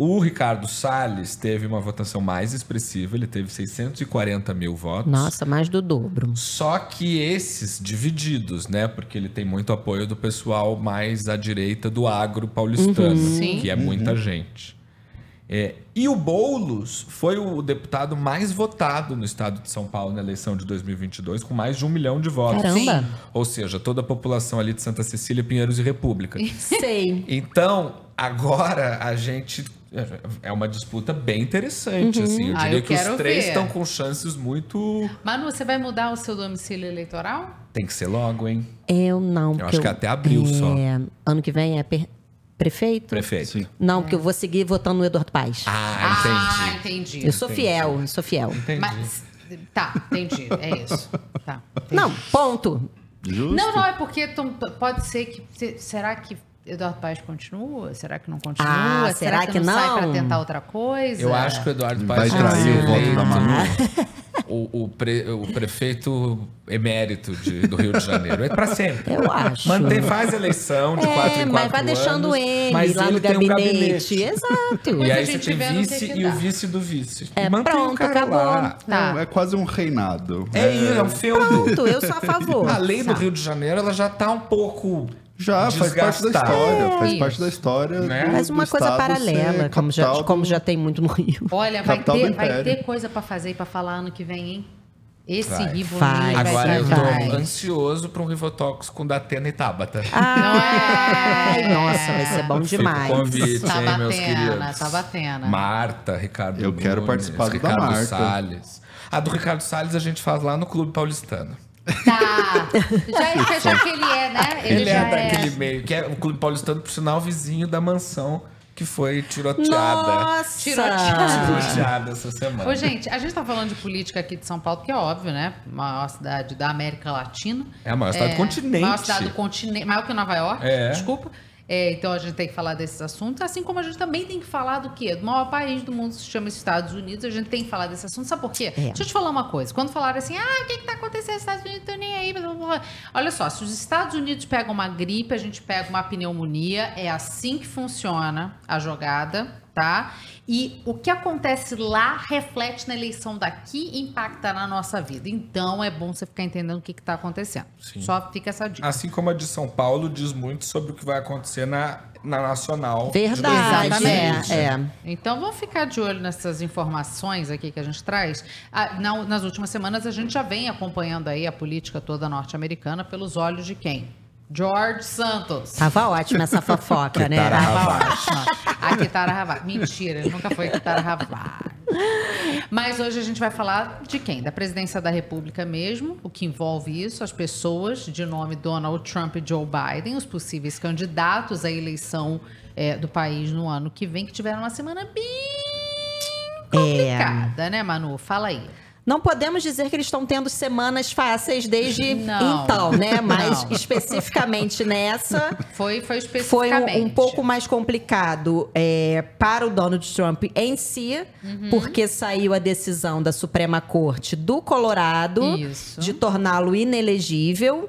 O Ricardo Salles teve uma votação mais expressiva, ele teve 640 mil votos. Nossa, mais do dobro. Só que esses divididos, né? Porque ele tem muito apoio do pessoal mais à direita do agro paulistano, Sim. que é muita gente. É, e o Boulos foi o deputado mais votado no estado de São Paulo na eleição de 2022, com mais de um milhão de votos. Caramba. Ou seja, toda a população ali de Santa Cecília, Pinheiros e República. Sei. Então, agora a gente. É uma disputa bem interessante, assim. Eu Ah, diria eu que os três ver. estão com chances muito. Manu, você vai mudar o seu domicílio eleitoral? Tem que ser logo, hein? Eu não. porque acho que até abril só. é, Ano que vem é per- prefeito? Prefeito. Não, porque eu vou seguir votando no Eduardo Paes. Ah, Ah, entendi. entendi. eu sou fiel, eu sou fiel. Entendi. Mas, tá, entendi. É isso. Tá, entendi. Não, ponto. Justo. Não, não, é porque pode ser que. se- Será que Eduardo Paes continua? Será que não continua? Ah, será que sai não? pra tentar outra coisa? Eu acho que o Eduardo Vai Paes que trair o voto da Manu? O, o, pre- o prefeito emérito de- do Rio de Janeiro. É pra sempre. Eu acho. Mantém, faz eleição de quatro É, em quatro mas vai deixando anos, ele mas lá ele no tem um gabinete. Exato. E aí você gente tem que vice que e o vice do vice. É, Mantém o pronto, cara acabou. lá. Tá. É quase um reinado. É, isso, é um feudo. Pronto, eu sou a favor. A lei do Rio de Janeiro ela já tá um pouco Já, faz parte da história. Faz Isso. parte da história. Né? do- Mas do uma coisa paralela, como já, capital como do- já tem muito no Rio. Olha, vai do ter, vai ter coisa pra fazer e pra falar ano que vem, hein? Esse Vai. Rivoninho Vai. vai, Agora eu tô vai. ansioso pra um Rivotox com Datena e Tabata. Ai, é. nossa, vai ser bom demais. convite, Tá hein, meus batendo, queridos. tá batendo. Marta, Ricardo Eu quero Nunes, participar do da Ricardo Marta. Salles. A do Ricardo Salles a gente faz lá no Clube Paulistano. Tá. Já, já que ele é, né? Ele, já é daquele meio, que é o Clube Paulistano, por sinal, vizinho da mansão que foi tiroteada. Nossa! Tiroteada essa semana. Ô, gente, a gente tá falando de política aqui de São Paulo, que é óbvio, né? Maior cidade da América Latina. É a maior cidade do continente. Maior cidade do continente. Maior que Nova York, É. desculpa. É, então a gente tem que falar desses assuntos, assim como a gente também tem que falar do quê? Do maior país do mundo se chama Estados Unidos, a gente tem que falar desse assunto. Sabe por quê? Deixa eu te falar uma coisa. Quando falaram assim, ah, o que, que tá acontecendo nos Estados Unidos? Tô nem aí. blá, blá, blá. Olha só, se os Estados Unidos pegam uma gripe, a gente pega uma pneumonia, é assim que funciona a jogada, tá? E o que acontece lá reflete na eleição daqui e impacta na nossa vida. Então é bom você ficar entendendo o que, que tá acontecendo. Sim. Só fica essa dica. Assim como a de São Paulo diz muito sobre o que vai acontecer na, na Nacional. de Verdade, 2020. é, é. Então vamos ficar de olho nessas informações aqui que a gente traz. Ah, na- nas últimas semanas a gente já vem acompanhando aí a política toda norte-americana pelos olhos de quem? George Santos. Tava ótima essa fofoca, né? Kitara Tava ótima. A Kitara Havas. Mentira, ele nunca foi Kitara Havas. Mas hoje a gente vai falar de quem? Da presidência da República mesmo, o que envolve isso, as pessoas de nome Donald Trump e Joe Biden, os possíveis candidatos à eleição eh, do país no ano que vem, que tiveram uma semana bem complicada, né, Manu? Fala aí. Não podemos dizer que eles estão tendo semanas fáceis desde Não. então, né? Mas Não. especificamente nessa, Foi, foi foi especificamente. um, um pouco mais complicado é, para o Donald Trump em si, Uhum. porque saiu a decisão da Suprema Corte do Colorado Isso. de torná-lo inelegível.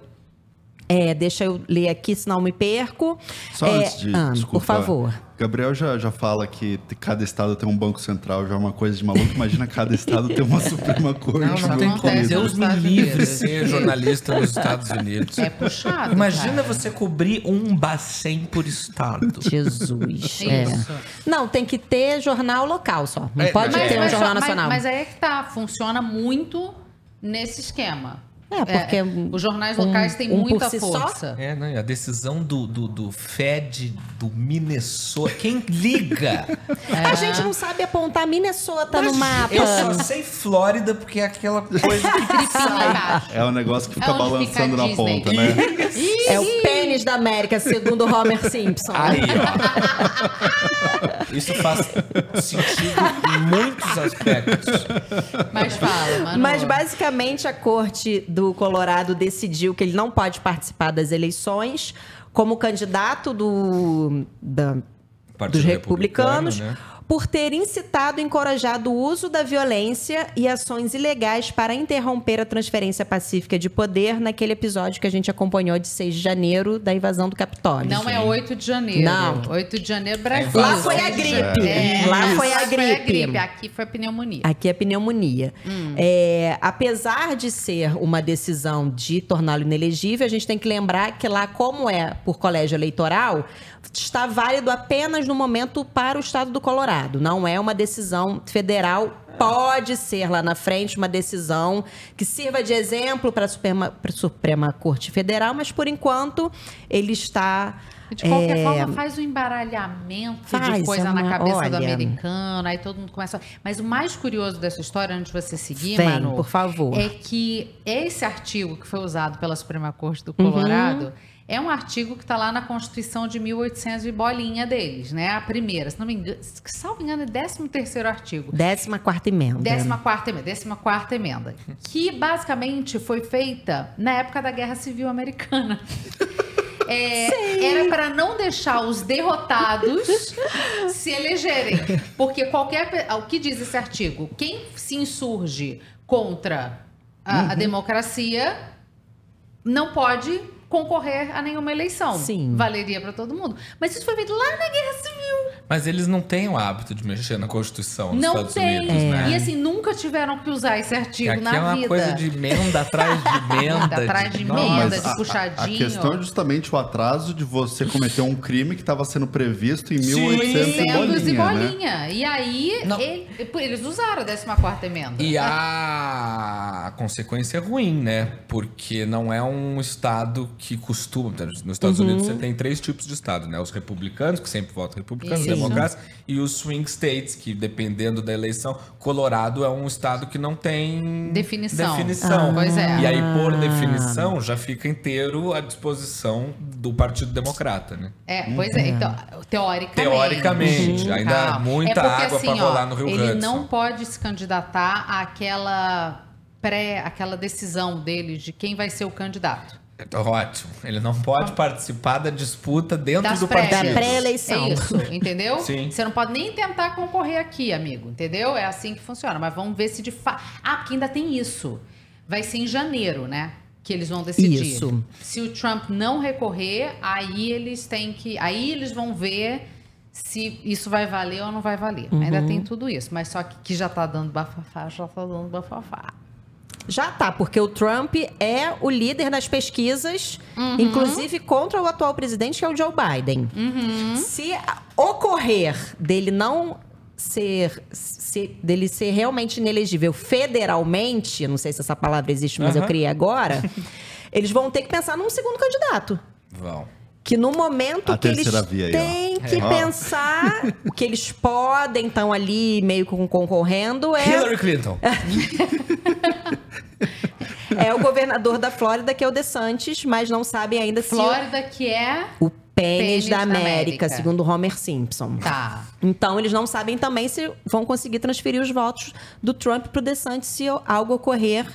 É, deixa eu ler aqui, senão eu me perco. Só É, antes de. ah, desculpa, por favor. Gabriel já, já fala que cada estado tem um banco central, já é uma coisa de maluco. Imagina cada estado ter uma Suprema Corte. Não, não tem como. Deus me livre ser jornalista nos Estados Unidos. É puxado. Imagina cara. você cobrir um bacen por estado. Jesus. é. Isso. Não, tem que ter jornal local só. Não É, pode mas- ter um mas jornal só- mas- nacional. Mas, aí é que tá, funciona muito nesse esquema. É, porque os jornais um- locais têm um muita si força. né? É, não, e a decisão do, do, do Fed do Minnesota. Quem liga? A gente não sabe apontar Minnesota no mapa. Eu só sei Flórida porque é aquela coisa que embaixo. É o negócio que fica É onde fica balançando na ponta, né? É o pênis da América, segundo Homer Simpson. Aí, ó. Isso faz sentido em muitos aspectos. Mas fala, Manu. Mas basicamente a corte do Colorado decidiu que ele não pode participar das eleições como candidato do, da- dos republicanos. Republicano, né? Por ter incitado e encorajado o uso da violência e ações ilegais para interromper a transferência pacífica de poder naquele episódio que a gente acompanhou de 6 de janeiro da invasão do Capitólio. Não é 8 de janeiro. Não. 8 de janeiro, Brasil. Lá foi a 6 de gripe. janeiro. Lá foi a Lá gripe. Aqui foi a pneumonia. Aqui é pneumonia. É, apesar de ser uma decisão de torná-lo inelegível, a gente tem que lembrar que lá, como é por colégio eleitoral, está válido apenas no momento para o estado do Colorado. Não é uma decisão federal. Pode ser lá na frente uma decisão que sirva de exemplo para a Suprema, para a Suprema Corte Federal, mas por enquanto ele está. De qualquer é, forma, faz o embaralhamento Faz, de coisa é na uma- cabeça do olha. americano, aí todo mundo começa. Mas o mais curioso dessa história, antes de você seguir, Vem, Manu, por favor. é que esse artigo que foi usado pela Suprema Corte do Uhum. É um artigo que está lá na Constituição de 1800 e bolinha deles, né? A primeira, se não me engano, salvo engano, é 13 terceiro artigo. 14 emenda. 14 emenda, 14 emenda, que basicamente foi feita na época da Guerra Civil Americana. É, era para não deixar os derrotados se elegerem, porque qualquer o que diz esse artigo, quem se insurge contra a, a democracia não pode concorrer a nenhuma eleição. Sim. Valeria para todo mundo. Mas isso foi feito lá na Guerra Civil. Mas eles não têm o hábito de mexer na Constituição dos Não Estados tem. Unidos, né? E assim, nunca tiveram que usar esse artigo Aqui na é uma vida. coisa de emenda atrás de emenda. Atrás de emenda, de a- puxadinho. A questão é justamente o atraso de você cometer um crime que estava sendo previsto em Sim. 1800 e 800 e bolinha, né? bolinha. E aí, ele- eles usaram a 14 emenda. E a consequência é ruim, né? Porque não é um estado que costuma. Nos Estados Uhum. Unidos você tem três tipos de estado, né? Os republicanos, que sempre votam republicanos, Isso. democratas, e os swing states, que dependendo da eleição, Colorado é um estado que não tem Definição. definição. Ah, pois é. E aí, por definição, já fica inteiro à disposição do Partido Democrata, né? É, pois é. Então, teoricamente. Teoricamente, ainda há muita É porque, água assim, ó, rolar no Rio Ele Hudson. não pode se candidatar àquela pré, aquela decisão dele de quem vai ser o candidato. Então, Ótimo. Ele não pode participar da disputa dentro Das do prévias. partido. Da pré-eleição. É isso, entendeu? Sim. Você não pode nem tentar concorrer aqui, amigo, entendeu? É assim que funciona. Mas vamos ver se de fato. Ah, porque ainda tem isso. Vai ser em janeiro, né? Que eles vão decidir. Isso. Se o Trump não recorrer, aí eles têm que. Aí eles vão ver se isso vai valer ou não vai valer. Uhum. Ainda tem tudo isso. Mas só que, que já tá dando bafafá, já tá dando bafafá. Já tá, porque o Trump é o líder das pesquisas, Uhum. inclusive contra o atual presidente, que é o Joe Biden. Uhum. Se ocorrer dele não ser, se- dele ser realmente inelegível federalmente, eu não sei se essa palavra existe, mas eu Aham. criei agora, eles vão ter que pensar num segundo candidato. Vão. Que no momento A que eles aí, ó. têm que É. Pensar o que eles podem estão ali meio que concorrendo é Hillary Clinton. é o governador da Flórida, que é o DeSantis, mas não sabe ainda se Flórida, que é. o pênis, Pênis da da América, América. segundo Homer Simpson. Tá. Então, eles não sabem também se vão conseguir transferir os votos do Trump para o DeSantis se algo ocorrer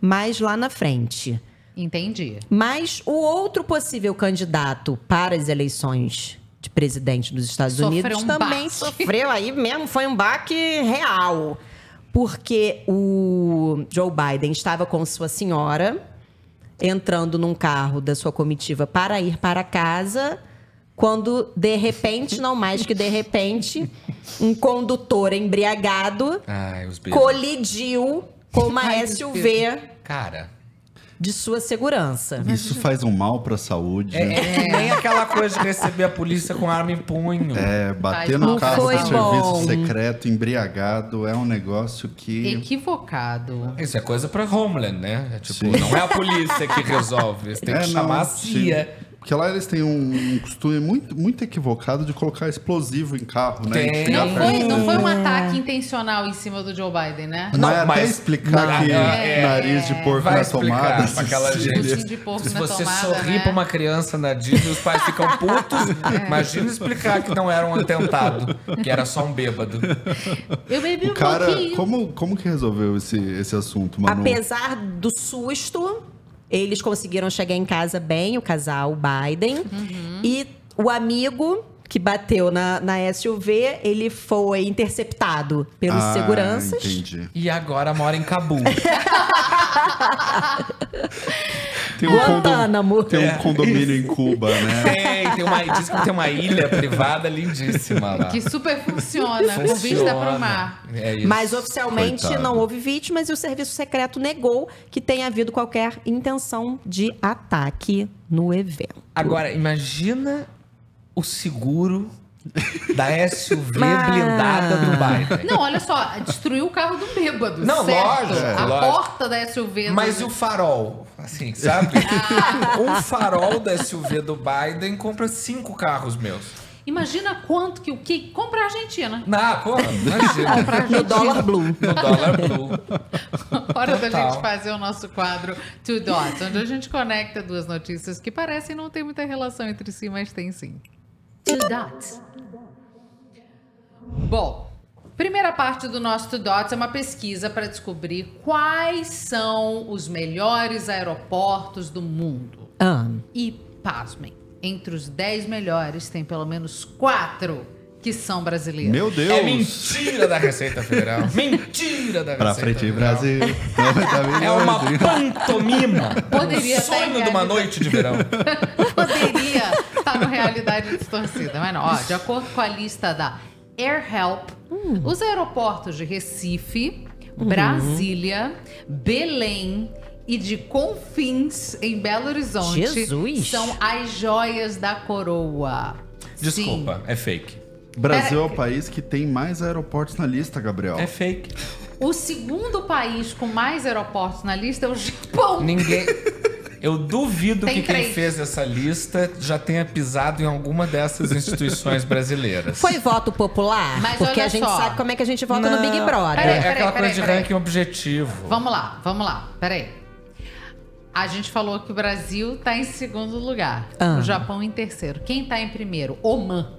mais lá na frente. Entendi. Mas o outro possível candidato para as eleições de presidente dos Estados Sofreu Unidos um também baque. sofreu aí mesmo, foi um baque real. Porque o Joe Biden estava com sua senhora entrando num carro da sua comitiva para ir para casa, quando de repente, não mais que de repente, um condutor embriagado Ai, colidiu com uma Ai, SUV Cara, de sua segurança. Isso faz um mal pra saúde. é, é que nem aquela coisa de receber a polícia com arma em punho. É, bater no carro Foi do serviço secreto, embriagado, é um negócio que. Equivocado. Isso é coisa pra Homeland, né? É tipo, Sim. não é a polícia que resolve. Eles têm É, que não, chamar a sim. Porque lá eles têm um, um costume muito, muito equivocado de colocar explosivo em carro, né? Tem. Não foi, não foi um ataque intencional em cima do Joe Biden, né? Não, Não, é até mas- explicar mas- que é, nariz de porco Vai na tomada. pra aquela gente. Focinho de porco Se na você tomada, sorrir né? pra uma criança na Disney, os pais ficam putos. É. Imagina explicar que não era um atentado, que era só um bêbado. Eu bebi O um cara, pouquinho. como, como que resolveu esse, esse assunto, Manu? Apesar do susto, eles conseguiram chegar em casa bem, o casal Biden. Uhum. E o amigo que bateu na, na SUV, ele foi interceptado pelos Ah, seguranças. Entendi. E agora mora em Cabul. Tem um, condom- tem um É. condomínio em Cuba, né? Tem, tem uma, diz que tem uma ilha privada lindíssima lá. Que super funciona, com vista pro mar. É isso. Mas oficialmente Coitado. não houve vítimas e o serviço secreto negou que tenha havido qualquer intenção de ataque no evento. Agora, imagina o seguro da SUV Ah. blindada do Biden. Não, olha só, destruiu o carro do bêbado. Não, certo? lógico, A lógico. porta da SUV. Mas do... e o farol? Assim, sabe? Ah. um farol da SUV do Biden compra cinco carros meus. Imagina quanto que o que compra a Argentina. Não, porra, imagina. No dólar blue. No dólar blue. Hora da Total. gente fazer o nosso quadro Two Dots, onde a gente conecta duas notícias que parecem não ter muita relação entre si, mas tem sim. Two Dots. Bom, primeira parte do nosso Dots é uma pesquisa para descobrir quais são os melhores aeroportos do mundo. Ah, E, pasmem, entre os 10 melhores tem pelo menos quatro que são brasileiros. Meu Deus! É mentira da Receita Federal. Mentira da Pra Receita frente, Federal. Brasil. É uma pantomima. Poderia um sonho de uma noite de verão. Poderia estar no realidade distorcida, mas não. Ó, de acordo com a lista da Air Help, os aeroportos de Recife, Brasília, Belém e de Confins, em Belo Horizonte, Jesus. são as joias da coroa. Desculpa, é fake. Brasil é o país que tem mais aeroportos na lista, Gabriel. É fake. O segundo país com mais aeroportos na lista é o Japão. Ninguém. Eu duvido Tem que quem três. fez essa lista já tenha pisado em alguma dessas instituições brasileiras. Foi voto popular? Mas Porque a gente só. sabe como é que a gente vota no Não, Big Brother. É, Peraí, é peraí, aquela peraí, coisa de peraí. ranking objetivo. Vamos lá, vamos lá. Peraí. A gente falou que o Brasil tá em segundo lugar. Ah. O Japão em terceiro. Quem tá em primeiro? Oman.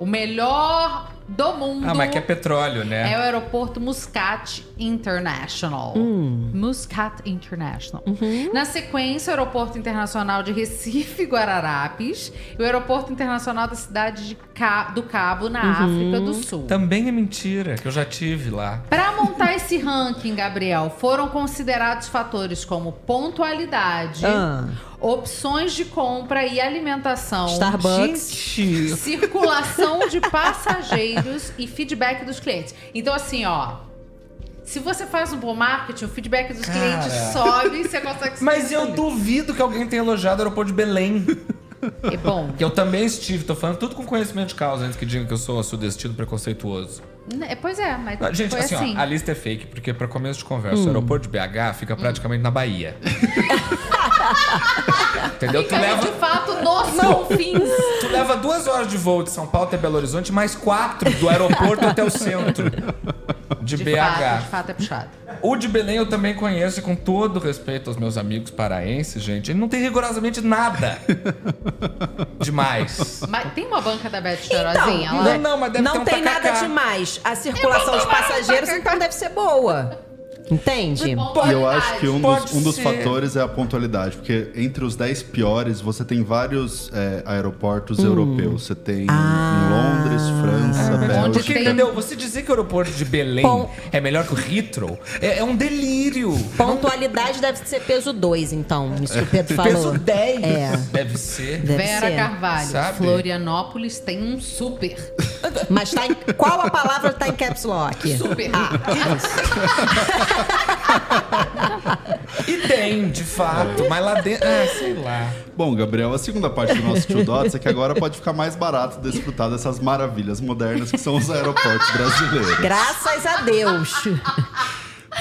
O melhor do mundo. Ah, mas que é petróleo, né? É o aeroporto Muscat International. Hum. Muscat International. Uhum. Na sequência, o aeroporto internacional de Recife Guararapes e o aeroporto internacional da cidade de Ca- do Cabo, na Uhum. África do Sul. Também é mentira, que eu já tive lá. Para montar esse ranking, Gabriel, foram considerados fatores como pontualidade, Ah. opções de compra e alimentação, Starbucks. Gente, circulação de passageiros e feedback dos clientes. Então, assim, ó. Se você faz um bom marketing, o feedback dos Cara. clientes sobe e você consegue subir Mas eu duvido que alguém tenha elogiado o aeroporto de Belém. É bom. Que eu também estive, tô falando tudo com conhecimento de causa, antes que digam que eu sou sudestino preconceituoso. É, Pois é, mas Ah, Gente, foi assim, assim. Ó, a lista é fake, porque pra começo de conversa, Hum. o aeroporto de BH fica praticamente na Bahia. Entendeu? Tu leva, de fato nos confins. tu leva duas horas de voo de São Paulo até Belo Horizonte, mais quatro do aeroporto até o centro de, De BH. fato, de fato é puxado. O de Belém eu também conheço, e com todo respeito aos meus amigos paraenses, gente. Ele não tem rigorosamente nada demais. Mas tem uma banca da Beth Então, Cheirosinha lá? Não, não, mas deve ter não um tem tacacá. nada demais. A circulação de passageiros, então, deve ser boa. Entende? E eu acho que um dos, um dos fatores é a pontualidade, porque entre os 10 piores, você tem vários é, aeroportos Hum. europeus. Você tem Ah. Londres, França, Porque, Bélgica. entendeu? Você dizer que o aeroporto de Belém Bom. é melhor que o Heathrow é, é um delírio. Pontualidade deve ser peso 2, então. Isso que o Pedro falou. Peso 10. É. Deve ser. Deve Vera ser. Carvalho, Sabe? Florianópolis tem um super. Mas tá em, qual a palavra tá em caps lock? Super. E tem, de fato. Mas lá dentro. Ah, sei lá. Bom, Gabriel, a segunda parte do nosso Tio Dots é que agora pode ficar mais barato desfrutar dessas maravilhas modernas que são os aeroportos brasileiros. Graças a Deus.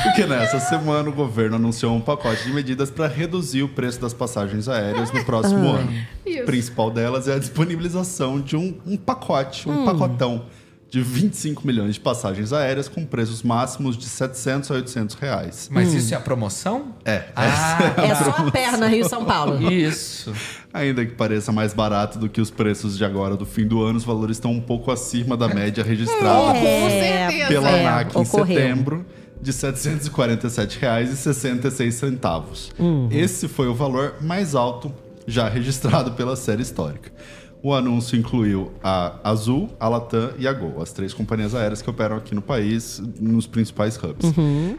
Porque nessa semana o governo anunciou um pacote de medidas para reduzir o preço das passagens aéreas no próximo Ah. ano. Isso. A principal delas é a disponibilização de um, um pacote, um Hum. pacotão de 25 milhões de passagens aéreas com preços máximos de 700 a 800 reais. Mas isso é a promoção? É. Ah, É só a perna Rio-São Paulo. Isso. Ainda que pareça mais barato do que os preços de agora do fim do ano, os valores estão um pouco acima da média registrada Com certeza. pela é, ANAC em ocorreu. setembro de R$ 747,66. Esse foi o valor mais alto já registrado pela série histórica. O anúncio incluiu a Azul, a Latam e a Gol, as três companhias aéreas que operam aqui no país, nos principais hubs.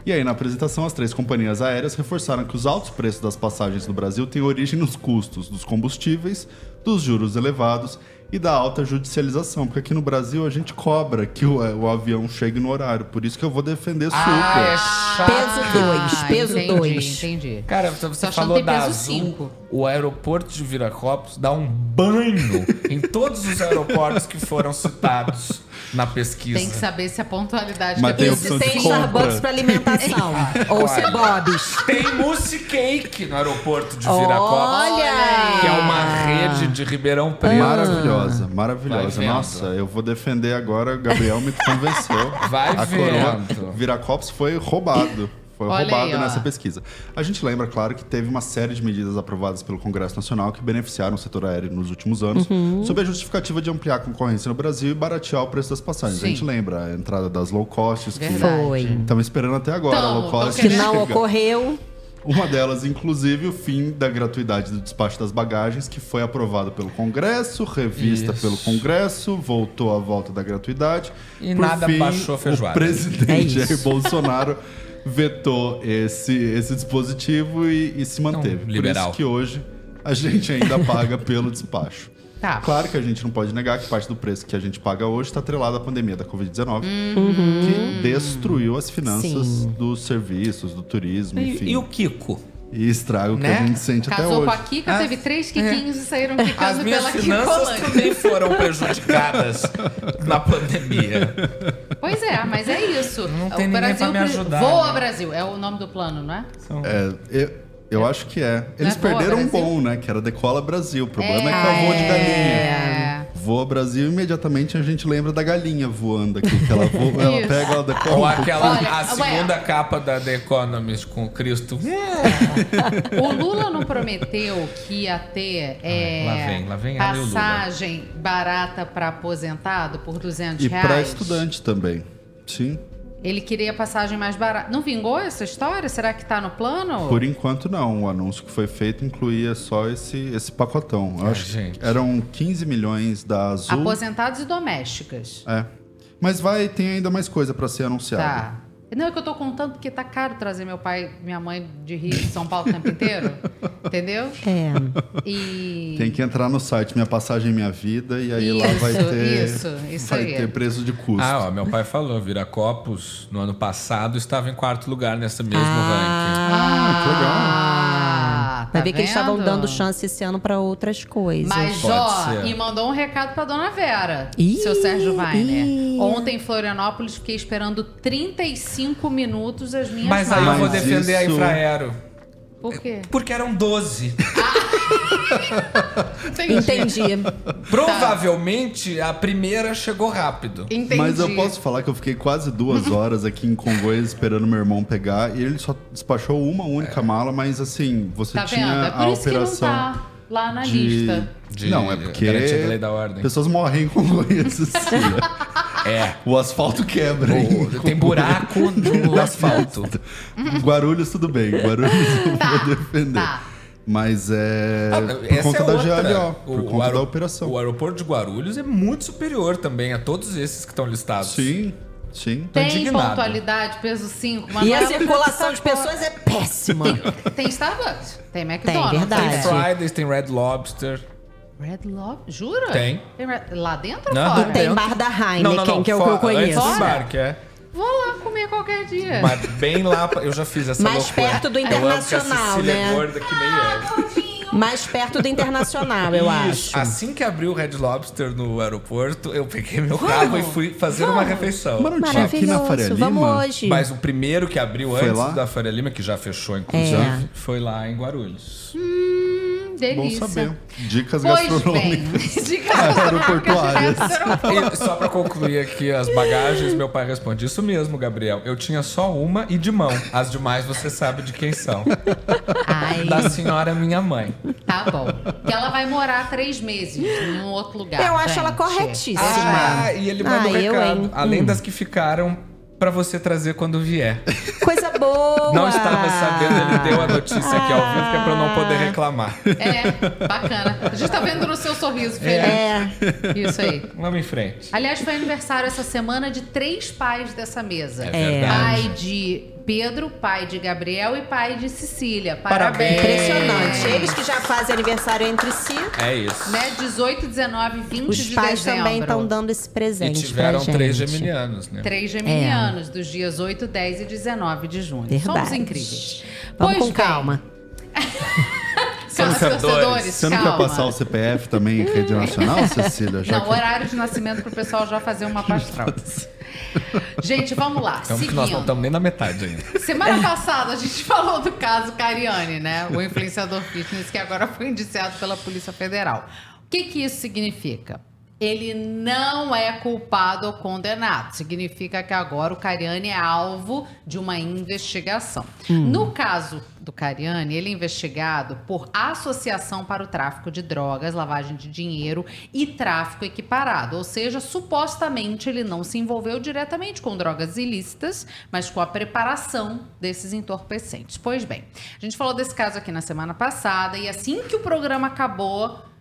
E aí, na apresentação, as três companhias aéreas reforçaram que os altos preços das passagens no Brasil têm origem nos custos dos combustíveis, dos juros elevados e da alta judicialização, porque aqui no Brasil a gente cobra que o, o avião chegue no horário. Por isso que eu vou defender super. Ah, é chato. Peso 2, peso entendi, 2. Entendi. Cara, você achando falou da peso Azul, cinco. o aeroporto de Viracopos dá um banho em todos os aeroportos que foram citados na pesquisa. Tem que saber se a pontualidade Mas tem opção se de tem compra. Starbucks pra alimentação. Ou se é Bob's. Tem Mousse Cake no aeroporto de Viracopos. Olha! Que é uma rede de Ribeirão Preto. Maravilhosa, maravilhosa. Nossa, eu vou defender agora. Gabriel me convenceu. Vai a coroa. Viracopos foi roubado. Foi Olha roubado aí, nessa pesquisa. A gente lembra, claro, que teve uma série de medidas aprovadas pelo Congresso Nacional que beneficiaram o setor aéreo nos últimos anos, Uhum. sob a justificativa de ampliar a concorrência no Brasil e baratear o preço das passagens. Sim. A gente lembra a entrada das low costs, que estamos esperando até agora a Tamo, low cost Que não ocorreu. Uma delas, inclusive, o fim da gratuidade do despacho das bagagens, que foi aprovado pelo Congresso, revista Isso. pelo Congresso, voltou à volta da gratuidade. E nada baixou a feijoada. O presidente É Jair. Bolsonaro vetou esse, esse dispositivo e, e se manteve. Por liberal. isso que hoje a gente ainda paga pelo despacho. Tá. Claro que a gente não pode negar que parte do preço que a gente paga hoje está atrelado à pandemia da Covid-19, Uhum. que destruiu as finanças Sim. dos serviços, do turismo, enfim. E, e o Kiko? E estraga o que Né? a gente sente até Casou hoje. com a Kika, Ah, teve três é. Kikinhos e saíram As quicando minhas pela finanças Kikolândia. também foram prejudicadas na pandemia. Pois é, mas é isso. Não o tem ninguém Brasil pra me ajudar, Voa né? Brasil, é o nome do plano, não é? É, eu, Eu acho que é. Eles é perderam um bom, né? Que era Decola Brasil. O problema é, que é voo de galinha. Voa Brasil, imediatamente a gente lembra da galinha voando aqui. Que ela, voa, ela pega, ela decola. Ou aquela, Olha, a ué. segunda capa da The Economist com o Cristo. O Lula não prometeu que ia ter é, lá vem, lá vem e passagem barata para aposentado por 200 E reais? para estudante também. Sim. Ele queria passagem mais barata. Não vingou essa história? Será que tá no plano? Por enquanto não. O anúncio que foi feito incluía só esse, esse pacotão. Eu Ai, acho gente. que eram 15 milhões da Azul. Aposentados e domésticas. É. Mas vai, tem ainda mais coisa para ser anunciada. Tá. Não, é que eu tô contando porque tá caro trazer meu pai e minha mãe de Rio e São Paulo o tempo inteiro. Entendeu? É. E. Tem que entrar no site Minha Passagem Minha Vida e aí lá Isso, vai ter, isso, isso vai aí. ter preço de custo. Ah, ó, meu pai falou, Viracopos, no ano passado, estava em quarto lugar nesse mesmo Ah, que legal. Vai tá ver que eles estavam dando chance esse ano pra outras coisas. Mas, Pode ó, ser. e mandou um recado pra dona Vera, Ih, seu Sérgio Weiner. ih. Ontem em Florianópolis fiquei esperando 35 minutos as minhas Mas aí eu vou defender a isso- Infraero. Por quê? Porque eram 12. Entendi. Provavelmente a primeira chegou rápido. Entendi. Mas eu posso falar que eu fiquei quase duas horas aqui em Congonhas esperando meu irmão pegar e ele só despachou uma única mala, mas assim, você Tá tinha vendo? É a por isso que não operação tá lá na de... lista. De Não, é porque garantia da lei da ordem. pessoas morrem em Congonhas, Cecília. É. O asfalto quebra. O- Tem buraco no asfalto. Guarulhos tudo bem, Guarulhos eu Tá, vou defender. tá. Mas é Ah, por essa conta é da outra. GLO, por O- o conta aero- da operação. O aeroporto de Guarulhos é muito superior também a todos esses que estão listados. Sim, sim. Tem indignado. pontualidade, peso 5. E a circulação de pessoas é péssima. Tem Starbucks, tem McDonald's. verdade. Tem Tem Fridays, tem Red Lobster. Red Lobster? Jura? Tem. Red- Lá dentro ou Não, fora? Tem dentro. bar da Heineken, Não, não, não. que é o que eu fora- Antes conheço. do bar, que é. Vou lá comer qualquer dia. Mas bem lá, eu já fiz essa Mais loucura. perto do Eu amo que a Internacional, Cecília né? É gorda que nem é. Mais perto do internacional, eu Isso. acho. Assim que abriu o Red Lobster no aeroporto, eu peguei meu carro e fui fazer uma refeição. Mas não tinha aqui na Faria Maravilhoso. Vamos Lima? hoje. Mas o primeiro que abriu Foi antes lá? da Faria Lima, que já fechou, inclusive, É. foi lá em Guarulhos. Hum, Bom delícia. saber. Dicas Pois bem, gastronômicas. dicas Aeroportuárias. E só pra concluir aqui as bagagens, meu pai responde: Isso mesmo, Gabriel. Eu tinha só uma e de mão. As demais você sabe de quem são. Ai. Da senhora minha mãe. Tá bom. Que ela vai morar três meses em um outro lugar. Eu acho ela gente. corretíssima. Ah, e ele manda um Ah, eu, recado. hein? Além Hum. das que ficaram pra você trazer quando vier. Coisa boa. Não estava sabendo, ele deu a notícia aqui ao vivo, que é pra eu não poder reclamar. É, bacana. A gente tá vendo no seu sorriso, feliz. É. Isso aí. Vamos em frente. Aliás, foi aniversário essa semana de três pais dessa mesa. É. Pai de Pedro, pai de Gabriel e pai de Cecília. Parabéns. Impressionante. Eles que já fazem aniversário entre si, É isso. Né? 18, 19 e 20 os de pais dezembro. também estão dando esse E presente tiveram pra gente. três geminianos, né? Três geminianos, dos dias 8, 10 e 19 de junho. Verdade. Somos incríveis. Vamos Pois com bem, calma. Calma, torcedores, Você não calma. quer passar o CPF também em rede nacional, Cecília? Já Não, que- horário de nascimento pro pessoal já fazer uma pastral. Gente, vamos lá. Então, que nós não estamos nem na metade ainda. Semana passada a gente falou do caso Cariani, né? O influenciador fitness que agora foi indiciado pela Polícia Federal. O que, que isso significa? Ele não é culpado ou condenado. Significa que agora o Cariani é alvo de uma investigação. No caso do Cariani, ele é investigado por associação para o tráfico de drogas, lavagem de dinheiro e tráfico equiparado. Ou seja, supostamente ele não se envolveu diretamente com drogas ilícitas, mas com a preparação desses entorpecentes. Pois bem, a gente falou desse caso aqui na semana passada e assim que o programa acabou,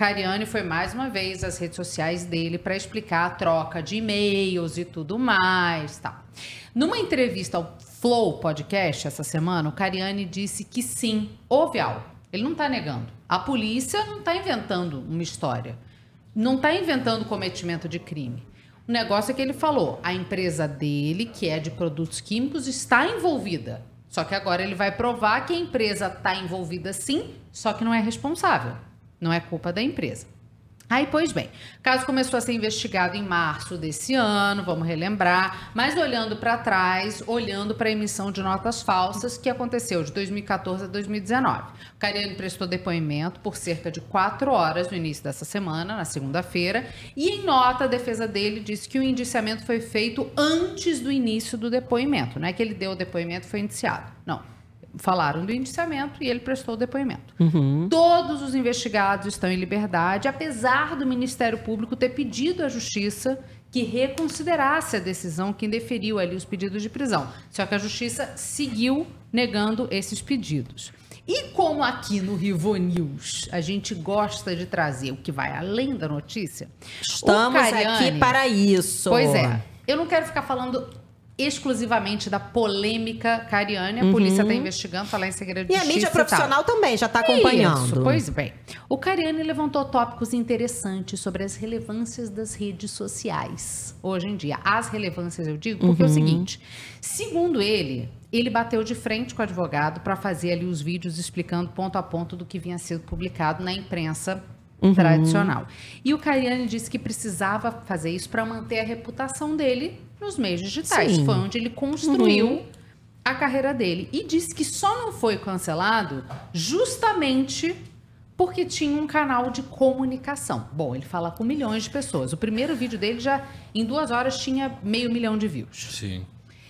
Cariani foi mais uma vez às redes sociais dele para explicar a troca de e-mails e tudo mais, tal. Numa entrevista ao Flow Podcast essa semana, o Cariani disse que sim, houve algo. Ele não está negando. A polícia não está inventando uma história. Não está inventando cometimento de crime. O negócio é que ele falou, a empresa dele, que é de produtos químicos, está envolvida. Só que agora ele vai provar que a empresa está envolvida sim, só que não é responsável. Não é culpa da empresa. Aí, pois bem, o caso começou a ser investigado em março desse ano, vamos relembrar, mas olhando para trás, olhando para a emissão de notas falsas que aconteceu de 2014 a 2019. O Cariani prestou depoimento por cerca de quatro horas no início dessa semana, na segunda-feira, e em nota a defesa dele disse que o indiciamento foi feito antes do início do depoimento, não é que ele deu o depoimento e foi indiciado, não. Falaram do indiciamento e ele prestou o depoimento. Todos os investigados estão em liberdade, apesar do Ministério Público ter pedido à Justiça que reconsiderasse a decisão que indeferiu ali os pedidos de prisão. Só que a Justiça seguiu negando esses pedidos. E como aqui no Rivo News a gente gosta de trazer o que vai além da notícia, Estamos Cariani- aqui para isso. Pois é. Eu não quero ficar falando exclusivamente da polêmica Cariani. A Uhum. polícia está investigando, está lá em segredo de E a mídia justiça tal. profissional também já está acompanhando. Isso, pois bem. O Cariani levantou tópicos interessantes sobre as relevâncias das redes sociais hoje em dia. As relevâncias, eu digo, porque é o Uhum. seguinte: segundo ele, ele bateu de frente com o advogado para fazer ali os vídeos explicando ponto a ponto do que vinha sendo publicado na imprensa Uhum. tradicional. E o Cariani disse que precisava fazer isso para manter a reputação dele nos meios digitais. Sim. Foi onde ele construiu Uhum. a carreira dele. E disse que só não foi cancelado justamente porque tinha um canal de comunicação. Bom, ele fala com milhões de pessoas. O primeiro vídeo dele já, em duas horas, tinha meio milhão de views. Sim.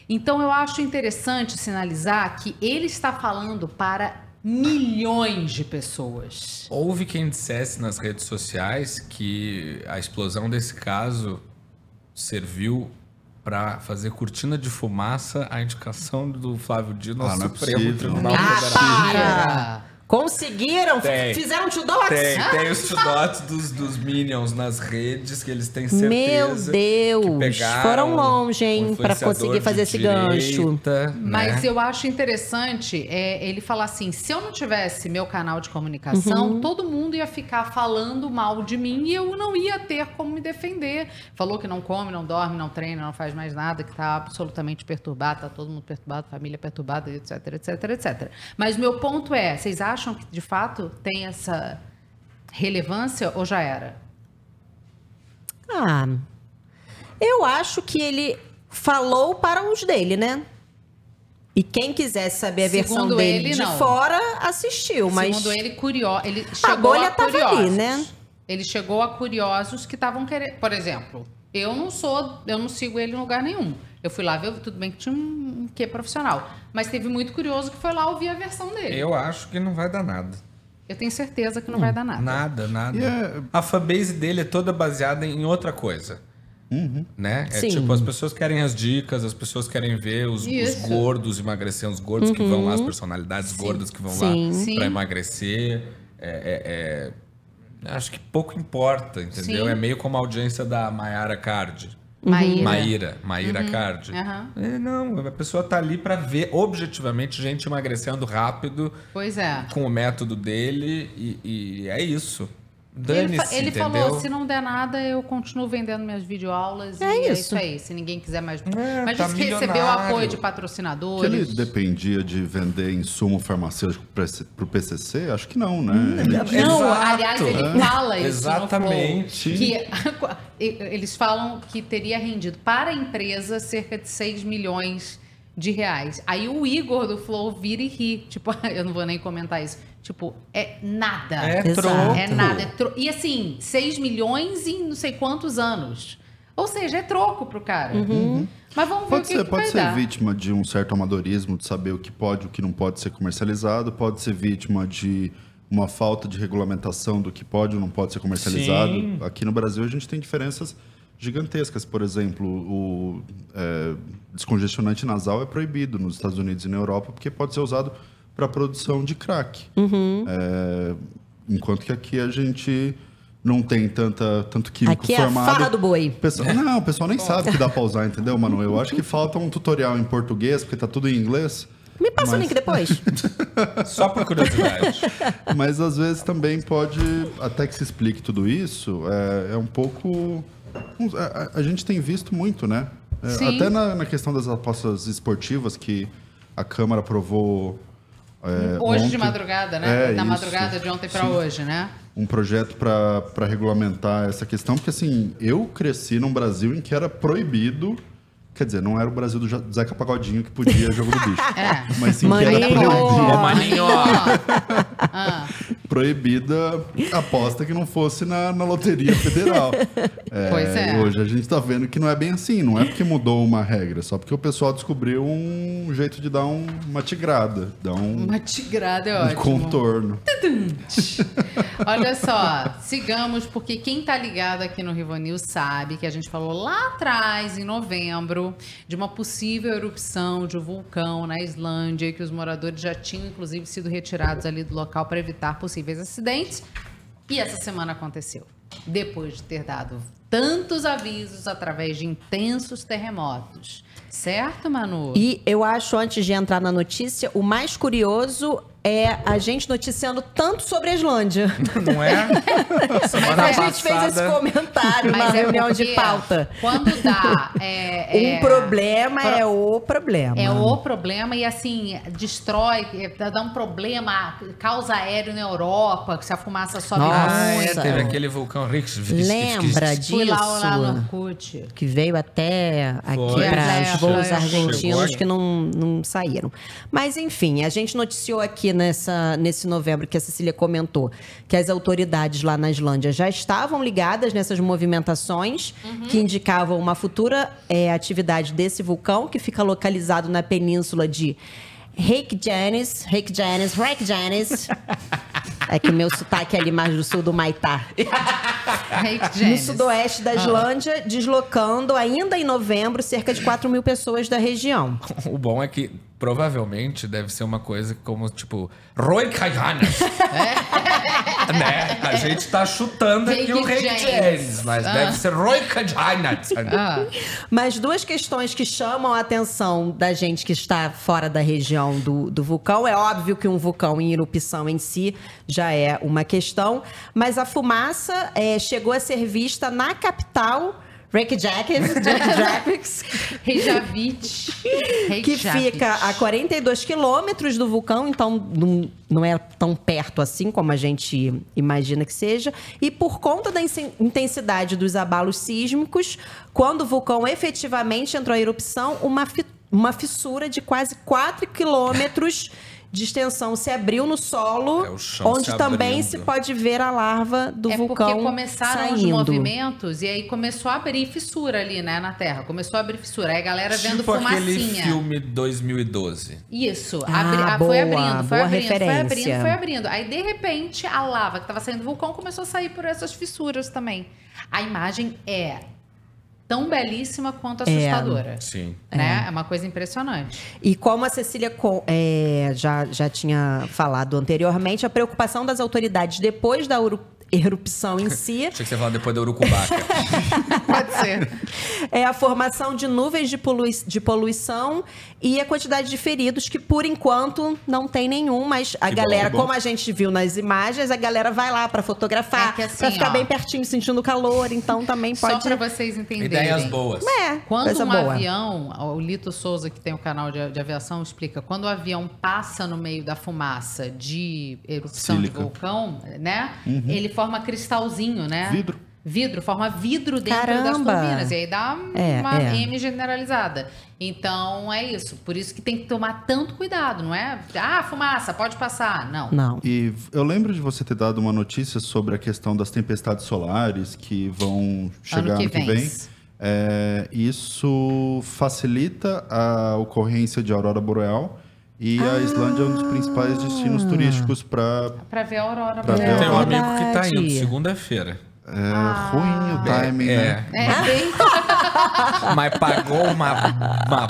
Então eu acho interessante sinalizar que ele está falando para milhões de pessoas. Houve quem dissesse nas redes sociais que a explosão desse caso serviu para fazer cortina de fumaça a indicação do Flávio Dino ao Ah, não é Supremo possível. Tribunal Ah, Federal. para! Conseguiram? Tem. Fizeram to-dots? Tem, tem os tudotes dos, dos Minions nas redes que eles têm certeza. Meu Deus! que pegaram Foram longe, hein, um pra conseguir fazer esse gancho. direita, Mas né? eu acho interessante é, ele falar assim: se eu não tivesse meu canal de comunicação, Uhum. todo mundo ia ficar falando mal de mim e eu não ia ter como me defender. Falou que não come, não dorme, não treina, não faz mais nada, que tá absolutamente perturbado, tá todo mundo perturbado, família perturbada, etc, etc, etc. Mas meu ponto é: vocês acham que de fato tem essa relevância ou já era? Ah, eu acho que ele falou para os dele, né? E quem quisesse saber a versão Segundo dele ele, de não. fora, assistiu. Mas Segundo ele, curioso. Ele chegou bolha a tava curiosos. ali, né? Ele chegou a curiosos que estavam querendo. Por exemplo, eu não sou, eu não sigo ele em lugar nenhum. Eu fui lá ver, tudo bem que tinha um, um quê profissional. Mas teve muito curioso que foi lá ouvir a versão dele. Eu acho que não vai dar nada. Eu tenho certeza que não vai dar nada. Nada, nada. E é- A fanbase dele é toda baseada em outra coisa. Né? É Sim. tipo, as pessoas querem as dicas, as pessoas querem ver os, os gordos emagrecer, os gordos que vão lá, as personalidades gordas que vão Sim. lá Sim. pra emagrecer. É, é- é- Acho que pouco importa, entendeu? Sim. É meio como a audiência da Mayara Card. Maíra. Maíra, Maíra Card. Aham. É, não, a pessoa tá ali pra ver objetivamente gente emagrecendo rápido Pois é. com o método dele e, e é isso. Ele, fa- ele falou: se não der nada, eu continuo vendendo minhas videoaulas. É e é isso. isso aí. Se ninguém quiser mais. É, Mas tá disse que recebeu apoio de Que ele patrocinadores. dependia de vender insumo farmacêutico para o PCC? Acho que não, né? Ele Não, Exato. aliás, ele fala isso. Exatamente. Que eles falam que teria rendido para a empresa cerca de 6 milhões de reais. Aí o Igor do Flow vira e ri. Tipo, eu não vou nem comentar isso. Tipo, é nada. É troco. É nada. é tro- E assim, 6 milhões em não sei quantos anos. Ou seja, é troco pro cara. Mas vamos ver Pode o que, ser, que pode vai ser dar. vítima de um certo amadorismo, de saber o que pode e o que não pode ser comercializado, pode ser vítima de uma falta de regulamentação do que pode ou não pode ser comercializado. Sim. Aqui no Brasil a gente tem diferenças gigantescas. Por exemplo, o é, descongestionante nasal é proibido nos Estados Unidos e na Europa porque pode ser usado para produção de crack. Uhum. É, enquanto que aqui a gente não tem tanta, tanto químico Aqui é a formado. farra do boi. O pessoal- não, o pessoal nem sabe que dá pra usar, entendeu, Manu? Eu acho que falta um tutorial em português, porque tá tudo em inglês. Me passa o Mas- link depois. Só por curiosidade. Mas às vezes também pode, até que se explique tudo isso, é, é um pouco. a, a- a gente tem visto muito, né? É, até na, na questão das apostas esportivas, que a Câmara aprovou. É, Hoje de ontem. madrugada, né? É, da isso. madrugada de ontem Sim. hoje, né? um projeto para regulamentar essa questão, porque assim, eu cresci num Brasil em que era proibido. Quer dizer, não era o Brasil do Zeca Pagodinho que podia jogo do bicho. É. Mas sim que era maninho. Ah, proibida aposta que não fosse na, na Loteria Federal. É, Pois é. e Hoje a gente tá vendo que não é bem assim, não é porque mudou uma regra, só porque o pessoal descobriu um jeito de dar um- uma tigrada, dar um, uma tigrada é um ótimo. contorno. Olha só, sigamos, porque quem tá ligado aqui no Rivanil sabe que a gente falou lá atrás, em novembro, de uma possível erupção de um vulcão na Islândia que os moradores já tinham, inclusive, sido retirados ali do local para evitar possíveis acidentes. E essa semana aconteceu. Depois de ter dado tantos avisos através de intensos terremotos. Certo, Manu? E eu acho, antes de entrar na notícia, o mais curioso é a gente noticiando tanto sobre a Islândia. Não é? Semana a gente fez esse comentário na Mas é reunião de pauta. Quando dá. é, Um é, problema pro- é o problema. É o problema e assim, destrói, é, dá um problema, causa aéreo na Europa, que se a fumaça sobe Nossa. Ah, é, teve aquele vulcão Riksvik. Lembra disso? Fui lá, lá no Orkut. que veio até aqui para É, os voos foi. Chegou argentinos que não, não saíram. Mas, enfim, a gente noticiou aqui nessa, nesse novembro que a Cecília comentou que as autoridades lá na Islândia já estavam ligadas nessas movimentações que indicavam uma futura eh, atividade desse vulcão, que fica localizado na península de Reykjanes, Reykjanes, Reykjanes. É que o meu sotaque é ali mais do sul do Maitá. No No sudoeste da Islândia, deslocando ainda em novembro cerca de 4 mil pessoas da região. O bom é que provavelmente deve ser uma coisa como, tipo, Roikajanas. né? A gente tá chutando aqui o Reykjanes. James, mas Ah. deve ser Roikajanas. Ah, Mas duas questões que chamam a atenção da gente que está fora da região do, do vulcão. É óbvio que um vulcão em erupção em si já é uma questão, mas a fumaça eh, chegou a ser vista na capital. Reykjavik, Reykjavik, Reykjavik. Que fica a 42 quilômetros do vulcão, então não, não é tão perto assim como a gente imagina que seja. E por conta da intensidade dos abalos sísmicos, quando o vulcão efetivamente entrou em erupção, uma, uma fissura de quase 4 quilômetros de extensão se abriu no solo, É onde se também abrindo. se pode ver a larva do é vulcão porque começaram os saindo. movimentos e aí começou a abrir fissura ali, né, na Terra. Começou a abrir fissura. Aí a galera vendo Tipo aquele fumacinha. filme 2012. Isso, Ah, abri- ah, foi boa, abrindo, foi boa abrindo, foi referência. abrindo, foi abrindo. Aí, de repente, a lava que estava saindo do vulcão começou a sair por essas fissuras também. A imagem é tão belíssima quanto É. assustadora. Sim. Né? É. uma coisa impressionante. E como a Cecília co- é, já, já tinha falado anteriormente, a preocupação das autoridades depois da erupção em si Achei que você ia falar depois da Urucubaca. Pode ser. é a formação de nuvens de, polui- de poluição e a quantidade de feridos, que por enquanto não tem nenhum, mas a Que bom, galera, que bom. como a gente viu nas imagens, a galera vai lá para fotografar, É que assim, pra ficar ó, bem pertinho, sentindo calor, então também Só pode... para vocês entenderem. Ideias boas. É, Quando um boa. avião, o Lito Souza, que tem o canal de, de aviação, explica, quando o avião passa no meio da fumaça de erupção Sílica. de vulcão, né? Ele forma cristalzinho, né? Vidro. Vidro, forma vidro dentro das Caramba. turbinas. E aí dá É, uma é. M generalizada. Então é isso. Por isso que tem que tomar tanto cuidado, não é? Ah, fumaça, pode passar. Não. Não. E eu lembro de você ter dado uma notícia sobre a questão das tempestades solares que vão chegar que ano que vem. vem. É, isso facilita a ocorrência de aurora boreal e a Islândia é um dos principais destinos turísticos para Pra ver a aurora Pra ver boreal. a Tem um amigo que tá indo segunda-feira. é, ruim o timing, é, né? É, bem... Mas pagou uma, uma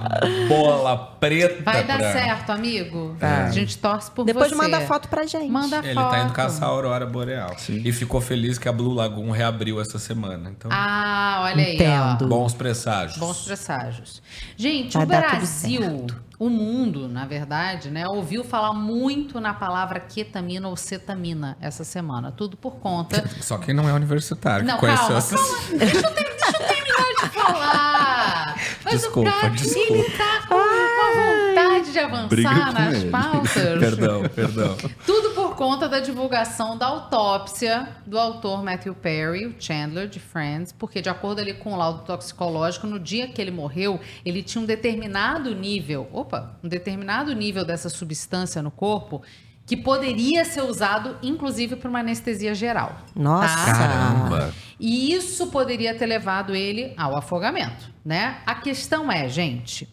bola preta. Vai dar pra- certo, amigo. A gente torce por Depois você. manda foto pra gente. Manda Ele foto. tá indo caçar a aurora boreal. E ficou feliz que a Blue Lagoon reabriu essa semana. Então, Ah, olha aí, Entendo. ó. bons presságios. Bons presságios. Gente, Vai o dar tudo Brasil, o mundo, na verdade, né, ouviu falar muito na palavra ketamina ou cetamina essa semana. Tudo por conta. Só quem não é universitário Não, conheceu calma, essas... calma. Deixa eu, ter- deixa eu terminar de falar. Mas Desculpa, o cara, desculpa. ele tá com uma vontade de avançar nas ele. pautas. Perdão, perdão. Tudo conta da divulgação da autópsia do autor Matthew Perry, o Chandler de Friends, porque de acordo ali com o laudo toxicológico, no dia que ele morreu, ele tinha um determinado nível, opa, um determinado nível dessa substância no corpo que poderia ser usado inclusive para uma anestesia geral. Nossa. tá? Caramba. E isso poderia ter levado ele ao afogamento, né? A questão é, gente,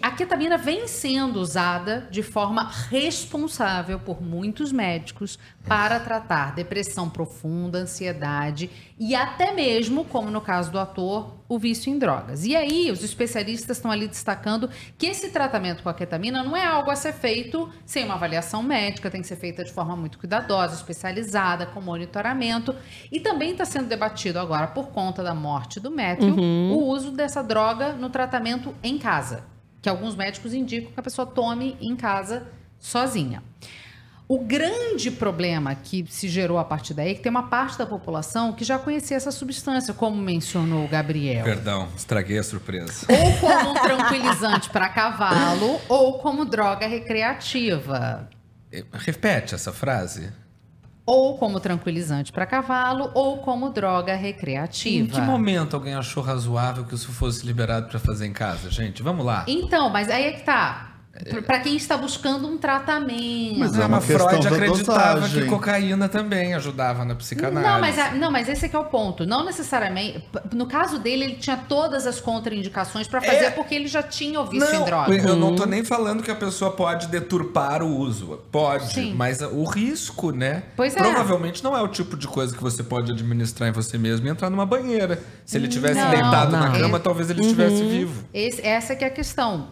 a ketamina vem sendo usada de forma responsável por muitos médicos para tratar depressão profunda, ansiedade e até mesmo, como no caso do ator, o vício em drogas. E aí, os especialistas estão ali destacando que esse tratamento com a ketamina não é algo a ser feito sem uma avaliação médica, tem que ser feita de forma muito cuidadosa, especializada, com monitoramento. E também está sendo debatido agora, por conta da morte do Matthew, Uhum. o uso dessa droga no tratamento em casa, que alguns médicos indicam que a pessoa tome em casa sozinha. O grande problema que se gerou a partir daí é que tem uma parte da população que já conhecia essa substância, como mencionou o Gabriel. Perdão, estraguei a surpresa. Ou como um tranquilizante para cavalo, ou como droga recreativa. Repete essa frase. Ou como tranquilizante para cavalo, ou como droga Em recreativa. que momento alguém achou razoável que isso fosse liberado pra fazer em casa, gente? Vamos lá. Então, mas aí é que tá. Para quem está buscando um tratamento. Mas é uma Freud acreditava dosagem. que cocaína também ajudava na psicanálise. Não mas, a- não, mas esse aqui é o ponto. Não necessariamente. No caso dele, ele tinha todas as contraindicações para fazer, É. porque ele já tinha o vício em Não, droga. eu não tô nem falando que a pessoa pode deturpar o uso. Pode, Sim. mas o risco, né? Pois é. Provavelmente não é o tipo de coisa que você pode administrar em você mesmo e entrar numa banheira. Se ele tivesse Não, deitado na não. cama, talvez ele estivesse vivo. Esse- essa que é a questão.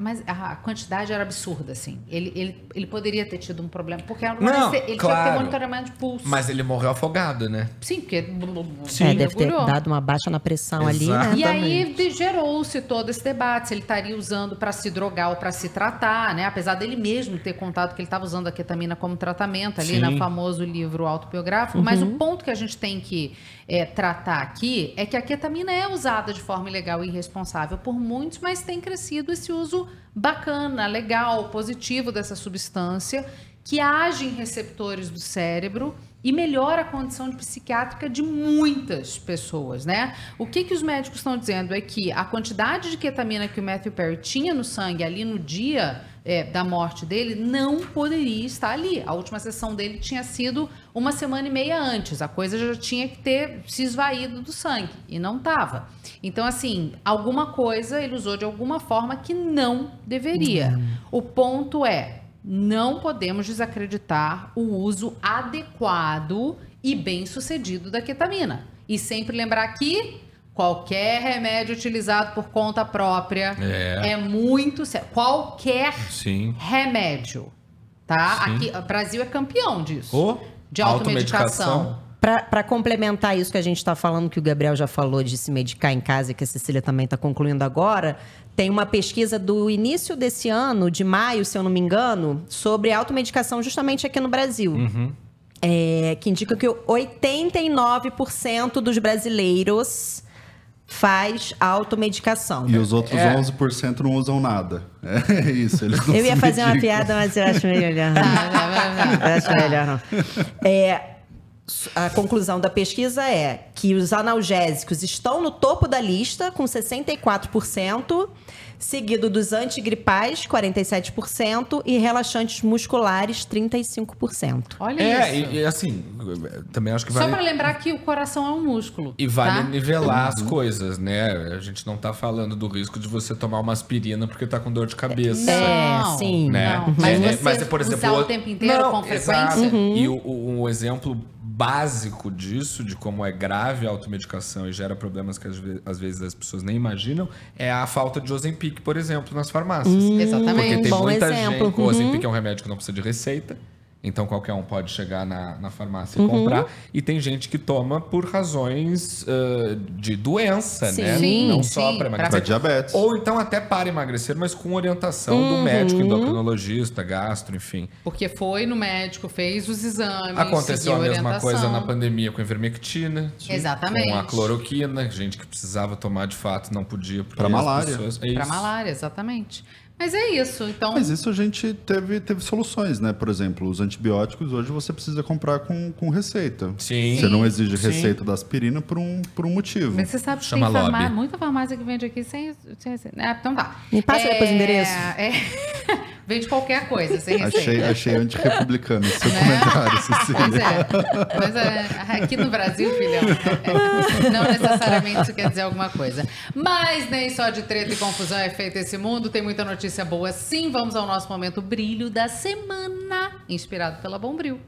Mas a quantidade era absurda, assim. Ele, ele, ele poderia ter tido um problema, porque era uma Não, aneste- ele tinha que claro. ter monitoramento de pulso. Mas ele morreu afogado, né? Sim, porque. É, deve ter dado uma baixa na pressão ali, né? E aí gerou-se todo esse debate se ele estaria usando para se drogar ou para se tratar, né? Apesar dele mesmo ter contado que ele estava usando a ketamina como tratamento ali Sim. no famoso livro autobiográfico. Mas o ponto que a gente tem que é, tratar aqui é que a ketamina é usada de forma ilegal e irresponsável por muitos, mas tem crescido esse uso bacana, legal, positivo dessa substância que age em receptores do cérebro e melhora a condição psiquiátrica de muitas pessoas, né? O que, que os médicos estão dizendo é que a quantidade de ketamina que o Matthew Perry tinha no sangue ali no dia é, da morte dele não poderia estar ali. A última sessão dele tinha sido uma semana e meia antes. A coisa já tinha que ter se esvaído do sangue e não estava. Então, assim, alguma coisa ele usou de alguma forma que não deveria. O ponto é, não podemos desacreditar o uso adequado e bem sucedido da ketamina. E sempre lembrar que qualquer remédio utilizado por conta própria É. é, muito sério. Qualquer Sim. remédio, tá? Sim. Aqui, o Brasil é campeão disso. Ô, de automedicação. Para complementar isso que a gente está falando, que o Gabriel já falou de se medicar em casa, e que a Cecília também está concluindo agora, tem uma pesquisa do início desse ano, de maio, se eu não me engano, sobre automedicação justamente aqui no Brasil. Uhum. É, que indica que 89% dos brasileiros faz automedicação. E os outros É. 11% não usam nada. É isso. Eles não Eu ia fazer uma piada, mas eu acho melhor. não. Eu acho melhor não. É, a conclusão da pesquisa é que os analgésicos estão no topo da lista, com 64%, seguido dos antigripais, 47%, e relaxantes musculares, 35%. Olha É, isso. e, e assim, também acho que Só vale. para lembrar que o coração é um músculo. E vale tá? nivelar as coisas, né? A gente não tá falando do risco de você tomar uma aspirina porque tá com dor de cabeça. Não, É, sim. Né? não. Mas É, você mas, por usar exemplo, o tempo inteiro Não, com frequência? exato. Uhum. E o, o- um exemplo básico disso, de como é grave a automedicação e gera problemas que às ve- às vezes as pessoas nem imaginam, é a falta de Ozempic, por exemplo, nas farmácias. Hum, Exatamente. Porque tem bom muita exemplo. gente. O Uhum. Ozempic é um remédio que não precisa de receita. Então qualquer um pode chegar na, na farmácia Uhum. e comprar. E tem gente que toma por razões ah, de doença, né? Sim, não sim, só para emagrecer. Pra diabetes. Ou então até para emagrecer, mas com orientação Uhum. do médico endocrinologista, gastro, enfim. Porque foi no médico, fez os exames. Aconteceu a mesma orientação. coisa na pandemia com a ivermectina. Exatamente. Com a cloroquina, gente que precisava tomar de fato não podia. as malária. pessoas- é Para isso. malária, exatamente. Mas é isso. Então, Mas isso a gente teve, teve soluções, né? Por exemplo, os antibióticos hoje você precisa comprar com, com receita. Sim. Você não exige Sim. receita da aspirina por um, por um motivo. mas você sabe que Chama tem muita farmácia que vende aqui sem. sem receita. Ah, então tá. Me passa depois o endereço. É, vende qualquer coisa, sem receita. Achei, achei antirrepublicano esse seu Né? comentário, Pois Cecília. é. Mas é, aqui no Brasil, filhão, é, não necessariamente isso quer dizer alguma coisa. Mas nem só de treta e confusão é feito esse mundo, tem muita notícia boa sim. Vamos ao nosso momento brilho da semana, inspirado pela Bombril.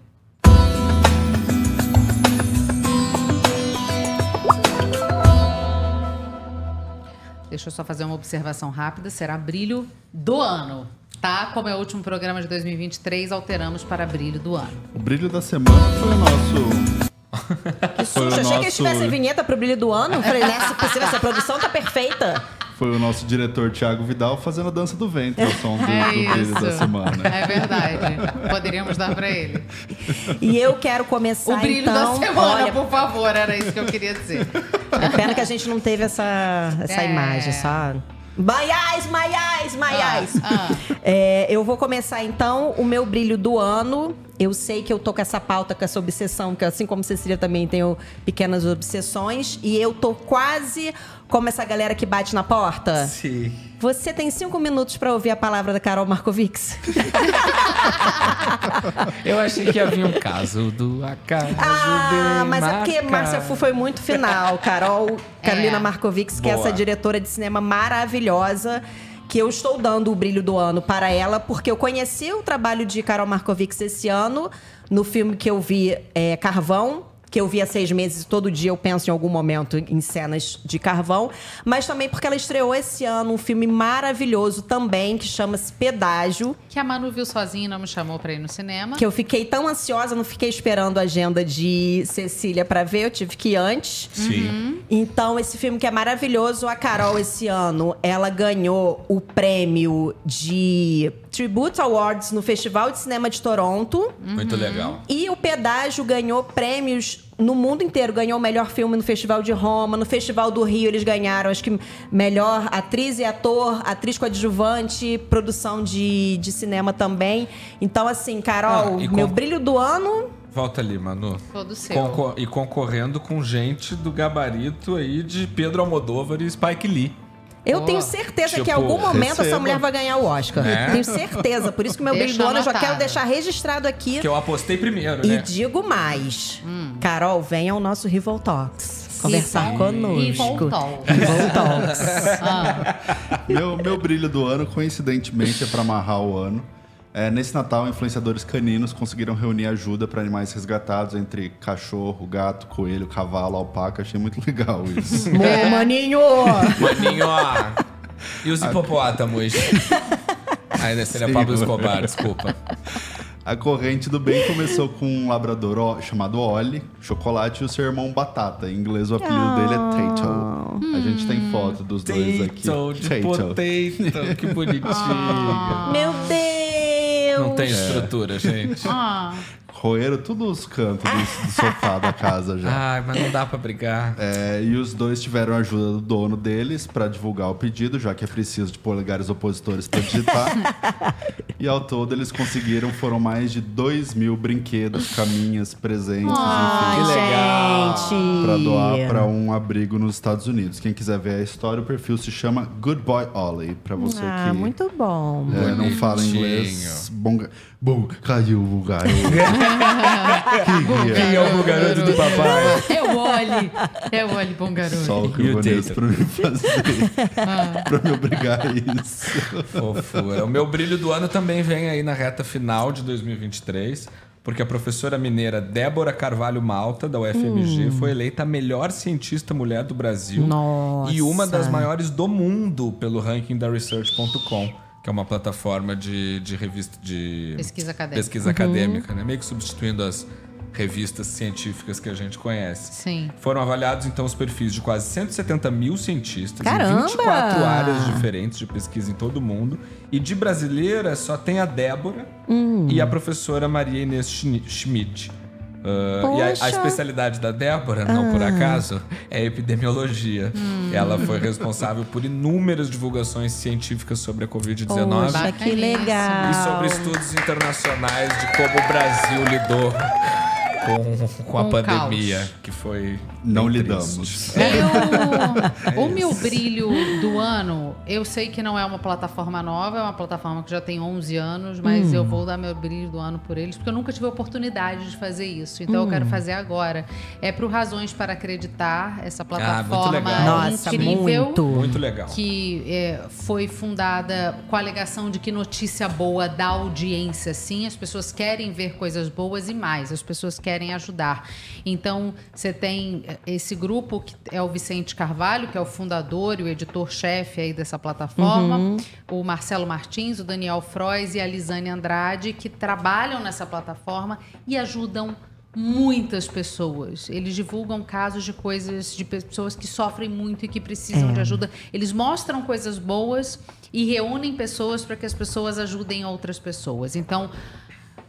Deixa eu só fazer uma observação rápida. Será brilho do ano, tá? Como é o último programa de 2023, alteramos para brilho do ano. O brilho da semana foi o nosso. Que susto, achei que eles tivessem vinheta pro brilho do ano. Falei, nessa possível, essa produção tá perfeita. Foi o nosso diretor Thiago Vidal fazendo a dança do ventre, o som do, É do brilho da semana. É verdade. Poderíamos dar pra ele. E eu quero começar O brilho então. da semana, olha, por favor, era isso que eu queria dizer. é pena que a gente não teve essa, essa É. imagem, só. Maiás, Maiás, Maiás. Ah, É, eu vou começar então o meu brilho do ano. Eu sei que eu tô com essa pauta, com essa obsessão, que assim como Cecília também tenho pequenas obsessões. E eu tô quase como essa galera que bate na porta. Sim. Você tem cinco minutos pra ouvir a palavra da Carol Markovics. Eu achei que havia um caso do acaso Ah, mas é porque. Márcia Fu foi muito final. Carol, Carolina É. Markovics, que é Boa. essa diretora de cinema maravilhosa. Que eu estou dando o brilho do ano para ela, porque eu conheci o trabalho de Carol Markovics esse ano, no filme que eu vi, é, Carvão, que eu vi há seis meses e todo dia eu penso em algum momento em cenas de carvão, mas também porque ela estreou esse ano um filme maravilhoso também, que chama-se Pedágio, que a Manu viu sozinha e não me chamou pra ir no cinema. que eu fiquei tão ansiosa, não fiquei esperando a agenda de Cecília pra ver, eu tive que ir antes. Sim. Então, esse filme que é maravilhoso, a Carol, esse ano, ela ganhou o prêmio de Tribute Awards no Festival de Cinema de Toronto. Muito legal. E o Pedágio ganhou prêmios no mundo inteiro. Ganhou o melhor filme no Festival de Roma. No Festival do Rio, eles ganharam, acho que, melhor atriz e ator, atriz coadjuvante, produção de, de cinema também. Então, assim, Carol, Ah, e meu com- brilho do ano. Volta ali, Manu. Todo seu. Concor- e concorrendo com gente do gabarito aí de Pedro Almodóvar e Spike Lee. Eu Boa. tenho certeza que em Tipo, algum momento essa mulher vai ganhar o Oscar. É? Tenho certeza. Por isso que meu Deixa brilho do ano eu já quero deixar registrado aqui. Que eu apostei primeiro, E né? digo mais. Carol, venha ao nosso Rival Talks. Conversar Rival- conosco. Rival Talks. Rival Talks. Ah, Meu, meu brilho do ano, coincidentemente, é para amarrar o ano. É, nesse Natal, influenciadores caninos conseguiram reunir ajuda para animais resgatados entre cachorro, gato, coelho, cavalo, alpaca. Achei muito legal isso. Meu maninho! Maninho, ó. E os hipopótamos? Ainda seria Sim, Pablo. Escobar, desculpa. A corrente do bem começou com um labrador ó- chamado Ollie, chocolate, e o seu irmão Batata. Em inglês, o apelido dele é Tato. A gente tem foto dos dois aqui. Tato de Tato. potato, que bonitinho. Meu Deus! Não tem estrutura, gente. ah. Roeram todos os cantos do, do sofá da casa já. Ai, mas não dá pra brigar. É, e os dois tiveram a ajuda do dono deles para divulgar o pedido, já que é preciso de polegares opositores para digitar. e ao todo eles conseguiram, foram mais de 2 mil brinquedos, caminhas, presentes, Ai, enfim. gente! Pra doar para um abrigo nos Estados Unidos. Quem quiser ver a história, o perfil se chama Good Boy Ollie. Pra você Ah, que muito bom. é, não fala inglês. Bom, bom, caiu o garoto. Quem é o garoto do papai? É o Oli. É o Oli, bom garoto. Só o E o Vanessa pra me fazer. Ah. pra me obrigar a isso. Fofura. O meu brilho do ano também vem aí na reta final de 2023, porque a professora mineira Débora Carvalho Malta, da UFMG, foi eleita a melhor cientista mulher do Brasil Nossa. e uma das maiores do mundo pelo ranking da Research.com, que é uma plataforma de, de revista de Pesquisa acadêmica. pesquisa acadêmica, né? meio que substituindo as revistas científicas que a gente conhece. Sim. Foram avaliados, então, os perfis de quase 170 mil cientistas Caramba! em 24 áreas diferentes de pesquisa em todo o mundo. E de brasileira, só tem a Débora Hum. e a professora Maria Inês Schmidt. Ah, e a, a especialidade da Débora, não por Ah. acaso, é epidemiologia. Hum. Ela foi responsável por inúmeras divulgações científicas sobre a Covid-19 Poxa, que legal. e sobre estudos internacionais de como o Brasil lidou com, com a o pandemia, caos. que foi. Não lidamos. triste. Eu, o meu brilho do ano, eu sei que não é uma plataforma nova, é uma plataforma que já tem 11 anos, mas Hum. eu vou dar meu brilho do ano por eles, porque eu nunca tive a oportunidade de fazer isso. Então eu Hum. quero fazer agora. É pro Razões para Acreditar, essa plataforma legal. Nossa, incrível. muito. Muito legal. Que é, foi fundada com a alegação de que notícia boa dá audiência, sim. As pessoas querem ver coisas boas e mais, as pessoas querem ajudar. Então, você tem esse grupo que é o Vicente Carvalho, que é o fundador e o editor-chefe aí dessa plataforma, Uhum. o Marcelo Martins, o Daniel Frois e a Lisane Andrade, que trabalham nessa plataforma e ajudam muitas pessoas. Eles divulgam casos de coisas de pessoas que sofrem muito e que precisam É. de ajuda. Eles mostram coisas boas e reúnem pessoas para que as pessoas ajudem outras pessoas. Então,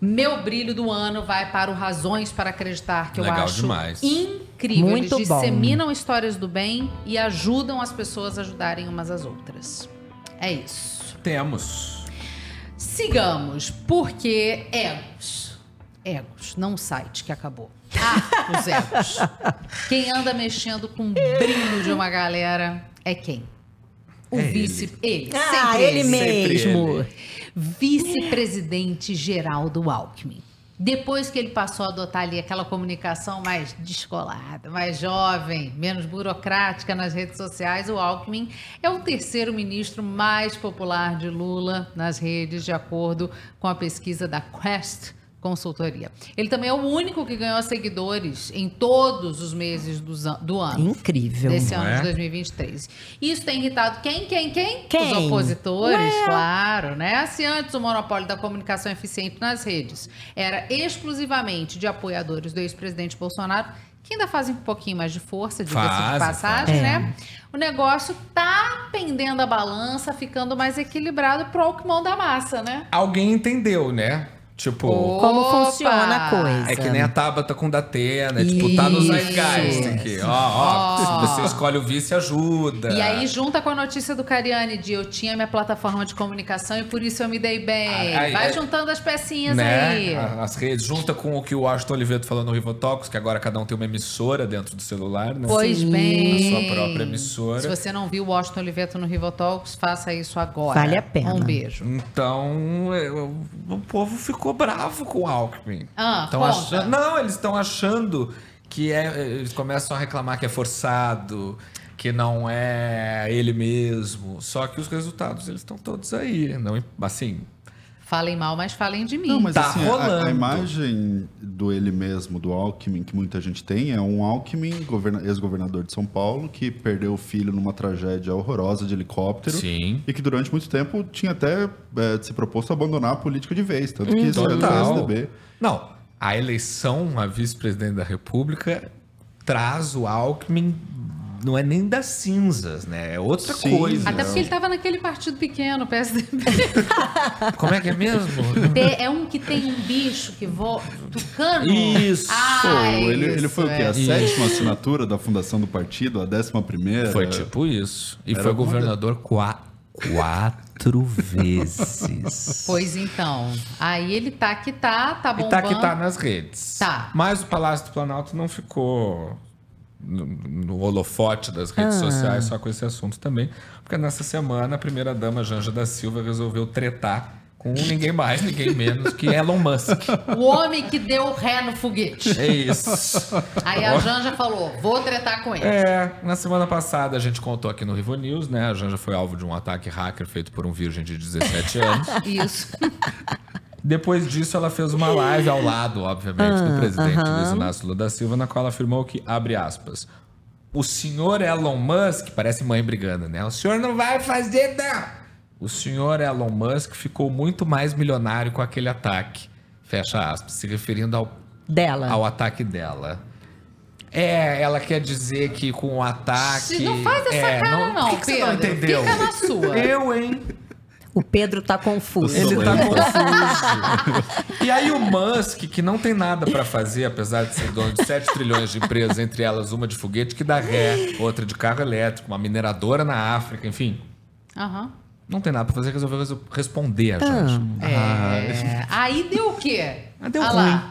meu brilho do ano vai para o Razões para Acreditar, que eu Legal acho demais. incrível. Muito Eles bom. disseminam histórias do bem e ajudam as pessoas a ajudarem umas às outras. É isso. Temos. Sigamos, porque egos. Egos, não o site que acabou. Ah, os egos. Quem anda mexendo com o brilho de uma galera é quem? O É vice. Ele. Ah, sempre ele Sempre mesmo. ele. Vice-presidente Geraldo Alckmin. Depois que ele passou a adotar ali aquela comunicação mais descolada, mais jovem, menos burocrática nas redes sociais, o Alckmin é o terceiro ministro mais popular de Lula nas redes, de acordo com a pesquisa da Quest Consultoria. Ele também é o único que ganhou seguidores em todos os meses an- do ano Incrível. desse ano é? de 2023. Isso tem irritado quem, quem, quem? Quem? Os opositores, Ué. claro, né? Se antes o monopólio da comunicação eficiente nas redes era exclusivamente de apoiadores do ex-presidente Bolsonaro, que ainda fazem um pouquinho mais de força, diga-se de passagem, né? O negócio tá pendendo a balança, ficando mais equilibrado pro Alckmin da massa, né? Alguém entendeu, né? Tipo. Como Opa! funciona a coisa. É que nem a Tabata com Datena, tipo, tá no. Zeitgeist aqui. Ó, ó, se você escolhe o vice, ajuda. E aí junta com a notícia do Cariani de eu tinha minha plataforma de comunicação e por isso eu me dei bem. Aí- Vai aí- juntando as pecinhas né? aí. As redes, junta com o que o Washington Oliveto falou no Rivotalks, que agora cada um tem uma emissora dentro do celular, né? Pois Sim. bem. A sua própria emissora. Se você não viu o Washington Oliveto no Rivotalks, faça isso agora. Vale a pena. Um beijo. Então, eu- o povo ficou bravo com o Alckmin. Ah, Tão achando- não, eles estão achando que é. Eles começam a reclamar que é forçado, que não é ele mesmo. Só que os resultados eles estão todos aí. Não, assim, Falem mal, mas falem de mim. Não, mas Tá assim, a- rolando. A, imagem do ele mesmo, do Alckmin, que muita gente tem, é um Alckmin, governa- ex-governador de São Paulo, que perdeu o filho numa tragédia horrorosa de helicóptero. Sim. E que durante muito tempo tinha até é, se proposto a abandonar a política de vez. Tanto que saiu do Total. PSDB. Não, a eleição a vice-presidente da República traz o Alckmin, não é nem das cinzas, né? É outra Sim. coisa. Até porque ele tava naquele partido pequeno, PSDB. Como é que é mesmo? É um que tem um bicho que voa. Tucano? Isso. Ah, ele, ele isso, foi o quê? é. A sétima assinatura da fundação do partido? A décima primeira? Foi tipo isso. E Era foi governador qua- quatro vezes. Pois então. Aí ele tá que tá, tá E bombando. tá que tá nas redes. Tá. Mas o Palácio do Planalto não ficou no, no holofote das redes Ah. sociais só com esse assunto também. Porque nessa semana a primeira-dama Janja da Silva resolveu tretar com ninguém mais, ninguém menos que Elon Musk. O homem que deu ré no foguete. É isso. Aí a Janja falou: vou tretar com ele. É, na semana passada a gente contou aqui no Rivo News, né? A Janja foi alvo de um ataque hacker feito por um virgem de 17 anos. Isso. Depois disso, ela fez uma live ao lado, obviamente, do Ah, presidente. Luiz Inácio Lula da Silva, na qual ela afirmou que, abre aspas, o senhor Elon Musk, parece mãe brigando, né? O senhor não vai fazer, não! O senhor Elon Musk ficou muito mais milionário com aquele ataque. Fecha aspas, se referindo ao, Dela. ao ataque dela. É, ela quer dizer que com o ataque. Não faz essa é, cara, não, Por que, que você não Pedro. entendeu? Fica na sua. Eu, hein? O Pedro tá confuso. Ele tá confuso. E aí o Musk, que não tem nada pra fazer, apesar de ser dono de 7 trilhões de empresas, entre elas uma de foguete que dá ré, outra de carro elétrico, uma mineradora na África, enfim. Aham. Não tem nada pra fazer, resolveu reso- responder a Ah. gente. É, Aí deu o quê? Ah, deu Ah ruim. lá.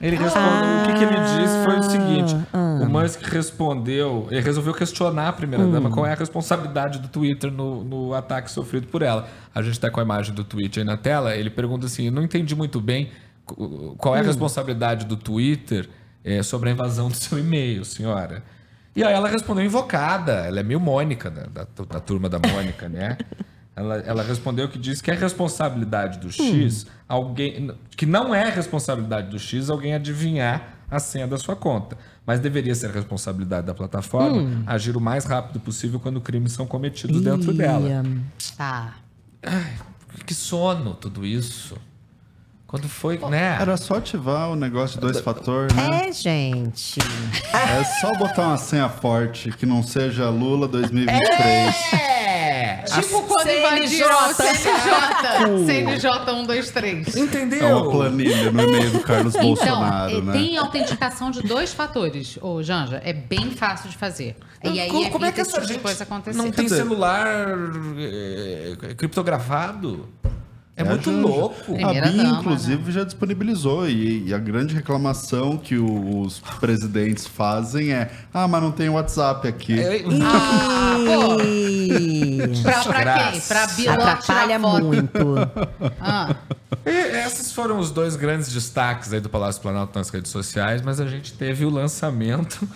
Ele respondeu. o que, que ele disse foi o seguinte: Ah. O Musk respondeu, ele resolveu questionar a primeira-dama Hum. qual é a responsabilidade do Twitter no, no ataque sofrido por ela. A gente tá com a imagem do tweet aí na tela. Ele pergunta assim: eu não entendi muito bem qu- qual é a Hum. responsabilidade do Twitter eh, sobre a invasão do seu e-mail, senhora. E aí ela respondeu invocada. Ela é meio Mônica, da, da, da turma da Mônica, né? Ela, ela respondeu que diz que é responsabilidade do X alguém. Que não é responsabilidade do X alguém adivinhar a senha da sua conta. Mas deveria ser responsabilidade da plataforma Hum. agir o mais rápido possível quando crimes são cometidos dentro dela. Tá. Ai, que sono tudo isso. Quando foi, né? Era só ativar o negócio de dois fatores, né? É, gente. É só botar uma senha forte que não seja Lula 2023. É! Tipo quando invadiram o CNJ. CNJ 1, 2, 3. Entendeu? É uma planilha no e-mail do Carlos Então, Bolsonaro, é, né? tem autenticação de dois fatores, ô Janja. É bem fácil de fazer. E aí como, como é que essa tipo de gente coisa acontecer. não tem celular é, criptografado? É, muito a Janja. louco. A BIM, inclusive, já disponibilizou. E, e a grande reclamação que o- os presidentes fazem é: ah, mas não tem WhatsApp aqui. Ah, pô. Pra, pra quem? Pra Biló Atrapalha tirar foto. muito. Ah, E esses foram os dois grandes destaques aí do Palácio Planalto nas redes sociais, mas a gente teve o lançamento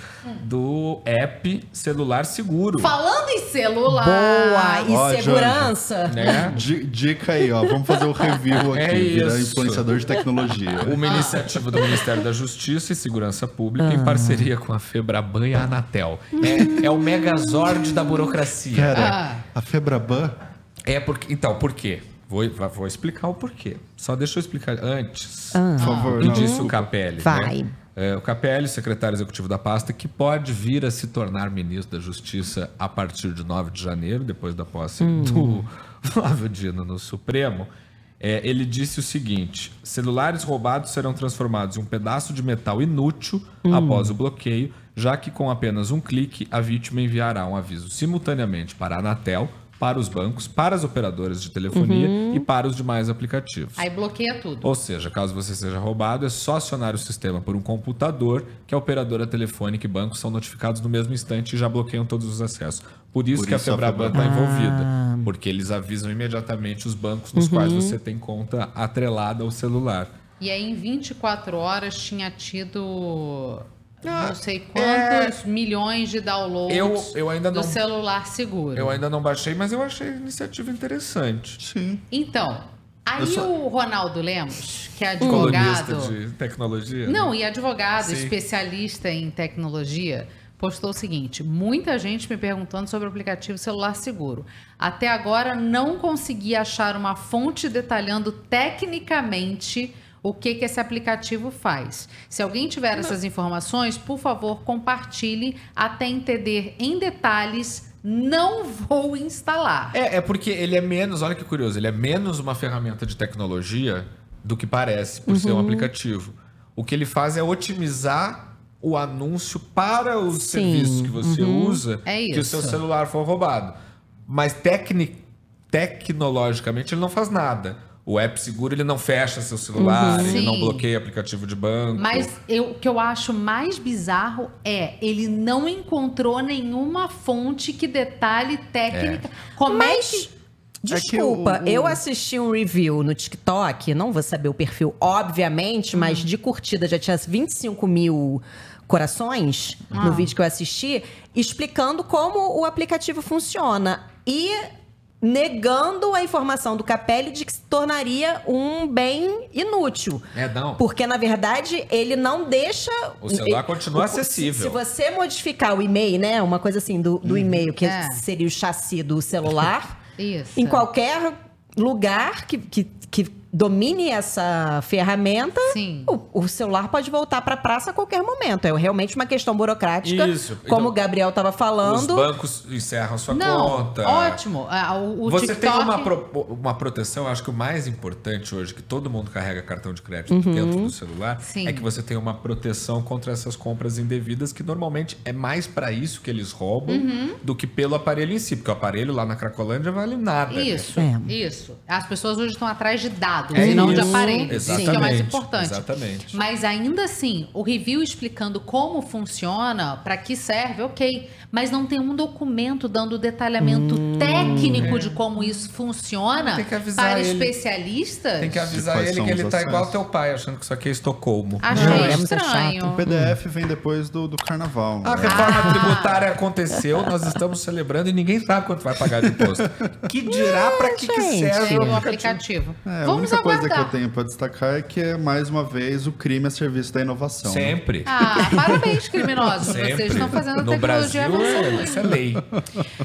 do app Celular Seguro. falando em celular. Boa! E Ó, segurança? Né? Di- Dica aí, ó. Vamos fazer o review aqui, É virar influenciador de tecnologia. Uma iniciativa do Ministério da Justiça e Segurança Pública em parceria com a Febraban e a Anatel. É, é o megazord da burocracia. Pera, a Febraban? É porque. Então, por quê? Vou, vou explicar o porquê. Só deixa eu explicar antes. Ah. Por favor, não, disse o. Capelli. Vai. né? É, o Capelli, secretário executivo da pasta, que pode vir a se tornar ministro da Justiça a partir de 9 de janeiro, depois da posse Hum. do Flávio Dino no Supremo. É, ele disse o seguinte: celulares roubados serão transformados em um pedaço de metal inútil Hum. após o bloqueio, já que com apenas um clique a vítima enviará um aviso simultaneamente para a Anatel, para os bancos, para as operadoras de telefonia Uhum. e para os demais aplicativos. Aí bloqueia tudo. Ou seja, caso você seja roubado, é só acionar o sistema por um computador que a operadora telefônica e bancos são notificados no mesmo instante e já bloqueiam todos os acessos. Por isso Por que isso a Febraban está envolvida. Ah. Porque eles avisam imediatamente os bancos nos Uhum. quais você tem conta atrelada ao celular. E aí, em 24 horas, tinha tido Ah, não sei quantos milhões de downloads é. Eu- eu ainda do não- celular seguro. Eu ainda não baixei, mas eu achei a iniciativa interessante. Sim. Então, aí sou- o Ronaldo Lemos, que é Colunista advogado... de tecnologia. Não, né? e advogado, Sim. especialista em tecnologia, postou o seguinte: muita gente me perguntando sobre o aplicativo Celular Seguro. Até agora não consegui achar uma fonte detalhando tecnicamente o que, que esse aplicativo faz. Se alguém tiver essas informações, por favor, compartilhe até entender em detalhes. Não vou instalar. É, é porque ele é menos, olha que curioso, ele é menos uma ferramenta de tecnologia do que parece, por ser um Uhum. aplicativo. O que ele faz é otimizar o anúncio para os Sim, serviços que você uhum. usa É que o seu celular for roubado. Mas tecni tecnologicamente ele não faz nada. O app seguro ele não fecha seu celular, Uhum. ele não Sim. bloqueia aplicativo de banco. Mas eu- o que eu acho mais bizarro é ele não encontrou nenhuma fonte que detalhe técnica. Como é que. Desculpa, É o- o- eu assisti um review no TikTok, não vou saber o perfil, obviamente, mas de curtida já tinha 25 mil corações Ah. no vídeo que eu assisti, explicando como o aplicativo funciona. E negando a informação do Capelli de que se tornaria um bem inútil. É, não. Porque, na verdade, ele não deixa. O celular continua o- acessível. Se você modificar o e-mail, né? Uma coisa assim do, do e-mail, que É. seria o chassi do celular. Isso. Em qualquer lugar que, que, que domine essa ferramenta, Sim. O, o celular pode voltar para a praça a qualquer momento. É realmente uma questão burocrática, Isso. como Então, o Gabriel estava Os falando. bancos encerram a sua Não, conta. ótimo. Ah, O, o Você TikTok... tem uma, pro- uma proteção, acho que o mais importante hoje, que todo mundo carrega cartão de crédito Uhum. dentro do celular, Sim. é que você tem uma proteção contra essas compras indevidas, que normalmente é mais para isso que eles roubam Uhum. do que pelo aparelho em si, porque o aparelho lá na Cracolândia vale nada. Isso, É. isso. As pessoas hoje estão atrás de dados É e não de isso. aparelhos. Isso que é o mais Exatamente, importante. exatamente. Mas ainda assim, o review explicando como funciona, para que serve, ok. Mas não tem um documento dando o detalhamento técnico de como isso funciona Hum. Tem que avisar para ele. especialistas. Tem que avisar ele que ele tá igual ao teu pai, achando que isso aqui é Estocolmo. Achei Não, é estranho. O PDF vem depois do, do carnaval. A né? reforma tributária aconteceu, nós estamos celebrando e ninguém sabe quanto vai pagar de imposto. Que dirá para que, que gente. serve o o aplicativo? aplicativo. É, a Vamos única coisa que eu tenho para destacar é que é, mais uma vez, o crime a serviço da inovação. né? Sempre. Ah, parabéns, criminosos. Sempre. Vocês estão fazendo a no tecnologia Brasil, avançar. é, isso é lei.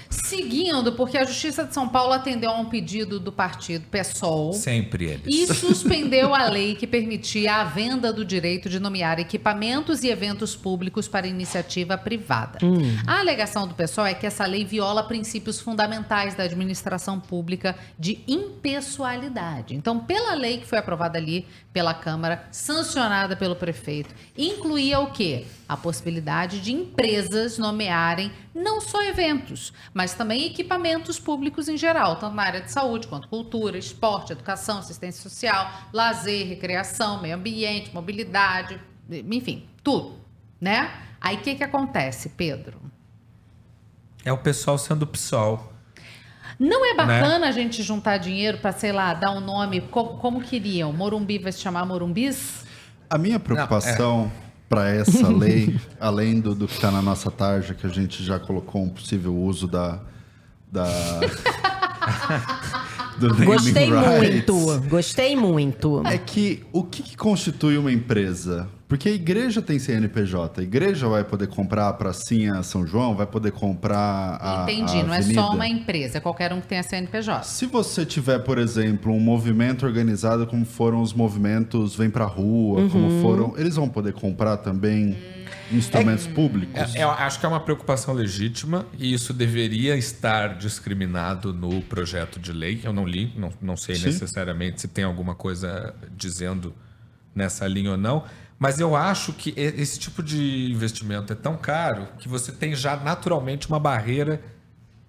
Seguindo, porque a Justiça de São Paulo atendeu a um pedido do partido PSOL Sempre eles. e suspendeu a lei que permitia a venda do direito de nomear equipamentos e eventos públicos para iniciativa privada. A alegação do PSOL é que essa lei viola princípios fundamentais da administração pública de impessoalidade. Então, pela lei que foi aprovada ali pela Câmara, sancionada pelo prefeito, incluía o quê? A possibilidade de empresas nomearem não só eventos, mas também equipamentos públicos em geral, tanto na área de saúde quanto cultura, esporte, educação, assistência social, lazer, recreação, meio ambiente, mobilidade, enfim, tudo, né? Aí o que, que acontece, Pedro? É o pessoal sendo PSOL. Não Né? é bacana a gente juntar dinheiro para, sei lá, dar um nome como, como queriam? Morumbi vai se chamar Morumbis? A minha preocupação para essa lei, além do, do que está na nossa tarja, que a gente já colocou um possível uso da. da do naming Gostei rights, muito, gostei muito. É que o que, que constitui uma empresa? Porque a igreja tem CNPJ. A igreja vai poder comprar a pracinha São João, vai poder comprar a. Entendi, a não é só uma empresa, é qualquer um que tenha CNPJ. Se você tiver, por exemplo, um movimento organizado como foram os movimentos Vem Pra Rua, Uhum. como foram. Eles vão poder comprar também instrumentos públicos? É, eu acho que é uma preocupação legítima e isso deveria estar discriminado no projeto de lei. Eu não li, não, não sei Sim. necessariamente se tem alguma coisa dizendo nessa linha ou não. Mas eu acho que esse tipo de investimento é tão caro que você tem já naturalmente uma barreira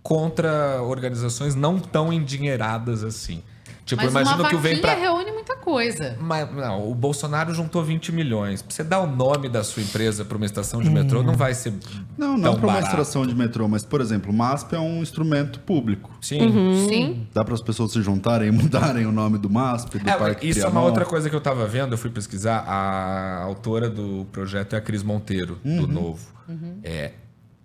contra organizações não tão endinheiradas assim. Tipo, Mas imagina uma que o Vem Pra... reúne muita coisa. Mas, não, o Bolsonaro juntou 20 milhões. Pra você dar o nome da sua empresa para uma estação de metrô, não vai ser Não, não para uma extração de metrô, mas, por exemplo, o MASP é um instrumento público. Sim. Uhum. Sim. Dá para as pessoas se juntarem e mudarem o nome do MASP, do É, Parque isso é uma outra coisa que eu tava vendo, eu fui pesquisar. A autora do projeto é a Cris Monteiro, do Novo. É,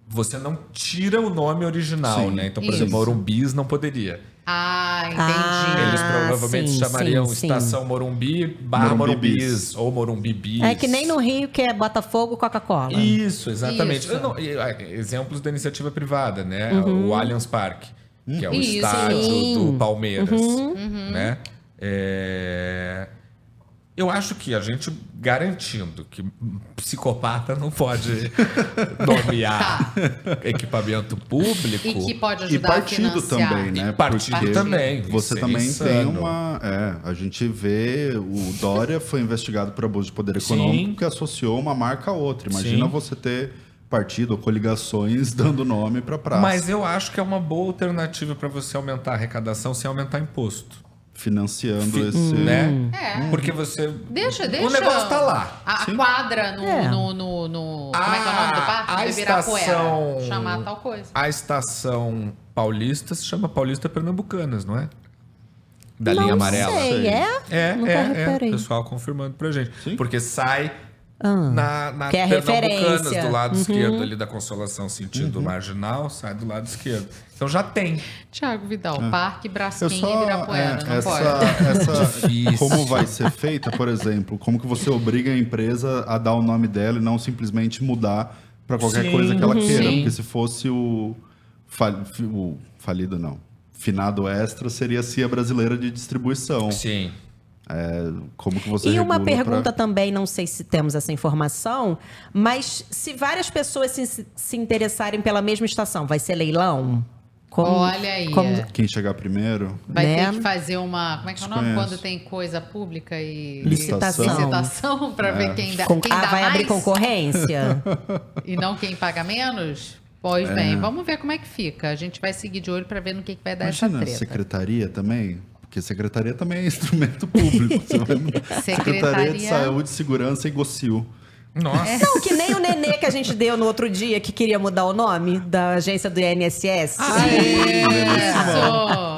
você não tira o nome original, Sim. né? Então, por Isso. exemplo, Morumbis não poderia. Ah, entendi. Ah, Eles provavelmente sim, chamariam sim, sim. Estação Morumbi barra Morumbi Morumbis Bis. ou Morumbi Bis. É que nem no Rio, que é Botafogo, Coca-Cola. Isso, exatamente. Isso. Não- ah, exemplos da iniciativa privada, né? Uhum. O Allianz Parque, que é o Isso. estádio Sim. do Palmeiras, Uhum. né? É, Eu acho que a gente garantindo que psicopata não pode nomear equipamento público. E que pode E ajudar a partido financiar. também, né? E partido Porque também. Você Isso também insano. tem uma. É, a gente vê. O Dória foi investigado por abuso de poder econômico Sim. que associou uma marca a outra. Imagina Sim. você ter partido ou coligações dando nome para praça. Mas eu acho que é uma boa alternativa para você aumentar a arrecadação sem aumentar imposto. Financiando Fi- esse. Né? É. Porque você. Deixa, deixa. O negócio tá lá. A, a Sim. quadra no, É. no, no, no- Como é que é o nome do parque? A- a estação- Chamar tal coisa. A estação paulista se chama Paulista Pernambucanas, não é? Da Não linha amarela. sei, é? É, Nunca é, é. pessoal confirmando pra gente. Sim. Porque sai Ah, na, na que é referência. do lado Uhum. esquerdo ali da Consolação, sentido marginal, sai do lado esquerdo. Então já tem. Tiago Vidal, Parque Eu Braskem e. Ibirapuera. é, não essa, pode. essa, Difícil. como vai ser feita, por exemplo, como que você obriga a empresa a dar o nome dela e não simplesmente mudar para qualquer Sim. coisa que ela queira? Sim. Porque se fosse o, fal- o falido, não. Finado extra seria a CIA brasileira de distribuição. Sim. É, como que você E uma pergunta pra- também, não sei se temos essa informação, mas se várias pessoas se, se interessarem pela mesma estação, vai ser leilão? Como- Olha aí. como- Quem chegar primeiro? Vai Né? ter que fazer uma. Como é que é o nome? Quando tem coisa pública e. Licitação. Licitação ver É. quem dá, Com- quem ah, dá vai abrir mais concorrência? e não quem paga menos? Pois É. bem, vamos ver como é que fica. A gente vai seguir de olho pra ver no que, que vai dar Imagina, essa treta. secretaria também? Porque secretaria também é instrumento público. Secretaria de Saúde, Segurança e Gocil. Nossa. Não, que nem o nenê que a gente deu no outro dia, que queria mudar o nome da agência do INSS.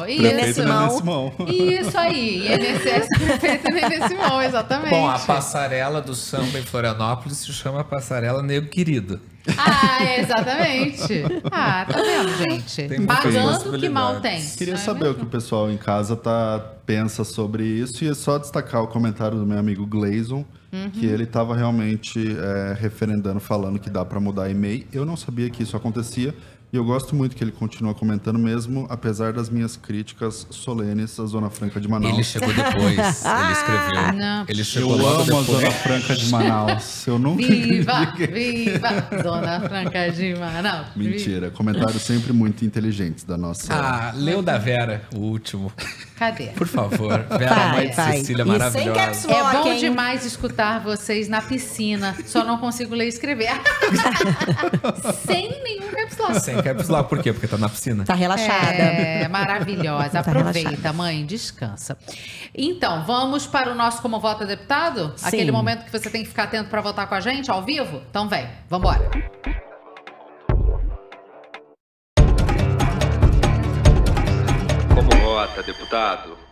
Isso! Prefeito Isso! Nenê Simão. Isso aí! INSS prefeito Nenê Simão, exatamente. Bom, a passarela do samba em Florianópolis se chama Passarela Nego Querido. Ah, exatamente. Ah, tá vendo, gente? Tem Pagando que mal tem. Queria é saber o que o pessoal em casa tá, pensa sobre isso. E é só destacar o comentário do meu amigo Gleison, Uhum. que ele estava realmente é, referendando, falando que dá para mudar e-mail. Eu não sabia que isso acontecia. E eu gosto muito que ele continua comentando mesmo, apesar das minhas críticas solenes à Zona Franca de Manaus. Ele chegou depois, ele escreveu. Não. Ele Eu chegou logo amo a depois. Zona Franca de Manaus. Eu nunca Viva, que- viva, Dona Franca de Manaus. Mentira. Comentários sempre muito inteligentes da nossa... Ah, leu da Vera, o último. Cadê? Por favor. Vera, Vai, mãe de vai. Cecília, E sem maravilhosa. caps É bom demais escutar vocês na piscina. Só não consigo ler e escrever. Sem nenhum caps lock. Sem caps lock, por quê? Porque tá na piscina. Tá relaxada. É, maravilhosa. Tá Aproveita, relaxada. mãe, descansa. Então, vamos para o nosso Como Vota Deputado? Sim. Aquele momento que você tem que ficar atento para votar com a gente, ao vivo? Então vem, vambora. Como vota, deputado?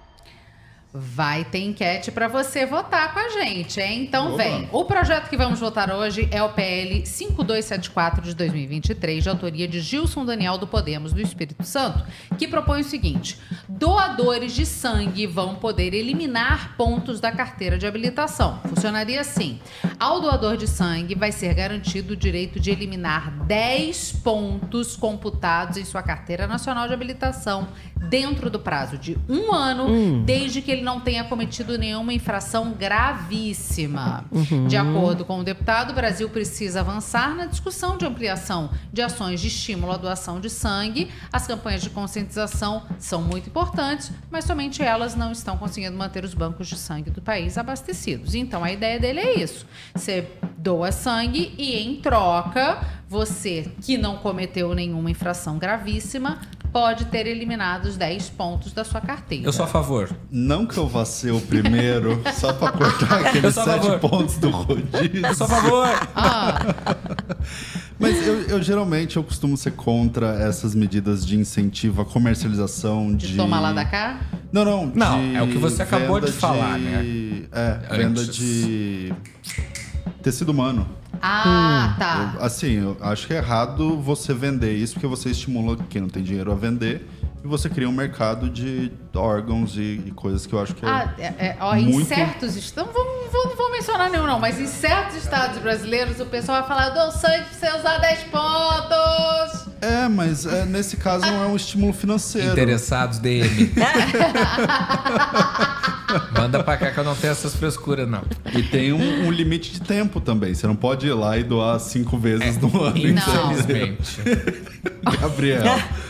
Vai ter enquete para você votar com a gente, hein? Então vem. O projeto que vamos votar hoje é o PL 5274 de 2023, de autoria de Gilson Daniel do Podemos do Espírito Santo, que propõe o seguinte: doadores de sangue vão poder eliminar pontos da carteira de habilitação. Funcionaria assim: ao doador de sangue vai ser garantido o direito de eliminar 10 pontos computados em sua carteira nacional de habilitação dentro do prazo de um ano, Hum. desde que ele não tenha cometido nenhuma infração gravíssima. Uhum. De acordo com o deputado, o Brasil precisa avançar na discussão de ampliação de ações de estímulo à doação de sangue. As campanhas de conscientização são muito importantes, mas somente elas não estão conseguindo manter os bancos de sangue do país abastecidos. Então a ideia dele é isso: você doa sangue e, em troca, você que não cometeu nenhuma infração gravíssima pode ter eliminado os 10 pontos da sua carteira. Eu sou a favor. Não que eu vá ser o primeiro, só pra cortar aqueles sete favor. pontos do rodízio. Eu sou a favor. Ah, Mas eu, eu, geralmente eu costumo ser contra essas medidas de incentivo à comercialização de. de tomar lá da cá? Não, não. Não, de é o que você acabou de venda falar, né? É, venda Antes. de tecido humano. Ah, tá. Eu- assim, eu acho que é errado você vender isso, porque você estimula quem não tem dinheiro a vender e você cria um mercado de órgãos e, e coisas que eu acho que é. Ah, é, é, ó, em muito- certos estados, não vou, vou- não vou mencionar nenhum não, mas em certos estados brasileiros o pessoal vai falar, dou sangue pra você usar 10 pontos. É, mas é, nesse caso não é um estímulo financeiro. Interessados, DM. Manda pra cá que eu não tenho essas frescuras, não. E tem um, um limite de tempo também. Você não pode ir lá e doar cinco vezes no ano. Não. Infelizmente. Gabriel.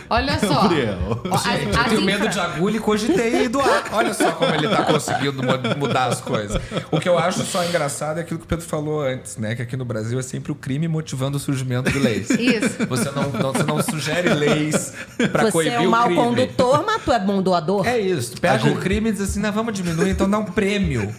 Olha só. Gabriel. Gente, eu tenho medo de agulha e cogitei doar. Olha só como ele tá conseguindo mu- mudar as coisas. O que eu acho só engraçado é aquilo que o Pedro falou antes, né? Que aqui no Brasil é sempre o crime motivando o surgimento de leis. Isso. Você não, não- você não sugere leis pra Você coibir é um o mau crime. condutor, mas tu é bom doador. É isso. Tu pega o crime e diz assim, não, vamos diminuir, então dá um prêmio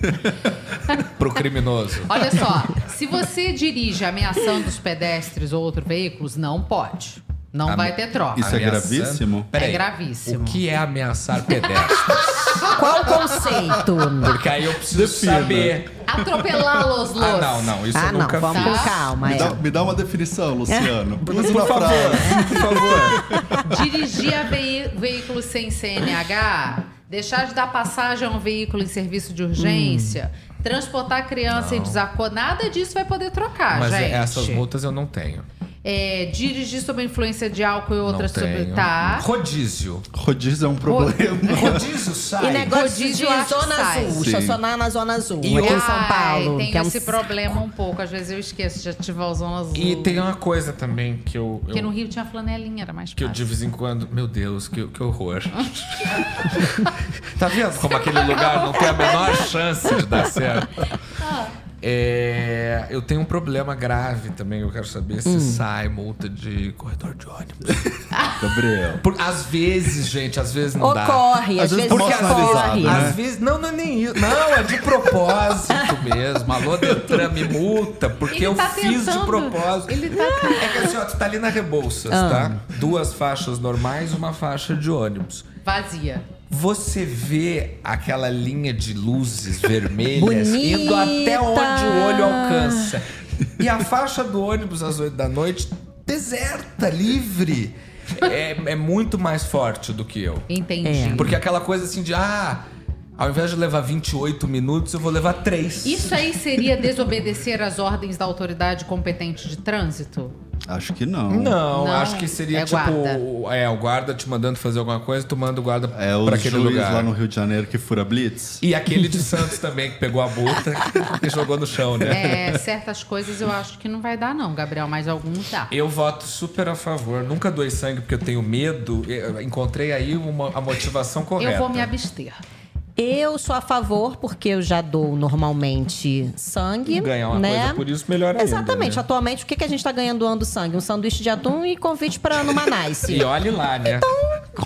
pro criminoso. Olha só, se você dirige ameaçando os pedestres ou outros veículos, não pode. Não Ame- vai ter troca. Isso é Ameaçando- gravíssimo? Peraí, É gravíssimo. O que é ameaçar pedestres? Qual o conceito? Porque aí eu preciso Defina. saber. Atropelá-los, Los. Ah, não, não. Isso ah, eu não, nunca vamos fiz. com calma. Me é. dá, me dá uma definição, Luciano. Por, por uma favor, frase. por favor. Dirigir a veículo sem CNH, deixar de dar passagem a um veículo em serviço de urgência, transportar criança em desacordo, nada disso vai poder trocar, Mas gente. essas multas eu não tenho. É, dirigir sob a influência de álcool e outras sobre. Tá. Rodízio. Rodízio é um problema. Rodízio sai. E negócio de Rodízio zona sai. azul, Sim. estacionar na zona azul, E aqui em São Paulo. que é um esse problema um pouco. Às vezes eu esqueço de ativar o zona azul. E tem uma coisa também que eu. Porque eu- no Rio tinha flanelinha, era mais Que eu fácil. de vez em quando. Meu Deus, que, que horror. tá vendo como aquele lugar não tem a menor chance de dar certo? É, eu tenho um problema grave também, eu quero saber se Hum. sai multa de corredor de ônibus. Gabriel. Por, às vezes, gente, às vezes não dá. Ocorre, às Às vezes Porque vezes, né? às vezes. Não, não é nem isso. Não, é de propósito mesmo. Alô, Detran, me multa, porque Ele eu tá fiz de propósito. Ele tá. É que assim, ó, tu tá ali na Rebouças, Ah. tá? Duas faixas normais, uma faixa de ônibus. Vazia. Você vê aquela linha de luzes vermelhas Bonita. indo até onde o olho alcança. E a faixa do ônibus às 8 da noite, deserta, livre. É, é muito mais forte do que eu. Entendi. É. Porque aquela coisa assim de, ah, ao invés de levar 28 minutos, eu vou levar 3. Isso aí seria desobedecer às ordens da autoridade competente de trânsito? Acho que não. Não, Não, acho que seria é tipo. guarda. É, o guarda te mandando fazer alguma coisa, tu manda o guarda É pra aquele juiz lugar. lá no Rio de Janeiro que fura blitz. E aquele de Santos também, que pegou a multa e jogou no chão, né? É, certas coisas eu acho que não vai dar, não, Gabriel, mas alguns dá. Eu voto super a favor. Nunca doei sangue porque eu tenho medo. Eu encontrei aí uma, a motivação correta. Eu vou me abster. Eu sou a favor, porque eu já dou normalmente sangue. Ganhar uma né? coisa por isso, melhor ainda. Exatamente. né? Atualmente, o que, que a gente tá ganhando doando sangue? Um sanduíche de atum e convite para no Manice. E olhe lá, né?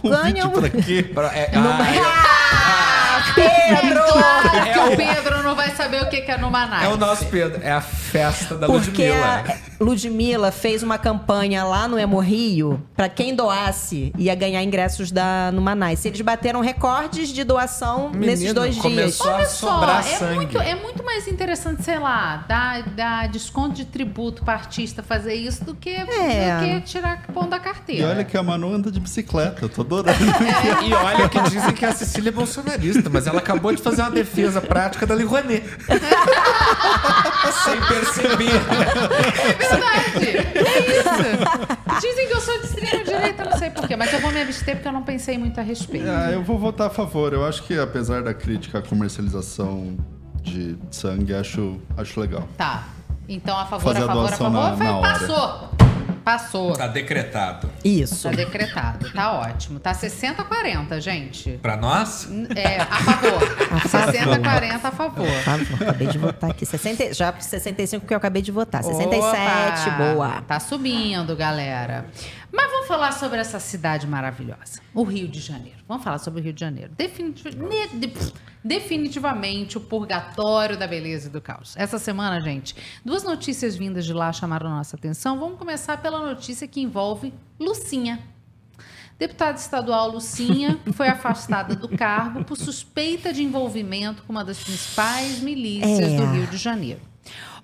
Ganha um... Pra quê? Pra- é- ah, eu- Ah, Pedro! Claro que É o o- Pedro não vai saber o que que é no Manais. é o nosso Pedro. É a festa da Porque Ludmilla. a Ludmilla fez uma campanha lá no Emo Rio pra quem doasse ia ganhar ingressos da no Manaus. Eles bateram recordes de doação nesses Menino, dois dias. Olha só, é sangue. muito, é muito mais interessante, sei lá, dar, dar desconto de tributo pra artista fazer isso do que, É. do que tirar pão da E carteira. olha que a Manu anda de bicicleta, eu tô adorando. E olha que dizem que a Cecília é bolsonarista, mas ela acabou de fazer uma defesa prática da Lei Rouanet. Sem perceber. Verdade. É isso. Dizem que eu sou de extrema direita, não sei porquê, mas eu vou me abster porque eu não pensei muito a respeito. Ah, eu vou votar a favor. Eu acho que, apesar da crítica à comercialização de sangue, acho, acho legal. Tá. Então, a favor, Fazer a a favor, a doação favor, na- foi, na passou. Passou. Tá decretado. Isso. Tá decretado. Tá ótimo. Tá 60 a 40, gente. Pra nós? É, a favor. 60 a 40 a favor. Por favor, acabei de votar aqui. 60, já 65 que eu acabei de votar. 67, Opa! boa. Tá subindo, galera. Mas vamos falar sobre essa cidade maravilhosa, o Rio de Janeiro. Vamos falar sobre o Rio de Janeiro. Definitiv- definitivamente o purgatório da beleza e do caos. Essa semana, gente, duas notícias vindas de lá chamaram nossa atenção. Vamos começar pela notícia que envolve Lucinha. Deputada estadual Lucinha foi afastada do cargo por suspeita de envolvimento com uma das principais milícias É. do Rio de Janeiro.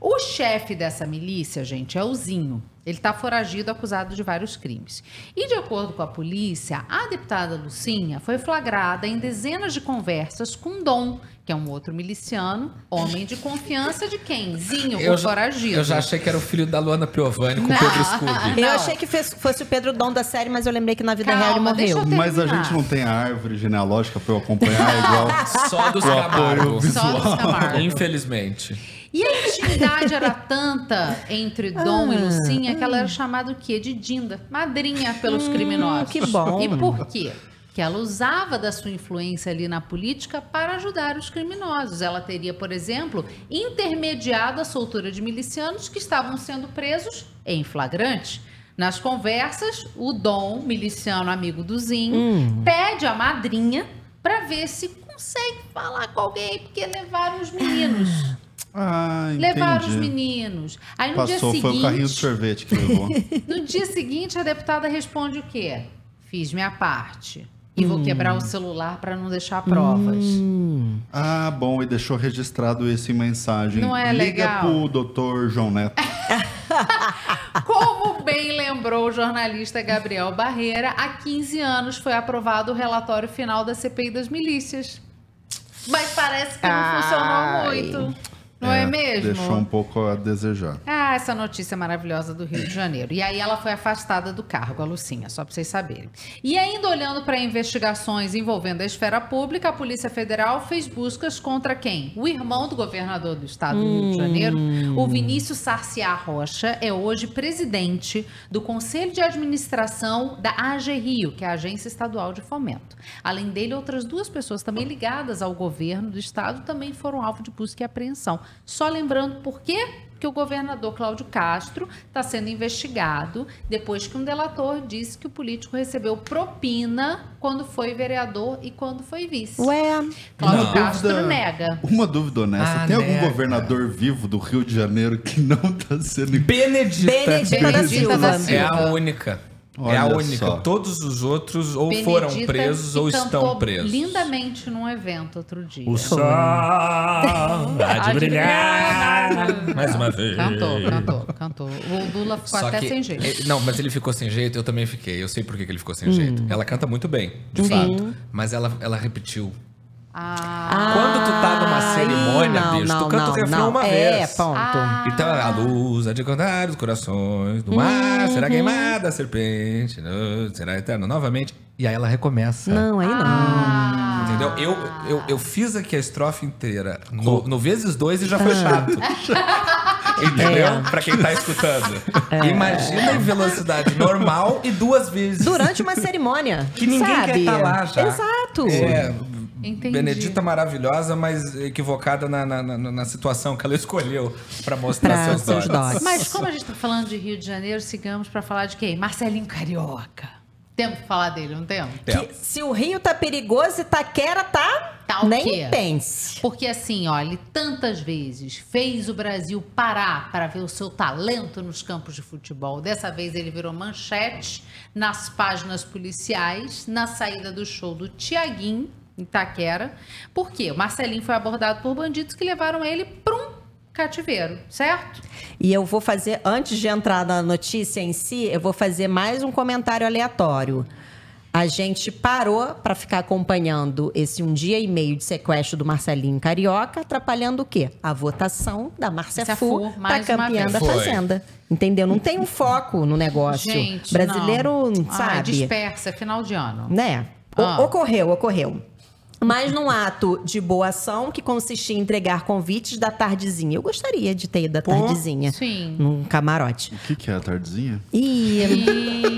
O chefe dessa milícia, gente, é o Zinho. Ele está foragido, acusado de vários crimes. E de acordo com a polícia, a deputada Lucinha foi flagrada em dezenas de conversas com Dom, que é um outro miliciano, homem de confiança de quem? Zinho, o já, foragido. eu já achei que era o filho da Luana Piovani com o. Pedro Scooby. Eu achei que fez- fosse o Pedro Dom da série, mas eu lembrei que na vida Calma, real ele morreu. eu Mas a gente não tem a árvore genealógica pra eu acompanhar igual Só dos Camargo. Só dos visual. Camargo. Infelizmente. E a intimidade era tanta entre Dom e Ah, Lucinha que ela era chamada o quê? De Dinda, madrinha pelos criminosos. Hum, que bom. E por quê? Que ela usava da sua influência ali na política para ajudar os criminosos. Ela teria, por exemplo, intermediado a soltura de milicianos que estavam sendo presos em flagrante. Nas conversas, o Dom, miliciano amigo do Zinho, Hum. pede a madrinha para ver se consegue falar com alguém, porque levaram os meninos. Ah, entendi. Levaram os meninos. Aí no Passou, dia foi o carrinho de seguinte, sorvete que levou. no dia seguinte a deputada responde o quê? Fiz minha parte e vou quebrar o celular para não deixar provas. ah, bom, e deixou registrado isso em mensagem. Não é Liga legal? pro doutor João Neto. Como bem lembrou o jornalista Gabriel Barreira, há 15 anos foi aprovado o relatório final da CPI das milícias. Mas parece que não Ai. funcionou muito. Não é mesmo? Deixou um pouco a desejar. Ah, essa notícia maravilhosa do Rio de Janeiro. E aí ela foi afastada do cargo, a Lucinha, só para vocês saberem. E ainda olhando para investigações envolvendo a esfera pública, a Polícia Federal fez buscas contra quem? O irmão do governador do estado do Rio de Janeiro, o Vinícius Sarciá Rocha, é hoje presidente do Conselho de Administração da AG Rio, que é a Agência Estadual de Fomento. Além dele, outras duas pessoas também ligadas ao governo do estado também foram alvo de busca e apreensão. Só lembrando por quê? que o governador Cláudio Castro está sendo investigado depois que um delator disse que o político recebeu propina quando foi vereador e quando foi vice. Ué, Cláudio Uma Castro dúvida- nega. Uma dúvida honesta. Ah, Tem algum nega. governador vivo do Rio de Janeiro que não está sendo... Benedita. Benedita da Silva. É a única. É a Olha única. só. Todos os outros ou Benedita foram presos ou estão presos. lindamente num evento outro dia. O sol há de brilhar mais uma vez. Cantou, cantou, cantou. O Lula ficou Só até que, sem jeito. é, não, mas ele ficou sem jeito, eu também fiquei. Eu sei por que que ele ficou sem Hum. jeito. Ela canta muito bem, de Sim. fato. Mas ela, ela repetiu. Ah, Quando tu tá numa cerimônia, não, bicho, não, tu canta não, o refrão não. uma É, vez. ponto. Então, a luz há de cantar os corações do mar, Uhum. será queimada a serpente, não, será eterno novamente. E aí ela recomeça. Não, aí não. Ah. Entendeu? Eu, eu, eu fiz aqui a estrofe inteira no, no vezes dois e já Ah. foi chato. Entendeu? É. Pra quem tá escutando. Imagina em velocidade normal e duas vezes. Durante uma cerimônia. Que ninguém sabe? quer estar lá já. Exato. É, Entendi. Benedita maravilhosa, mas equivocada na, na, na- na situação que ela escolheu pra mostrar Pra seus, seus dotes. Mas como a gente tá falando de Rio de Janeiro, sigamos para falar de quem? Marcelinho Carioca. Temos que falar dele, não temos? Que se o Rio tá perigoso, Itaquera tá. Tá o Nem quê? pense. Porque assim, olha, ele tantas vezes fez o Brasil parar para ver o seu talento nos campos de futebol. Dessa vez ele virou manchete nas páginas policiais, na saída do show do Tiaguinho, Itaquera. Por quê? O Marcelinho foi abordado por bandidos que levaram ele para um cativeiro, certo? E eu vou fazer, antes de entrar na notícia em si, eu vou fazer mais um comentário aleatório. A gente parou para ficar acompanhando esse um dia e meio de sequestro do Marcelinho Carioca, atrapalhando o quê? A votação da Márcia Fu para campeã da Foi. Fazenda. Entendeu? Não tem um foco no negócio. Gente, Brasileiro, não. Sabe? dispersa, é final de ano. Né? O- Ah. Ocorreu, ocorreu. Mas num ato de boa ação que consistia em entregar convites da tardezinha. Eu gostaria de ter ido da tardezinha. Sim. Num camarote. O que, que é a tardezinha? E.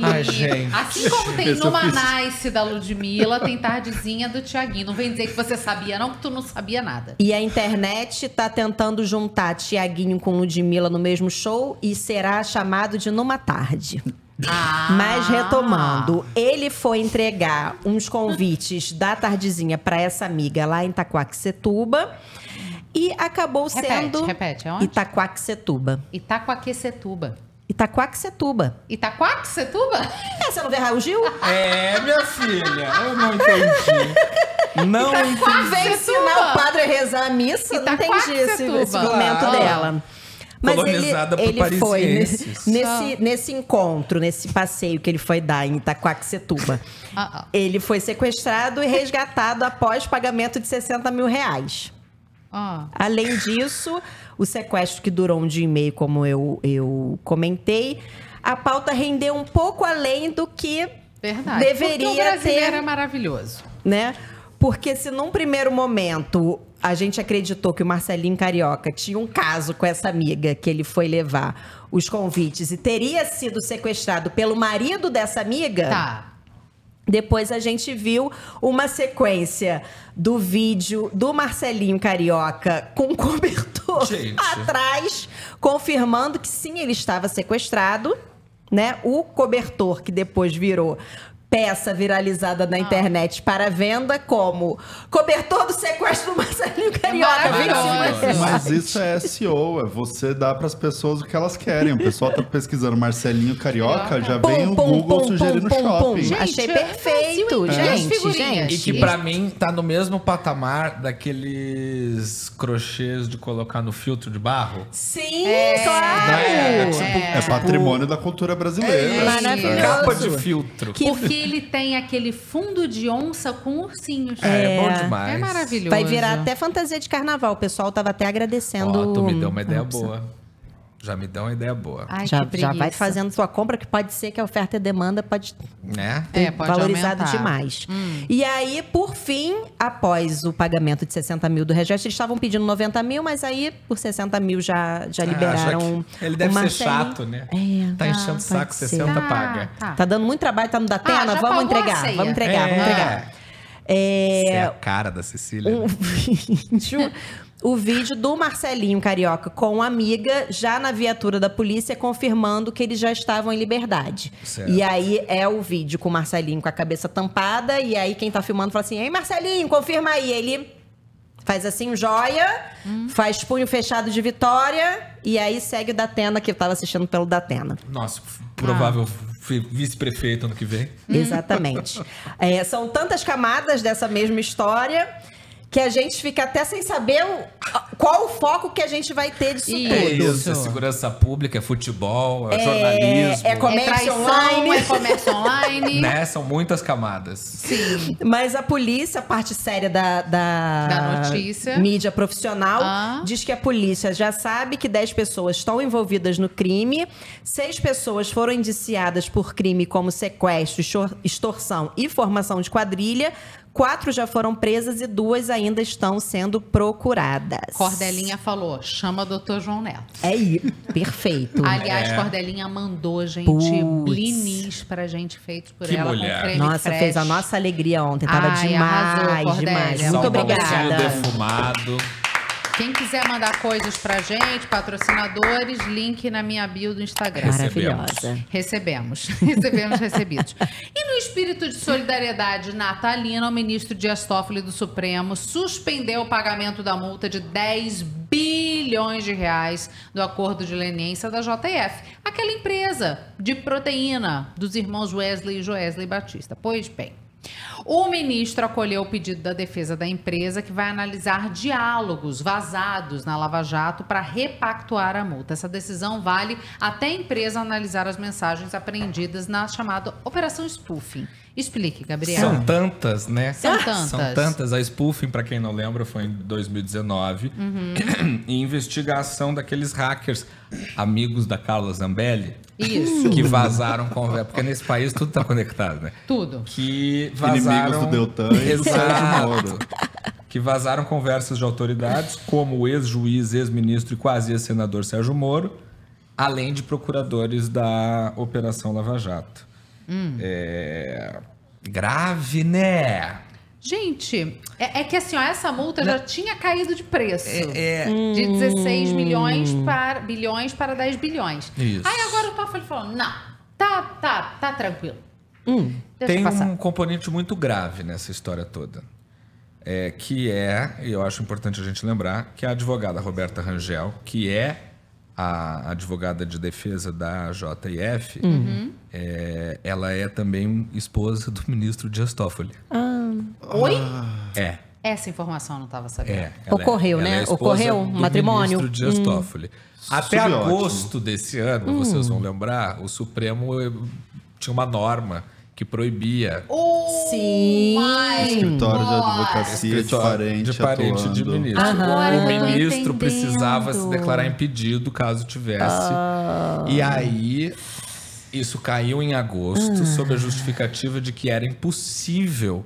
Ai, gente. Assim como tem Esse Numa. Nice da Ludmilla, tem tardezinha do Tiaguinho. Não vem dizer que você sabia, não, que tu não sabia nada. E a internet tá tentando juntar Tiaguinho com Ludmilla no mesmo show e será chamado de Numa Tarde. Ah. Mas retomando, ele foi entregar uns convites da tardezinha para essa amiga lá em Itaquaquecetuba e acabou Repete, sendo repete, aonde? Itaquaquecetuba. Itaquaquecetuba. Itaquaquecetuba. Itaquaquecetuba? É, você não vê Raul Gil? É, minha filha, eu não entendi. Não entendi. Vem ensinar o padre a rezar a missa. Não entendi esse, esse momento dela. Mas ele, Colonizada por ele foi nesse, nesse, nesse encontro, nesse passeio que ele foi dar em Itaquaquecetuba. Ah, ah. Ele foi sequestrado e resgatado após pagamento de 60 mil reais. Ah. Além disso, o sequestro que durou um dia e meio, como eu, eu comentei, a pauta rendeu um pouco além do que Verdade. deveria Porque o brasileiro ter é maravilhoso. né? Porque se num primeiro momento a gente acreditou que o Marcelinho Carioca tinha um caso com essa amiga que ele foi levar os convites e teria sido sequestrado pelo marido dessa amiga. Tá. Depois a gente viu uma sequência do vídeo do Marcelinho Carioca com cobertor Gente. atrás, confirmando que sim, ele estava sequestrado, né? O cobertor que depois virou peça viralizada Ah. na internet para venda como cobertor do sequestro do Marcelinho Carioca. maravilhoso. 21 Mas isso é SEO, é você dar pras pessoas o que elas querem. O pessoal tá pesquisando Marcelinho Carioca, já vem o Google sugerindo shopping. Gente, Achei eu- perfeito, Brasil gente, figurinhas. E que pra mim tá no mesmo patamar daqueles crochês de colocar no filtro de barro. Sim, É. claro. É, tipo, É patrimônio da cultura brasileira. Maravilhoso. Capa de filtro. Porque ele tem aquele fundo de onça com ursinhos. É, é bom demais. É maravilhoso. Vai virar até fantasia de carnaval. O pessoal tava até agradecendo. Ó, tu me deu uma ideia boa. Já me deu uma ideia boa. Ai, já, já vai fazendo sua compra, que pode ser que a oferta e demanda pode Né? ter É, pode valorizado aumentar. demais. Hum. E aí, por fim, após o pagamento de 60 mil do resgate, eles estavam pedindo 90 mil, mas aí, por 60 mil, já, já Ah, liberaram. já que ele deve o ser chato, né? É, Tá enchendo o saco, pode ser. 60 paga. Tá. Tá dando muito trabalho, tá no Datena, Ah, vamos pagou a entregar, ceia. vamos entregar, vamos É. entregar. Você é É, a cara da Cecília. um o vídeo do Marcelinho Carioca com a amiga já na viatura da polícia confirmando que eles já estavam em liberdade. Certo. E aí é o vídeo com o Marcelinho com a cabeça tampada e aí quem tá filmando fala assim: "Ei, Marcelinho, confirma aí". Ele faz assim joia, faz punho fechado de vitória e aí segue o Datena que eu tava assistindo pelo Datena. Nossa, provável fi- vice-prefeito ano que vem. Exatamente. É, são tantas camadas dessa mesma história que a gente fica até sem saber o- qual o foco que a gente vai ter disso É tudo. isso, é segurança pública, é futebol, é, É- jornalismo. é comércio É traição, online. é comércio online. Né? São muitas camadas. Sim. Mas a polícia, a parte séria da, da, Da notícia. mídia profissional, Ah. diz que a polícia já sabe que 10 pessoas estão envolvidas no crime, seis pessoas foram indiciadas por crime como sequestro, extor- extorsão e formação de quadrilha, quatro já foram presas e duas ainda estão sendo procuradas. Cordelinha falou, chama doutor João Neto. É isso, perfeito. Aliás, É. Cordelinha mandou, gente, Putz. blinis pra gente feitos por Que ela mulher. com creme Nossa, fresh. fez a nossa alegria ontem. Tava Ai, demais, arrasou, demais. Muito obrigada. defumado. Quem quiser mandar coisas pra gente, patrocinadores, link na minha bio do Instagram. Maravilhosa. Recebemos. Recebemos recebidos. E no espírito de solidariedade natalina, o ministro Dias Toffoli do Supremo suspendeu o pagamento da multa de 10 bilhões de reais do acordo de leniência da JF, aquela empresa de proteína dos irmãos Wesley e Joesley Batista. Pois bem. O ministro acolheu o pedido da defesa da empresa, que vai analisar diálogos vazados na Lava Jato para repactuar a multa. Essa decisão vale até a empresa analisar as mensagens apreendidas na chamada Operação Spoofing. Explique, Gabriel. São tantas, né? São tantas. São tantas. A spoofing, pra quem não lembra, foi em 2019. Uhum. E investigação daqueles hackers amigos da Carla Zambelli. Isso. Que vazaram conversa. Porque nesse país tudo tá conectado, né? Tudo. Que vazaram... Inimigos do Deltan e do Sérgio Moro. Que vazaram conversas de autoridades, como o ex-juiz, ex-ministro e quase ex-senador Sérgio Moro, além de procuradores da Operação Lava Jato. Hum. É... Grave, né? Gente, é, é que assim, ó, essa multa já tinha caído de preço. É, é. De 16 milhões para, bilhões para 10 bilhões. Isso. Aí agora o Toffoli falou, não, tá, tá, tá tranquilo. Deixa Tem um componente muito grave nessa história toda. É, que é, e eu acho importante a gente lembrar, que a advogada Roberta Rangel, que é a advogada de defesa da JF, Uhum. é, ela é também esposa do ministro Dias Toffoli. Ah. Oi? É. Essa informação eu não estava sabendo. É, ela é- Ocorreu, ela né? é Ocorreu um matrimônio? ministro Dias Hum. Toffoli. Até Subiótimo. agosto desse ano, vocês vão lembrar, o Supremo eh, tinha uma norma que proibia Sim. Escritório de advocacia de Escritório parente, de parente de ministro. Agora o ministro precisava se declarar impedido caso tivesse. Ah. E aí isso caiu em agosto sob a justificativa de que era impossível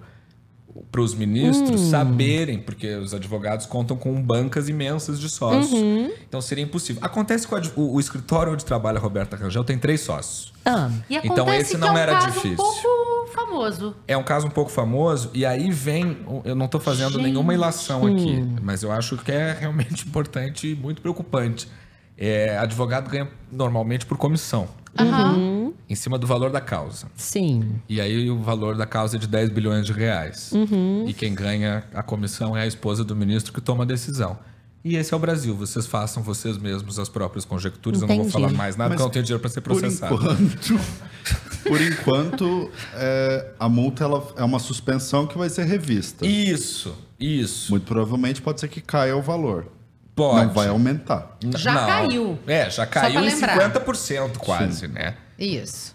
para os ministros Hum. saberem, porque os advogados contam com bancas imensas de sócios. Uhum. Então seria impossível. Acontece que o, o- o escritório onde trabalha a Roberta Rangel tem três sócios. Ah. E Então esse que não é um era caso difícil. um pouco famoso. É um caso um pouco famoso, e aí vem. Eu não estou fazendo nenhuma ilação aqui, mas eu acho que é realmente importante e muito preocupante. É, advogado ganha normalmente por comissão, Aham. Em cima do valor da causa. Sim. E aí o valor da causa é de 10 bilhões de reais. Uhum. E quem ganha a comissão é a esposa do ministro que toma a decisão. E esse é o Brasil. Vocês façam vocês mesmos as próprias conjecturas. Eu não vou Entendi. falar mais nada, Mas porque eu não tenho dinheiro para ser Por processado. enquanto, por enquanto é, a multa ela é uma suspensão que vai ser revista. Isso, isso. Muito provavelmente pode ser que caia o valor. Pode. Não vai aumentar. Já caiu. É, já caiu em lembrar. 50% quase, né? Isso.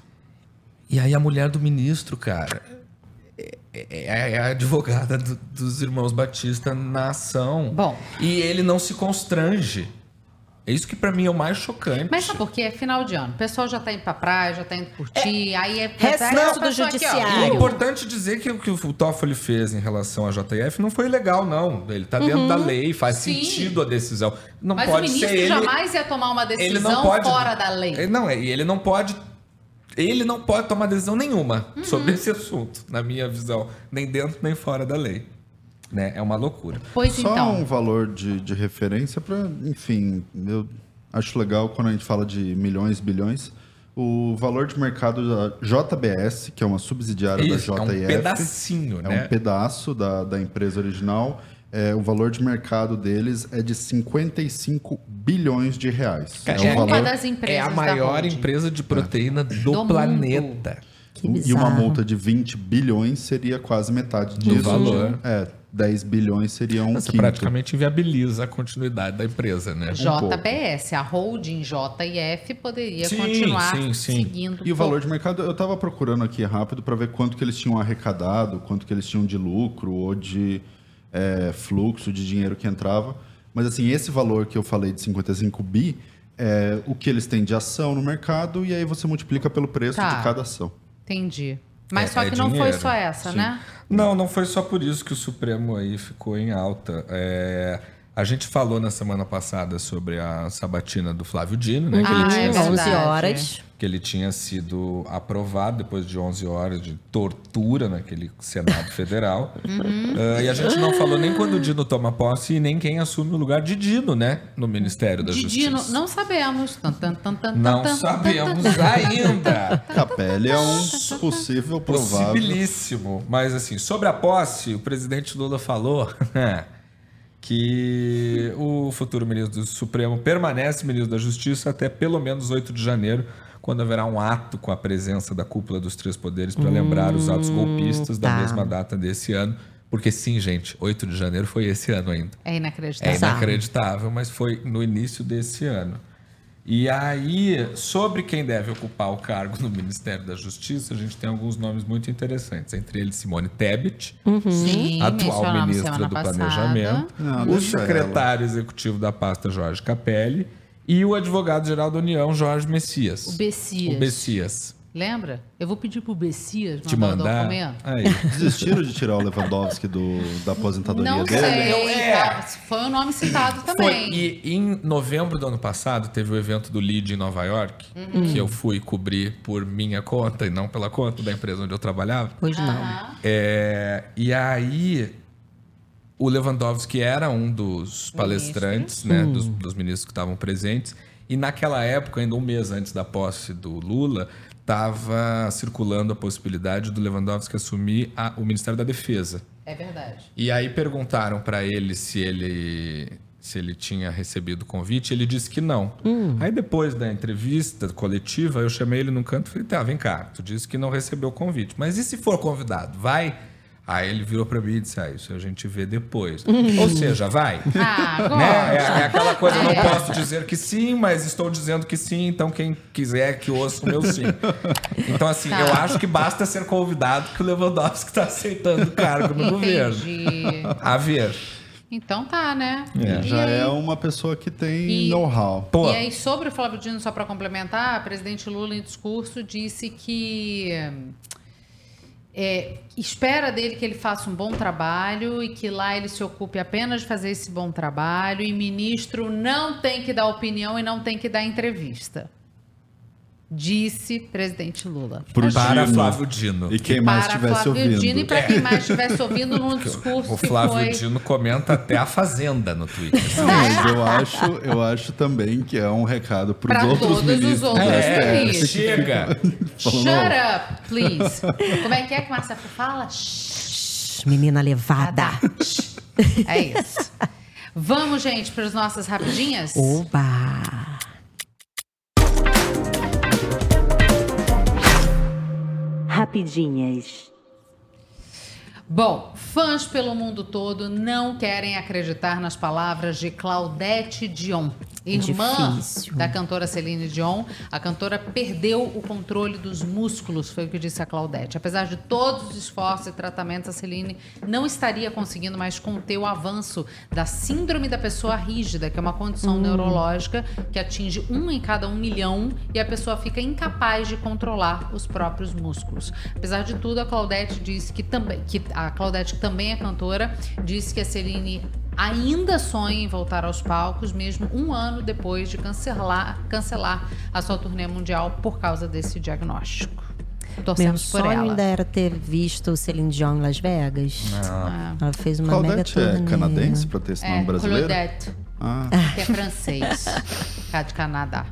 E aí a mulher do ministro, cara, é, é- é a advogada do- dos irmãos Batista na ação. Bom. E ele não se constrange. É isso que pra mim é o mais chocante. Mas sabe por quê? É final de ano. O pessoal já tá indo pra praia, já tá indo curtir. aí é. Aí do pessoa aqui, ó, judiciário. E é importante dizer que o que o Toffoli fez em relação à JF não foi legal, não. Ele tá dentro Uhum. da lei, faz Sim. sentido a decisão. Não Mas o pode ministro ser ele. jamais ia tomar uma decisão ele não pode, fora da lei. Não, e ele não pode. Ele não pode tomar decisão nenhuma Uhum. sobre esse assunto, na minha visão. Nem dentro nem fora da lei. Né? É uma loucura. Pois Só então. um valor de, de referência para, enfim, eu acho legal quando a gente fala de milhões, bilhões. O valor de mercado da JBS, que é uma subsidiária Isso, da é um JF. pedacinho, é né? um pedaço da, da empresa original. É, o valor de mercado deles é de 55 bilhões de reais. Cara, é um valor... das empresas É a maior empresa de proteína do, Do planeta. E uma multa de 20 bilhões seria quase metade Do disso. valor. É, 10 bilhões seria um Você quinto. praticamente inviabiliza a continuidade da empresa, né? JBS, a holding JF poderia Sim, continuar sim, sim. seguindo. E o valor de mercado, eu estava procurando aqui rápido para ver quanto que eles tinham arrecadado, quanto que eles tinham de lucro ou de é, fluxo de dinheiro que entrava. Mas assim, esse valor que eu falei de 55 bi é o que eles têm de ação no mercado e aí você multiplica pelo preço Tá. de cada ação. Entendi. Mas É- só é que não foi dinheiro. só essa, Sim. né? Não, não foi só por isso que o Supremo aí ficou em alta. É, a gente falou na semana passada sobre a sabatina do Flávio Dino, né? que, ele Ah, tinha é sido- verdade. 11 horas. que ele tinha sido aprovado depois de 11 horas de tortura naquele Senado Federal. Uhum. Ah, e a gente não falou nem quando o Dino toma posse e nem quem assume o lugar de Dino, né? No Ministério da De Justiça. Dino, não sabemos. Tan, tan, tan, tan, Não sabemos ainda. Capelli é um possível provável. Possibilíssimo. Mas assim, sobre a posse, o presidente Lula falou que o futuro ministro do Supremo permanece ministro da Justiça até pelo menos 8 de janeiro, quando haverá um ato com a presença da cúpula dos três poderes para lembrar os atos golpistas da tá. mesma data desse ano. Porque sim, gente, 8 de janeiro foi esse ano ainda. É É inacreditável. inacreditável, mas foi no início desse ano. E aí, sobre quem deve ocupar o cargo no Ministério da Justiça, a gente tem alguns nomes muito interessantes. Entre eles, Simone Tebet, Sim, atual ministra do passada. Planejamento, Não, o secretário executivo da pasta, Jorge Capelli, e o advogado-geral da União, Jorge Messias. O Bessias. O Bessias. Lembra? Eu vou pedir pro Bessias Te mandar o mandar. documento. Aí. Desistiram de tirar o Lewandowski do, da aposentadoria Não dele? sei. tá, Foi o nome citado Foi. também. E em novembro do ano passado, teve o evento do LEAD em Nova York, Uhum. que eu fui cobrir por minha conta e não pela conta da empresa onde eu trabalhava. Pois não. É, e aí, o Lewandowski era um dos palestrantes, né, Hum. dos, dos ministros que estavam presentes. E naquela época, ainda um mês antes da posse do Lula, estava circulando a possibilidade do Lewandowski assumir a- o Ministério da Defesa. É verdade. E aí perguntaram para ele se ele se ele tinha recebido o convite, ele disse que não. Aí depois da entrevista coletiva, eu chamei ele num canto e falei: "Tá, vem cá, tu disse que não recebeu o convite, mas e se for convidado, vai?" Aí ele virou para mim e disse: "Ah, isso a gente vê depois." Ou seja, vai. Ah, Né? É, é aquela coisa, eu não É. posso dizer que sim, mas estou dizendo que sim, então quem quiser que ouça o meu sim. Então, assim, Tá. eu acho que basta ser convidado que o Lewandowski está aceitando o cargo no governo. A ver. Então tá, né? É, E já aí- é uma pessoa que tem E- know-how. E aí, sobre o Flávio Dino, só para complementar, o presidente Lula, em discurso, disse que é, espera dele que ele faça um bom trabalho e que lá ele se ocupe apenas de fazer esse bom trabalho e ministro não tem que dar opinião e não tem que dar entrevista. Disse presidente Lula. Pro Para Dino. Flávio Dino. E quem mais Para estivesse Flávio ouvindo. Dino e para quem mais estivesse ouvindo num discurso O Flávio foi... Dino comenta até a Fazenda no Twitter. Não, mas eu acho, eu acho também que é um recado para os outros todos os ministros outros do É, chega. Shut up, please. Como é que é que Márcia fala? Menina levada. É isso. Vamos, gente, para as nossas rapidinhas? Oba! Rapidinhas. Bom, fãs pelo mundo todo não querem acreditar nas palavras de Claudete Dion. Irmã Difícil. da cantora Celine Dion, a cantora perdeu o controle dos músculos, foi o que disse a Claudete. Apesar de todos os esforços e tratamentos, a Celine não estaria conseguindo mais conter o avanço da síndrome da pessoa rígida, que é uma condição Hum. neurológica que atinge um em cada um milhão e a pessoa fica incapaz de controlar os próprios músculos. Apesar de tudo, a Claudete disse que também, que a Claudete que também é cantora, disse que a Celine ainda sonha em voltar aos palcos, mesmo um ano depois de cancelar, cancelar a sua turnê mundial por causa desse diagnóstico. Meu Torcemos por sonho ela. ainda era ter visto o Celine Dion em Las Vegas. Ah. Ela fez uma mega Claudete é turnê. canadense pra ter esse nome É, brasileiro? Claudette, Ah. que é francês, cá de Canadá.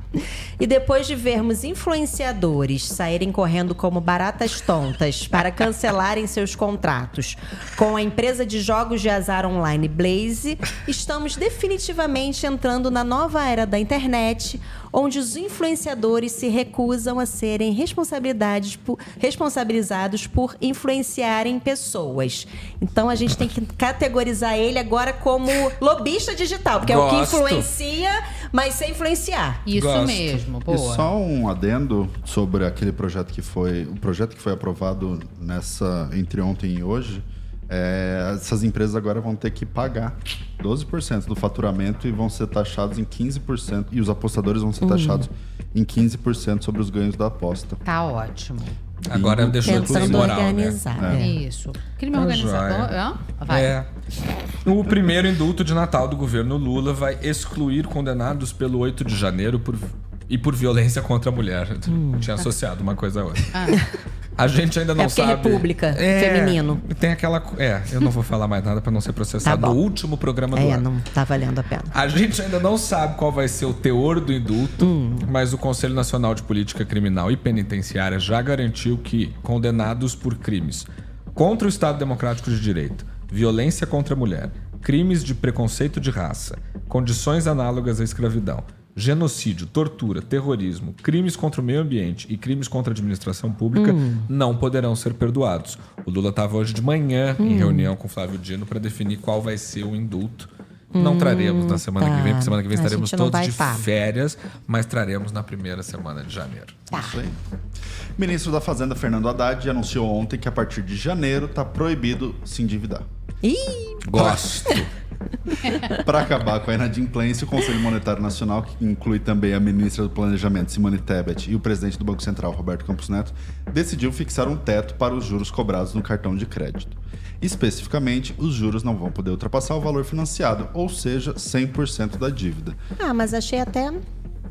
E depois de vermos influenciadores saírem correndo como baratas tontas para cancelarem seus contratos com a empresa de jogos de azar online Blaze, estamos definitivamente entrando na nova era da internet, onde os influenciadores se recusam a serem responsabilidades por- responsabilizados por influenciarem pessoas. Então a gente tem que categorizar ele agora como lobista digital, porque é o que Gosto. influencia, mas sem influenciar. Isso Gosto. mesmo, E boa. só um adendo sobre aquele projeto que foi. O projeto que foi aprovado nessa entre ontem e hoje. É, essas empresas agora vão ter que pagar 12% do faturamento e vão ser taxados em 15%. E os apostadores vão ser Hum. taxados em 15% sobre os ganhos da aposta. Tá ótimo. Agora E- deixou Tentando imoral, organizar, né? É. Isso. Crime Tá organizador. Vai. É. O primeiro indulto de Natal do governo Lula vai excluir condenados pelo 8 de janeiro por, e por violência contra a mulher. Tinha associado uma coisa a outra. A gente ainda não É é sabe. República, feminino. Tem aquela. É, eu não vou falar mais nada pra não ser processado Tá no último programa do É, ano. não tá valendo a pena. A gente ainda não sabe qual vai ser o teor do indulto, mas o Conselho Nacional de Política Criminal e Penitenciária já garantiu que condenados por crimes contra o Estado Democrático de Direito, violência contra a mulher, crimes de preconceito de raça, condições análogas à escravidão, genocídio, tortura, terrorismo, crimes contra o meio ambiente e crimes contra a administração pública Hum. não poderão ser perdoados. O Lula estava hoje de manhã em Hum. reunião com o Flávio Dino para definir qual vai ser o indulto. Não Hum, traremos na semana que vem, tá. porque semana que vem A estaremos todos de tá. férias, mas traremos na primeira semana de janeiro. Isso aí. Ministro da Fazenda, Fernando Haddad, anunciou ontem que a partir de janeiro está proibido se endividar. Ih! Gosto. Para acabar com a inadimplência, o Conselho Monetário Nacional, que inclui também a ministra do Planejamento, Simone Tebet, e o presidente do Banco Central, Roberto Campos Neto, decidiu fixar um teto para os juros cobrados no cartão de crédito. Especificamente, os juros não vão poder ultrapassar o valor financiado, ou seja, 100% da dívida. Ah, mas achei até.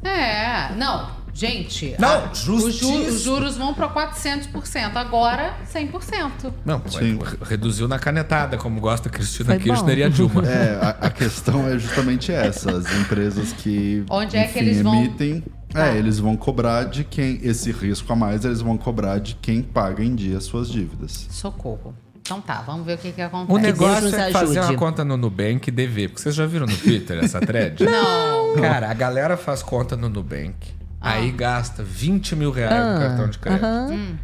É, não, gente. Não, a- os, ju- os juros vão para 400%, agora 100%. Não, pô, Sim. re- reduziu na canetada, como gosta a Cristina Foi Kirchner bom. e a Dilma. É, a, a questão é justamente essa. As empresas que Onde é que eles vão- emitem. Ah. É, eles vão cobrar de quem. Esse risco a mais, eles vão cobrar de quem paga em dia suas dívidas. Socorro. Então tá, vamos ver o que que acontece. O negócio é fazer uma conta no Nubank e dever. Porque vocês já viram no Twitter essa thread? Não. Cara, a galera faz conta no Nubank. Aí gasta 20 mil reais no Ah, cartão de crédito. Hum.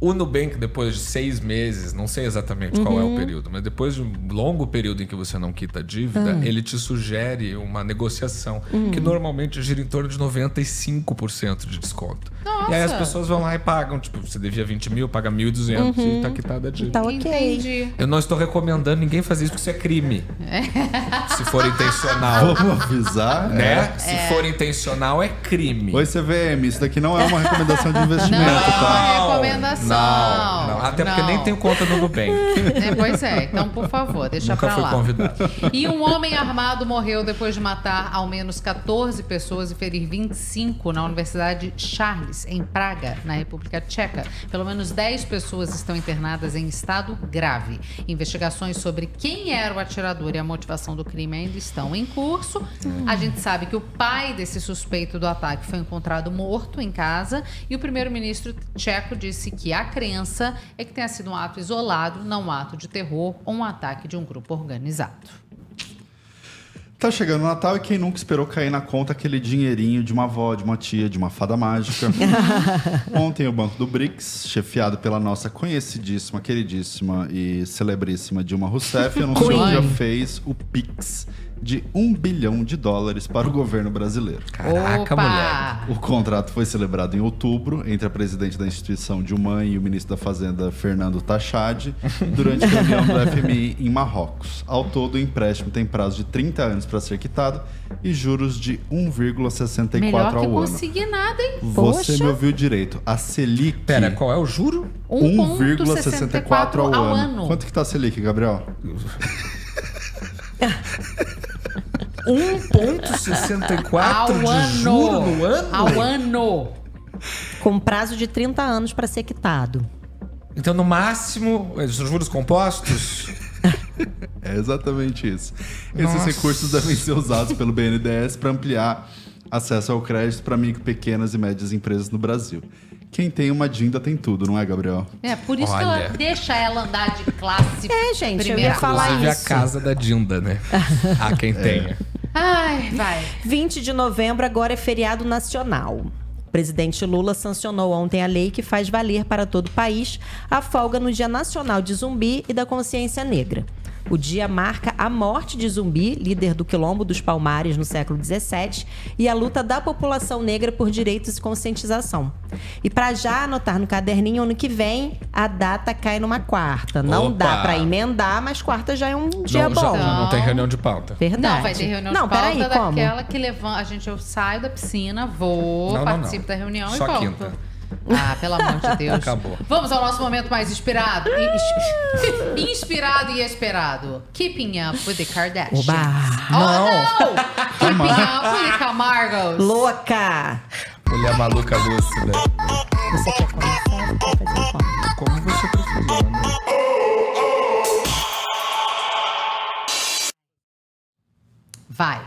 O Nubank, depois de seis meses, não sei exatamente qual é o Uhum. período, mas depois de um longo período em que você não quita a dívida, Ah. ele te sugere uma negociação Hum. que normalmente gira em torno de 95% de desconto. Nossa. E aí as pessoas vão lá e pagam. Tipo, você devia 20 mil, paga 1.200 Uhum. e tá quitada a dívida. Tá ok. Entendi. Eu não estou recomendando ninguém fazer isso porque isso é crime. Se for intencional. Vamos avisar, Né? é. Se for intencional, é crime. Oi, CVM, isso daqui não é uma recomendação de investimento, Não, tá? é recomendação. Não, não. Até porque Não. nem tenho conta no Nubank. É, pois é, então por favor, deixa Nunca pra fui lá. convidado. E um homem armado morreu depois de matar ao menos 14 pessoas e ferir 25 na Universidade Charles, em Praga, na República Tcheca. Pelo menos 10 pessoas estão internadas em estado grave. Investigações sobre quem era o atirador e a motivação do crime ainda estão em curso. A gente sabe que o pai desse suspeito do ataque foi encontrado morto em casa e o primeiro-ministro tcheco disse que a crença é que tenha sido um ato isolado, não um ato de terror ou um ataque de um grupo organizado. Tá chegando o Natal e quem nunca esperou cair na conta aquele dinheirinho de uma avó, de uma tia, de uma fada mágica. Ontem o Banco do BRICS, chefiado pela nossa conhecidíssima, queridíssima e celebríssima Dilma Rousseff, anunciou que já fez o Pix de 1 bilhão de dólares para o governo brasileiro. Caraca, Opa! moleque. O contrato foi celebrado em outubro entre a presidente da instituição Dilma e o ministro da Fazenda Fernando Tachad durante a reunião do FMI em Marrocos. Ao todo, o empréstimo tem prazo de 30 anos para ser quitado e juros de 1,64 Melhor que ao ano. conseguir nada, hein? Você Poxa. me ouviu direito. A Selic. Pera, qual é o juro? 1,64 ao, ao ano. ano. Quanto que tá a Selic, Gabriel? 1,64 Ao de juro no ano? Ao ano. Com prazo de 30 anos para ser quitado. Então, no máximo, os juros compostos? É exatamente isso. Esses Nossa. recursos devem ser usados pelo BNDES para ampliar acesso ao crédito para micro, pequenas e médias empresas no Brasil. Quem tem uma Dinda tem tudo, não é, Gabriel? É, por isso Olha. que ela deixa ela andar de classe. É, gente, eu primeira ia falar. Inclusive a isso. casa da Dinda, né? Há quem tenha. Ai, vai. 20 de novembro agora é feriado nacional. O presidente Lula sancionou ontem a lei que faz valer para todo o país a folga no Dia Nacional de Zumbi e da Consciência Negra. O dia marca a morte de Zumbi, líder do Quilombo dos Palmares no século XVII, e a luta da população negra por direitos e conscientização. E para já anotar no caderninho, ano que vem, a data cai numa quarta. Não Opa! dá para emendar, mas quarta já é um dia não, já- bom. não tem reunião de pauta. Verdade. Não, vai ter reunião Não, de pauta peraí, como? daquela que levanta. A gente, eu saio da piscina, vou, Não, não, participo não. da reunião Só e volto. quinta. Ah, pelo amor de Deus. Acabou. Vamos ao nosso momento mais inspirado. Ins- Inspirado e esperado. Keeping up with the Kardashians. Oba! Oh, não! Keeping up with the Camargos. Louca! Mulher maluca lúcida. Você quer começar ou quer fazer como? Como você preferir, né? Vai.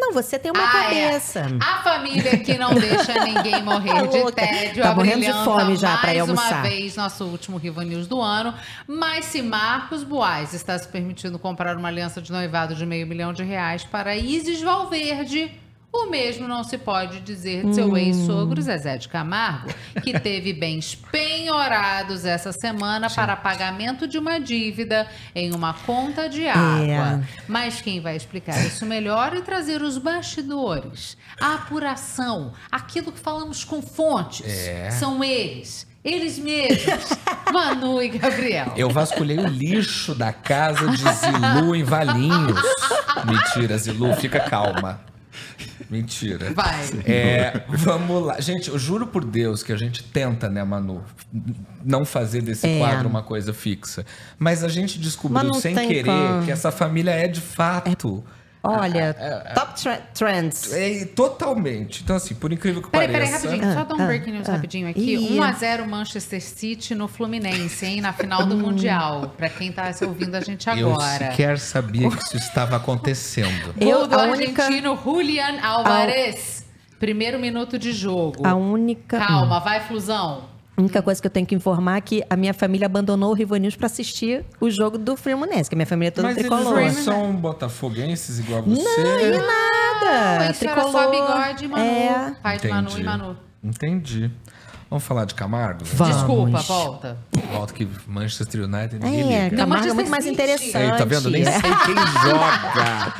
Não, você tem uma Ah, é. cabeça. A família que não deixa ninguém morrer de tédio. Tá morrendo de abrilhanta fome já pra ir Mais uma almoçar. vez, nosso último Rivo News do ano. Mas se Marcos Boaz está se permitindo comprar uma aliança de noivado de meio milhão de reais para Isis Valverde, o mesmo não se pode dizer de seu Hum. ex-sogro Zezé de Camargo, que teve bens penhorados essa semana para pagamento de uma dívida em uma conta de água. Mas quem vai explicar isso melhor e trazer os bastidores, a apuração, aquilo que falamos com fontes, É. são eles. Eles mesmos, Manu e Gabriel. Eu vasculhei o lixo da casa de Zilu em Valinhos. Mentira, Zilu, fica calma. Mentira. Vai. É, vamos lá. Gente, eu juro por Deus que a gente tenta, né, Manu, não fazer desse É. quadro uma coisa fixa. Mas a gente descobriu sem querer como. que essa família é de fato. Olha, top tre- trends. É, totalmente. Então, assim, por incrível que Peraí, pareça. peraí, rapidinho. Só dar um Ah, breaking news ah, rapidinho aqui. Ih. 1x0 Manchester City no Fluminense, hein? Na final do Mundial. Pra quem tá ouvindo a gente Eu agora. sequer sabia que isso estava acontecendo. Eu, do única- argentino Julian Alvarez. Primeiro minuto de jogo. A única. Calma, vai, Flusão. A única coisa que eu tenho que informar é que a minha família abandonou o Rivo News pra assistir o jogo do Fluminense, que a minha família é toda Mas eles tricolor. não são botafoguenses igual a você? Não, e nada. Não, isso era só tricolor. bigode e Manu. É. Pai de Manu e Manu. Entendi. Vamos falar de Camargo? Vamos. Desculpa, volta. Volta que Manchester United ninguém É, liga. Camargo é Manchester muito mais interessante. Aí, tá vendo? Nem sei quem joga.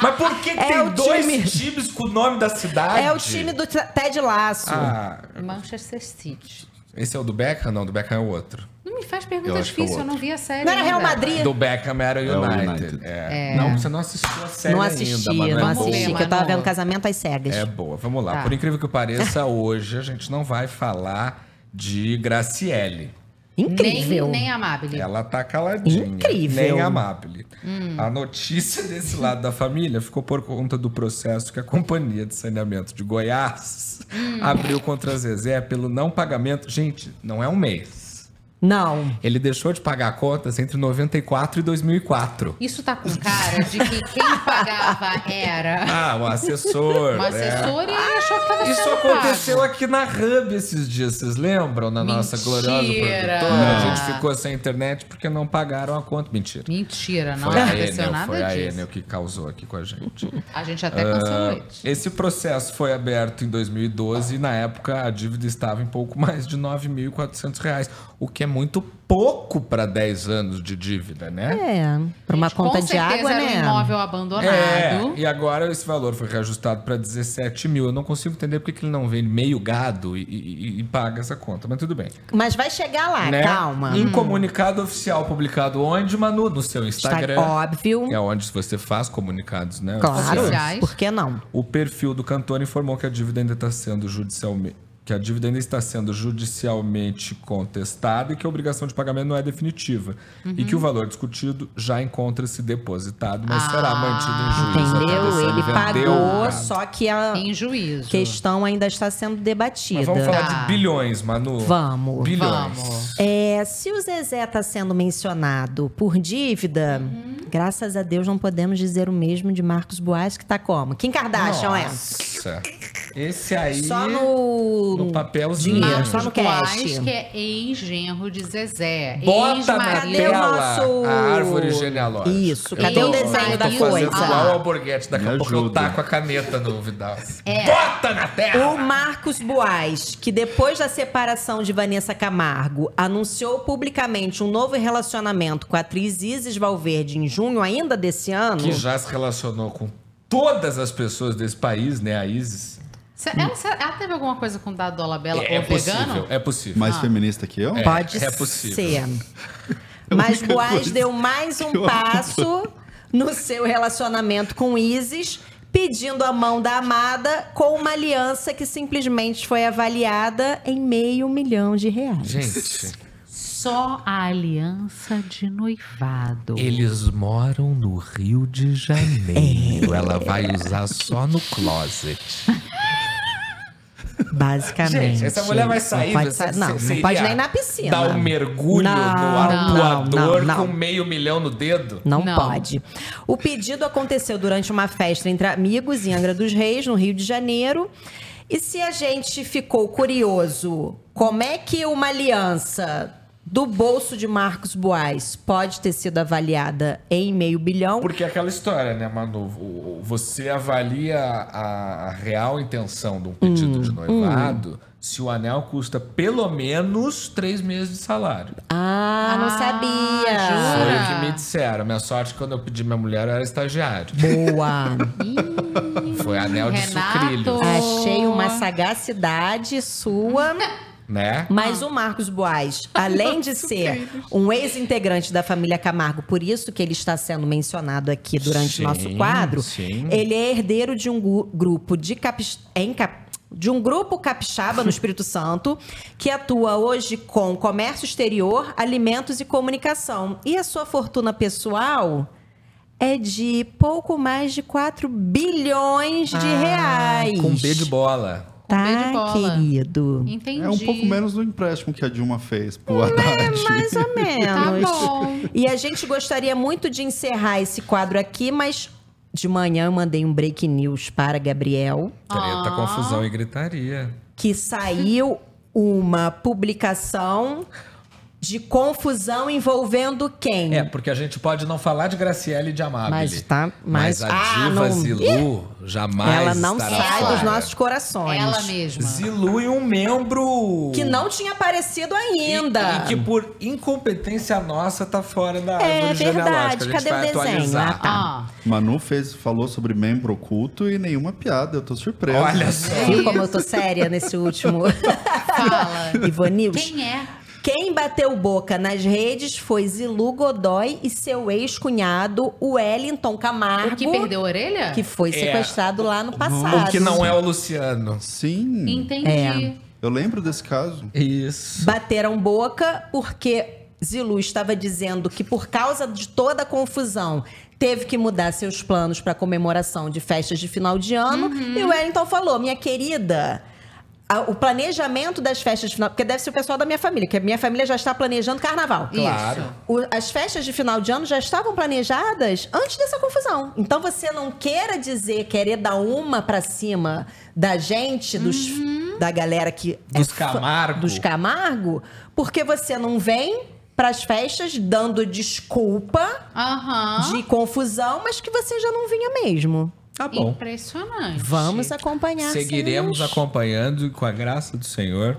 Mas por que, que É tem dois time- times com o nome da cidade? É o time do Ted Laço. Ah, Manchester City. Esse é o do Beckham? Não, do Beckham é o outro. Não me faz Eu pergunta que é difícil, eu não vi a série. Não era Real. Madrid? Do Beckham era o É o United. United. É. É. Não, você não assistiu a série não assisti, ainda, mano. não é Vamos boa. assisti, que eu tava vendo Casamento às Cegas. É boa, vamos lá. Tá. Por incrível que pareça, hoje a gente não vai falar de Graciele. Incrível. Nem, nem amável. Ela tá caladinha. Incrível. Nem amável. A notícia desse lado da família ficou por conta do processo que a Companhia de Saneamento de Goiás abriu contra a Zezé pelo não pagamento. Gente, não é um mês. Não. Ele deixou de pagar contas entre 94 e 2004. Isso tá com cara de que quem pagava era Ah, o assessor. um né? assessor e ele achou que tava Isso sendo aconteceu pago. aqui na Hub esses dias, vocês lembram? Na nossa gloriosa Mentira. produtora. A gente ficou sem internet porque não pagaram a conta. Mentira. Mentira, não Foi a aconteceu Enel, nada foi a disso. Enel que causou aqui com a gente. A gente até cancelou Ah, isso. esse processo foi aberto em 2012 e na época a dívida estava em pouco mais de 9.400 reais. O que é muito pouco para 10 anos de dívida, né? É, para uma conta Com de água, era né? um imóvel abandonado. É, e agora esse valor foi reajustado para 17 mil. Eu não consigo entender porque que ele não vende meio gado e, e- e paga essa conta, mas tudo bem. Mas vai chegar lá, né? calma. Em comunicado oficial publicado onde, Manu? No seu Instagram. óbvio. É onde você faz comunicados, né? Claro, oficiais. por que não? O perfil do cantor informou que a dívida ainda está sendo judicialmente que a dívida ainda está sendo judicialmente contestada e que a obrigação de pagamento não é definitiva. Uhum. E que o valor discutido já encontra-se depositado, mas será mantido em juízo. Entendeu? Ele pagou, só que a Em juízo. questão ainda está sendo debatida. Mas vamos falar de bilhões, Manu. Vamos. Bilhões. É, se o Zezé está sendo mencionado por dívida, graças a Deus não podemos dizer o mesmo de Marcos Boas, que tá como? Kim Kardashian, é? Esse aí. Só no, no papelzinho. dinheiro, só no Marcos Boaz, cash. que é ex-genro de Zezé. Bota na tela nosso- a árvore genealógica. Isso, cadê Eu o desenho da coisa? igual ao Borghetti, daqui a pouco eu taco a caneta no Vidal. É. Bota na terra! O Marcos Boas, que depois da separação de Vanessa Camargo, anunciou publicamente um novo relacionamento com a atriz Isis Valverde em junho ainda desse ano. Que já se relacionou com todas as pessoas desse país, né? A Isis. Ela, ela teve alguma coisa com o Dado Dolabella É, ou possível, vegano? é possível. Mais Ah. feminista que eu? É, Pode é ser. Mas coisa deu mais um passo no seu relacionamento com Isis, pedindo a mão da amada com uma aliança que simplesmente foi avaliada em meio milhão de reais. Gente, Só a aliança de noivado. eles moram no Rio de Janeiro. Ela vai usar só no closet. Basicamente. Gente, essa mulher vai sair. Não pode, você- sa- não, não pode nem na piscina. Dar um mergulho Não, no não, não. com meio milhão no dedo? Não, Não. pode. O pedido aconteceu durante uma festa entre amigos em Angra dos Reis, no Rio de Janeiro. E se a gente ficou curioso, como é que uma aliança do bolso de Marcos Boas pode ter sido avaliada em meio bilhão? Porque é aquela história, né, Manu? Você avalia a, real intenção de um pedido Hum, de noivado se o anel custa pelo menos três meses de salário. Ah, não sabia. Foi o que me disseram. Minha sorte, quando eu pedi minha mulher, eu era estagiário. Boa. Foi anel de Renato. sucrilhos, Achei uma sagacidade sua. né? Mas o Marcos Boas, além de ser um ex-integrante da família Camargo, por isso que ele está sendo mencionado aqui durante Sim, o nosso quadro, sim. ele é herdeiro de um grupo de capix... em cap- de um grupo capixaba no Espírito Santo que atua hoje com comércio exterior, alimentos e comunicação. E a sua fortuna pessoal é de pouco mais de 4 bilhões de reais. Com B de bola. Tá, querido. Entendi. É um pouco menos do empréstimo que a Dilma fez pro Haddad. Mais ou menos. Tá bom. E a gente gostaria muito de encerrar esse quadro aqui, mas de manhã eu mandei um break news para Gabriel, Treta, Ah. confusão e gritaria. que saiu uma publicação de confusão envolvendo quem? É, porque a gente pode não falar de Graciele e de Amabile. Mas tá- mas- mas a ah, diva não- Zilu jamais Ela não sai fora. dos nossos corações. Ela mesma. Zilu e um membro... Que não tinha aparecido E, ainda. e que por incompetência nossa tá fora da É verdade. Cadê o desenho? atualizar. Ah, tá. Ah, Manu fez, falou sobre membro oculto e nenhuma piada. Eu tô surpreso. Olha só. Viu como eu tô séria nesse último fala. Ivo News? Quem é? Quem bateu boca nas redes foi Zilu Godoy e seu ex-cunhado, o Wellington Camargo. O que perdeu a orelha? que foi É. sequestrado lá no passado. O que não é o Luciano. Sim. Entendi. É. Eu lembro desse caso. Isso. Bateram boca porque Zilu estava dizendo que por causa de toda a confusão teve que mudar seus planos para comemoração de festas de final de ano. Uhum. E o Wellington falou: minha querida. O planejamento das festas de final. Porque deve ser o pessoal da minha família, que a minha família já está planejando carnaval. Claro. O- as festas de final de ano já estavam planejadas antes dessa confusão. Então você não queira dizer, querer dar uma pra cima da gente, dos, da galera que. Dos fã- Camargo. Dos Camargo, porque você não vem pras festas dando desculpa Aham. de confusão, mas que você já não vinha mesmo. Tá bom. Impressionante. Vamos acompanhar. Seguiremos cenas. acompanhando e com a graça do Senhor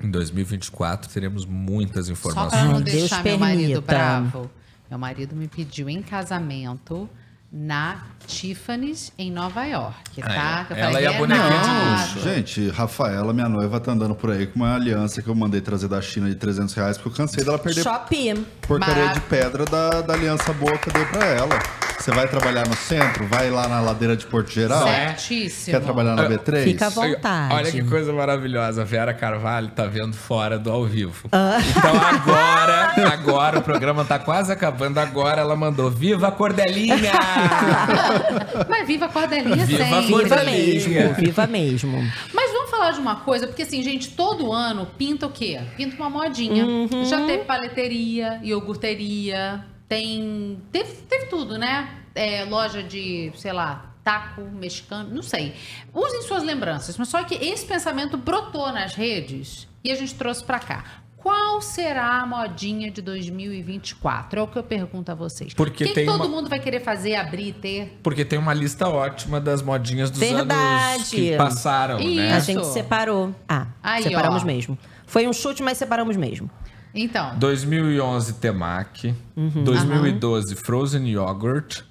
Em 2024 teremos muitas Só informações. pra não Ai, Deus deixar meu marido permita. bravo. Meu marido me pediu em casamento na Tiffany's em Nova York, tá? É, eu ela falei, e a bonequinha de "Renato, luxo. Gente, Rafaela, minha noiva, tá andando por aí com uma aliança que eu mandei trazer da China de 300 reais, porque eu cansei dela perder Shopee. porcaria de pedra da, da aliança boa que eu dei pra ela. Você vai trabalhar no centro, vai lá na ladeira de Porto Geral, Certíssimo. quer trabalhar na B3? Fica à vontade. Olha que coisa maravilhosa. A Vera Carvalho tá vendo fora do ao vivo. Então agora, agora o programa tá quase acabando. Agora ela mandou Viva a Cordelinha! Mas viva a cordelinha Viva a sempre. Viva mesmo, viva mesmo. Mas vamos falar de uma coisa, porque assim, gente, todo ano pinta o quê? Pinta uma modinha. Uhum. Já teve paleteria, iogurteria, tem. Teve, teve tudo, né? É, loja de, sei lá, taco mexicano, não sei. Usem suas lembranças, mas só que esse pensamento brotou nas redes e a gente trouxe pra cá. Qual será a modinha de 2024? É o que eu pergunto a vocês. Porque que, tem que todo uma- mundo vai querer fazer, abrir, ter? Porque tem uma lista ótima das modinhas dos anos Verdade. que passaram, né? A gente separou. Ah, Aí, separamos ó. mesmo. Foi um chute, mas separamos mesmo. Então, 2011 Temaki, Uhum. 2012 Frozen Yogurt,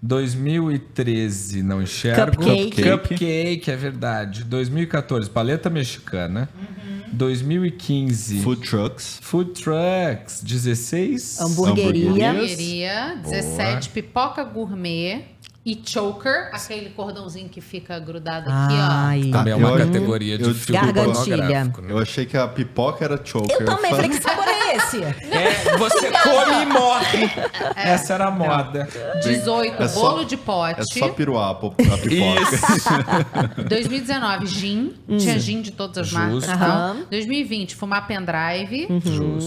2013 não enxergo, Cupcake. Cupcake, é verdade. 2014 Paleta Mexicana, 2015 Food trucks. Food Trucks, 16 Hamburgueria. hamburgueria, 17 pipoca gourmet e choker, aquele cordãozinho que fica grudado aqui, Ai. Também é Ah, uma eu- categoria de eu- filme Gargantilha. pornográfico, né? Eu achei que a pipoca era choker. Eu também. Falei, falei- que sabor é esse? É, você come e morre. Essa era a moda. ó. 18 É só- bolo de pote. É só piruá a po- a pipoca. 2019 gin, tinha gin de todas as marcas. Justo. então. Aham. 2020 fumar pendrive,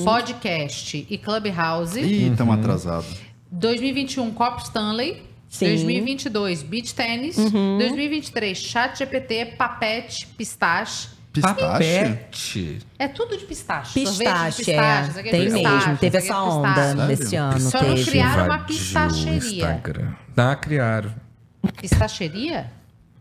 podcast e clubhouse. Ih, estamos atrasados. 2021 copo Stanley. Sim. 2022 beach tênis. 2023 chat GPT, papete, pistache. Pistache? É tudo de pistache. De Pistache, pistache, é. é Tem pistache, mesmo. Teve essa é onda pistache. nesse ano. Só não teve. criaram uma pistacheria. Ah, criaram. Pistacheria?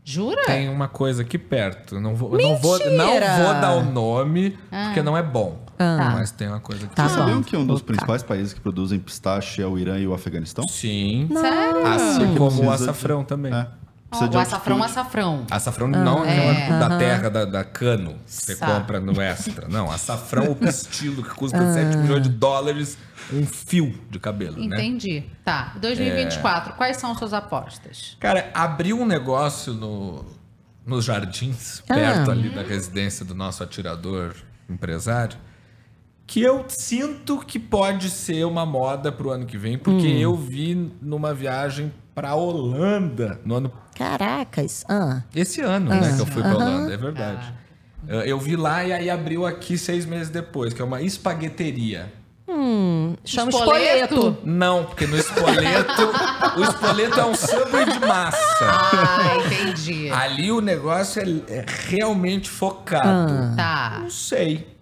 Jura? Tem uma coisa aqui perto. Não vou, não vou, não vou dar o nome, Ah. porque não é bom. Ah. Mas tem uma coisa aqui. Tá Vocês sabiam bom. que um dos Vou principais países que produzem pistache é o Irã e o Afeganistão? Sim. Sério? Assim como o açafrão de- também. É. Ó, o açafrão, altitude. açafrão. Açafrão não é, é. aquela da terra da, da cano que você Sa- compra no extra. Não, açafrão o pistilo que custa 7 milhões de dólares um fio de cabelo, né? Entendi. Tá. 2024, quais são suas apostas? Cara, abriu um negócio no, nos jardins, Ah. perto ali da residência do nosso atirador empresário, que eu sinto que pode ser uma moda pro ano que vem, porque Hum. eu vi numa viagem pra Holanda no ano Caracas. Ah. esse ano, né, que eu fui pra. Holanda, é verdade. Eu- Eu vi lá e aí abriu aqui seis meses depois, que é uma espagueteria. Hum, chama Espoleto? espoleto. Não, porque no espoleto, o espoleto é um subway de massa. Ah, entendi. Ali o negócio é, é realmente focado. Tá. Não sei.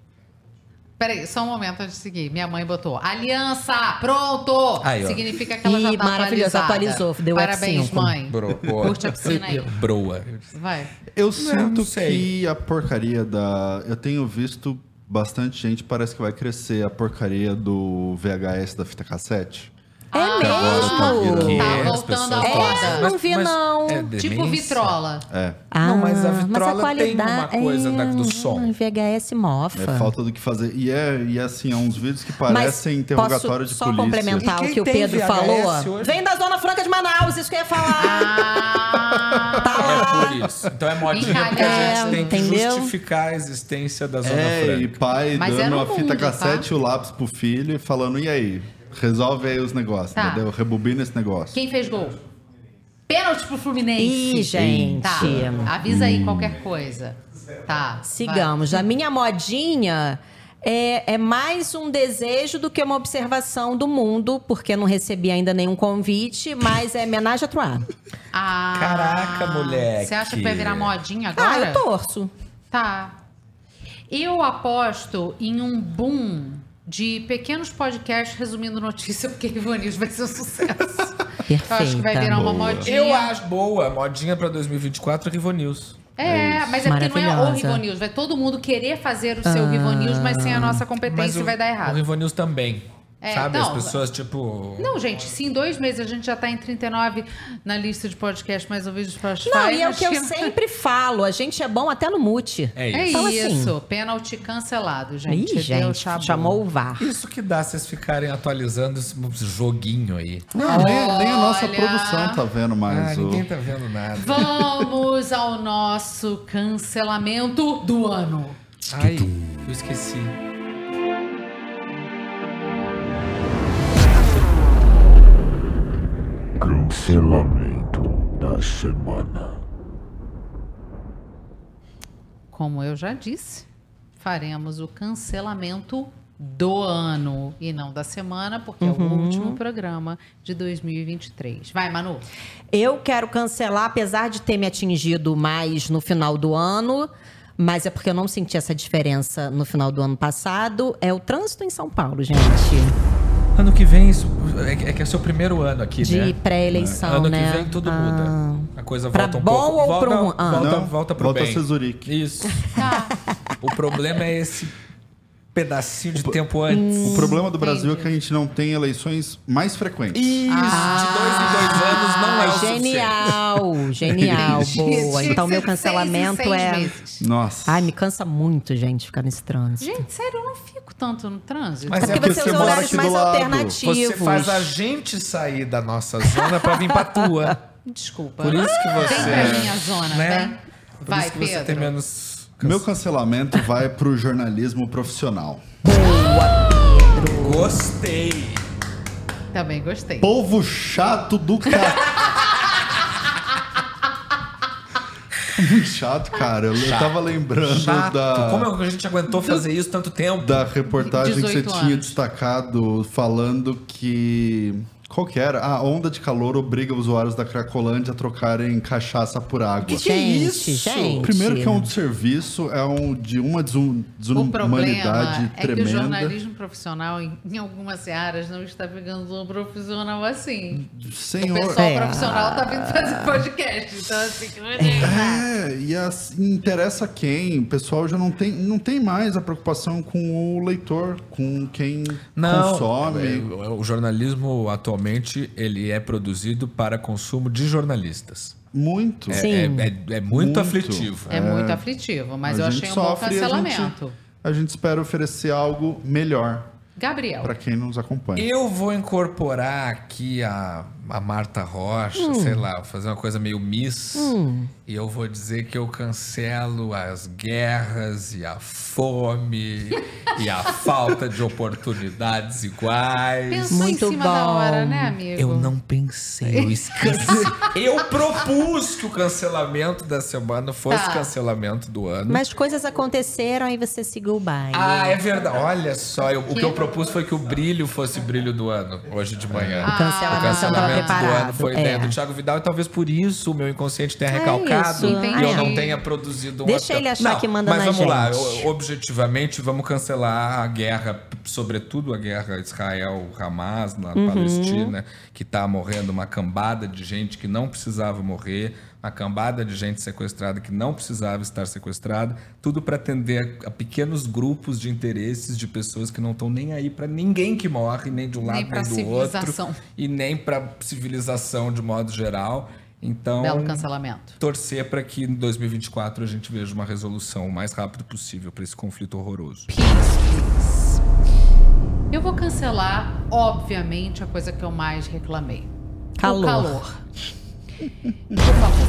Peraí, só um momento antes de seguir. Minha mãe botou aliança, pronto! Aí. Significa que ela já Ih, tá maravilhoso, atualizada. atualizou, deu Parabéns, F5. mãe. Bro, boa. Curte a piscina aí. Broa. Vai. Eu sinto não sei. que a porcaria da. Eu tenho visto bastante gente, parece que vai crescer a porcaria do VHS da fita cassete. É agora tá mesmo? virando- Tá voltando pessoas moda. É, não vi, não. é Tipo vitrola. É. Não, mas a Ah, vitrola tem uma coisa da- do som. VHS mofa. É falta do que fazer. E é, e é assim, é uns vídeos que Mas parecem interrogatório posso de só polícia. complementar E o que o Pedro VHS falou? hoje? Vem da Zona Franca de Manaus, isso que eu ia falar. Ah, Tá É por isso. Então é modinha porque a É, gente tem que entendeu? justificar a existência da Zona É, e Franca. pai Mas é dando a fita mundo, cassete tá? e o lápis pro filho e falando, e aí? Resolve aí os negócios, Tá. entendeu? Rebobina esse negócio. Quem fez gol? Pênalti pro Fluminense. Ih, gente. Tá. Avisa aí qualquer coisa. Tá. Sigamos. A minha modinha é, é mais um desejo do que uma observação do mundo, porque não recebi ainda nenhum convite, mas é homenagem a Troar. Ah, Caraca, moleque. Você acha que vai virar modinha agora? Ah, eu torço. Tá. Eu aposto em um boom de pequenos podcasts resumindo notícia, porque Ivanils vai ser um sucesso. Eu acho que vai virar uma Boa. modinha. Eu acho boa. Modinha pra 2024 Rivo News. É, mas é porque não é o Maravilhosa. Rivo News. Vai todo mundo querer fazer o seu Ah. Rivo News, mas sem a nossa Mas competência o, vai dar o errado. Rivo News também. É, sabe? não, As pessoas, tipo. Não, gente, se em dois meses a gente já tá em 39 na lista de podcast mais ouvidos do Spotify. Não, e é o que eu sempre falo, a gente é bom até no mute. É É Fala isso, assim. pênalti cancelado, gente. Ih, gente, chamou o VAR. Isso que dá vocês ficarem atualizando esse joguinho aí. Não, nem, nem a nossa Olha. produção tá vendo mais. Ah, o... ninguém tá vendo nada. Vamos ao nosso cancelamento do ano. Ai, eu esqueci. Cancelamento da semana. Como eu já disse, faremos o cancelamento do ano e não da semana, porque é o Uhum. último programa de 2023. Vai, Manu. Eu quero cancelar, apesar de ter me atingido mais no final do ano, mas é porque eu não senti essa diferença no final do ano passado, é o trânsito em São Paulo, gente. Ano que vem, isso, é, que- é que é seu primeiro ano aqui, De né? pré-eleição, Ano né? que vem tudo Ah. muda. A coisa Pra volta um bom pouco. ou volta, pro? Ah. volta, Não, volta pro volta bem. Zurique. Isso. o problema é esse pedacinho de tempo antes. O problema do Brasil é que a gente não tem eleições mais frequentes. Isso, de dois em dois anos não é o. Genial, genial, Entendi. boa. Então meu cancelamento seis é. meses. Nossa. Ai, me cansa muito, gente, ficar nesse trânsito. Gente, sério, eu não fico tanto no trânsito. Mas É porque você usa horários mais alternativos. Você faz a gente sair da nossa zona pra vir pra tua. Desculpa. Por isso que você. Vem pra minha zona, né? vem. Por Vai, isso que você Pedro. tem menos. Meu cancelamento vai pro jornalismo profissional. Gostei. Também gostei. Povo chato do cara. Muito chato, cara. Eu, Chato. tava lembrando Chato. da. Como é que a gente aguentou fazer isso tanto tempo? da reportagem que você 18 tinha anos. destacado falando que. Qual que era? A onda de calor obriga usuários da Cracolândia a trocarem cachaça por água. Que que é isso? gente? Primeiro que é um desserviço, é um de uma desum- O problema desumanidade é que o tremenda. jornalismo profissional, em, em algumas áreas, não está pegando um profissional assim. Senhor. O pessoal É. profissional tá vindo fazer podcast. Então, assim, que não é. É, e assim, interessa quem. O pessoal já não tem, não tem mais a preocupação com o leitor, com quem Não, consome. é, o jornalismo atualmente ele é produzido para consumo de jornalistas. Muito. É, Sim. é- é- é muito, aflitivo. É muito aflitivo, mas A eu achei um bom sofre e a gente- cancelamento. A gente espera oferecer algo melhor Gabriel. para quem nos acompanha. Eu vou incorporar aqui a, a Marta Rocha, Hum. sei lá, vou fazer uma coisa meio miss. Hum. E eu vou dizer que eu cancelo as guerras e a fome e a falta de oportunidades iguais. Pensou Muito em cima da bom. hora, né, amigo? Eu não pensei, eu esqueci. eu propus que o cancelamento da semana fosse Tá. cancelamento do ano. Mas coisas aconteceram e você seguiu o baile. Ah, é verdade. Olha só, eu- o que eu propus foi que o brilho fosse brilho do ano, hoje de manhã. O cancelamento o cancelamento tava do preparado, ano foi é. ideia do Thiago Vidal e talvez por isso o meu inconsciente tenha É recalcado isso, e eu não tenha produzido um Deixa ele achar Não, que manda mas na vamos lá, gente. o- objetivamente, vamos cancelar a guerra, sobretudo a guerra Israel-Hamas na Uhum. Palestina, que tá morrendo uma cambada de gente que não precisava morrer, uma cambada de gente sequestrada que não precisava estar sequestrada, tudo para atender a pequenos grupos de interesses de pessoas que não estão nem aí para ninguém que morre, nem de um lado Nem nem, do outro, civilização. e nem para civilização de modo geral. Então, Belo cancelamento. torcer para que em 2024 a gente veja uma resolução o mais rápido possível para esse conflito horroroso. Eu vou cancelar, obviamente, a coisa que eu mais reclamei. Calor. O calor. Por favor,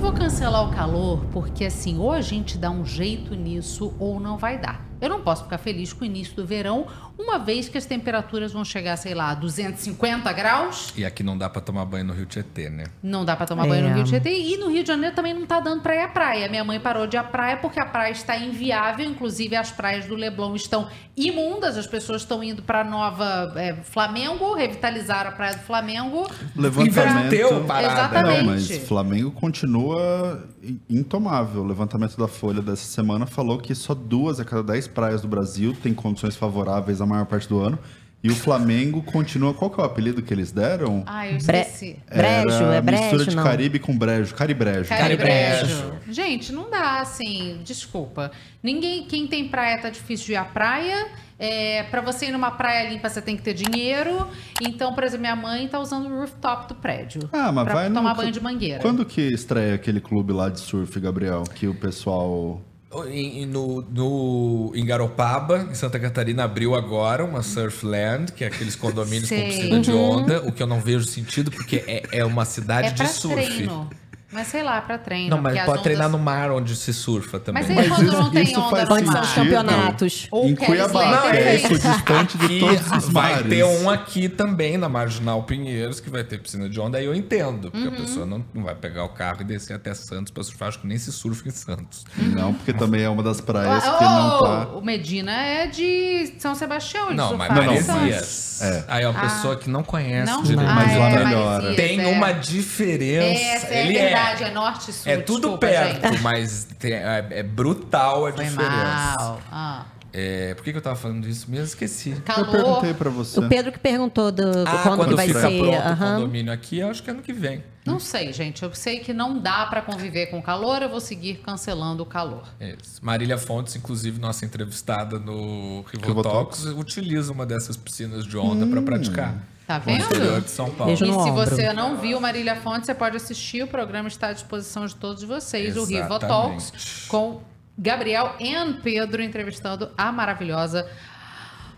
vou cancelar o calor porque, assim, ou a gente dá um jeito nisso ou não vai dar. Eu não posso ficar feliz com o início do verão, uma vez que as temperaturas vão chegar, sei lá, a 250 graus. E aqui não dá para tomar banho no Rio Tietê, né? Não dá pra tomar É. banho no Rio de Janeiro. E no Rio de Janeiro também não tá dando pra ir à praia. Minha mãe parou de ir à praia porque a praia está inviável. Inclusive, as praias do Leblon estão imundas. As pessoas estão indo pra Nova é, Flamengo, revitalizar a praia do Flamengo. Levantamento. Inverteu parada. Exatamente. Não, mas Flamengo continua in- intomável. O levantamento da Folha dessa semana falou que só duas a cada dez praias do Brasil têm condições favoráveis a maior parte do ano. E o Flamengo continua. Qual que é o apelido que eles deram? Ah, eu Bre- esqueci. Brejo, Era é brejo, mistura de não. Caribe com brejo. Caribrejo. Caribrejo. Gente, não dá assim, desculpa. Ninguém, quem tem praia tá difícil de ir à praia. É, para você ir numa praia limpa, você tem que ter dinheiro. Então, por exemplo, minha mãe tá usando o rooftop do prédio. Ah, mas pra vai no- tomar banho de mangueira. Quando que estreia aquele clube lá de surf, Gabriel? Que o pessoal. Em, em- no, no, em Garopaba, em Santa Catarina, abriu agora uma Surfland, que é aqueles condomínios Sei. com piscina de Uhum. onda, o que eu não vejo sentido, porque é, é uma cidade é de surf. treino. Mas sei lá, pra treino. Não, mas pode treinar ondas- no mar onde se surfa também. Mas aí quando não tem onda no Onde são mar? os campeonatos? Ou Em Cuiabá, que é fez. equidistante de Aqui todos os vai mares. ter um aqui também, na Marginal Pinheiros, que vai ter piscina de onda. Aí eu entendo, porque Uhum. a pessoa não, não vai pegar o carro e descer até Santos pra surfar. Acho que nem se surfa em Santos. Não, porque também é uma das praias Oh, que não tá. O Medina é de São Sebastião. Não, mas. Maresias. É. Aí é uma Ah. pessoa que não conhece Não? direito. Mas lá é, melhora. Tem é. uma diferença. É Ele verdade, é norte e sul. É tudo desculpa, perto, gente. mas tem- é, é brutal a Foi diferença. mal. Ah. É, por que, que eu tava falando isso mesmo? Esqueci. Calor. Eu perguntei pra você. O Pedro que perguntou do, do Ah, quando, quando, que vai fica ser. pronto o condomínio aqui, eu acho que é ano que vem. Não sei, gente. Eu sei que não dá pra conviver com calor, eu vou seguir cancelando o calor. Isso. Marília Fontes, inclusive, nossa entrevistada no Rivotalks, Rivotalks. utiliza uma dessas piscinas de onda pra praticar. Tá vendo? interior de São Paulo. Beijo E no se ombro. você não viu Marília Fonte, você pode assistir. O programa está à disposição de todos vocês. O Rivo Exatamente. Talks com Gabriel e Pedro entrevistando a maravilhosa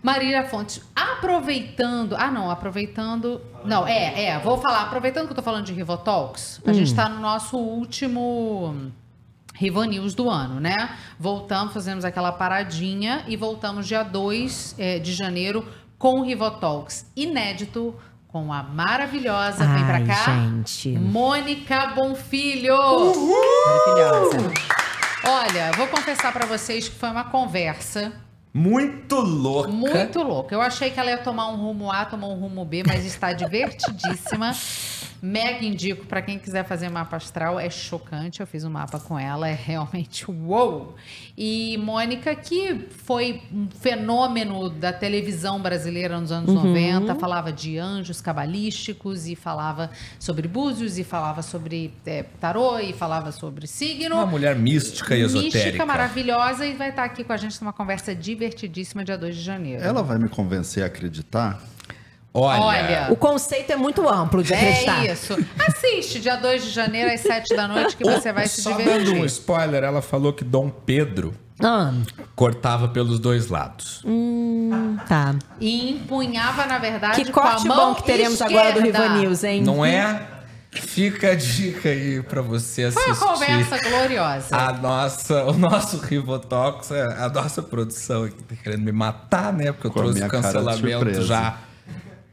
Marília Fontes. Aproveitando. Ah, não, aproveitando. Não, é, é. Vou falar. Aproveitando que eu tô falando de Rivo Talks, a Hum. gente tá no nosso último. Rivo News do ano, né? Voltamos, fazemos aquela paradinha e voltamos dia 2 eh, de janeiro com o Rivo Talks inédito com a maravilhosa, vem pra Ai, cá, gente. Mônica Bonfilho. Maravilhosa. Olha, vou confessar pra vocês que foi uma conversa Muito louca. muito louca. Eu achei que ela ia tomar um rumo A, tomou um rumo B, mas está divertidíssima. Mega indico pra quem quiser fazer mapa astral, é chocante. Eu fiz um mapa com ela, é realmente uou! E Mônica, que foi um fenômeno da televisão brasileira nos anos Uhum. 90, falava de anjos cabalísticos e falava sobre búzios e falava sobre é, tarô e falava sobre signo. Uma mulher mística e esotérica. Mística, maravilhosa e vai estar aqui com a gente numa conversa divertidíssima dia 2 de janeiro. Ela vai me convencer a acreditar? Olha, Olha. O conceito é muito amplo de acreditar. É isso. Assiste dia 2 de janeiro às 7 da noite que você vai se Só divertir. dando um spoiler, ela falou que Dom Pedro Ah, cortava pelos dois lados. hum, tá. E empunhava, na verdade, Que com a corte mão bom que teremos agora do esquerda. Riva News, hein? Não é? Fica a dica aí pra você Foi assistir. uma conversa gloriosa. A nossa, o nosso Rivotox, é, a nossa produção aqui tá querendo me matar, né? Porque eu Com trouxe o cancelamento já.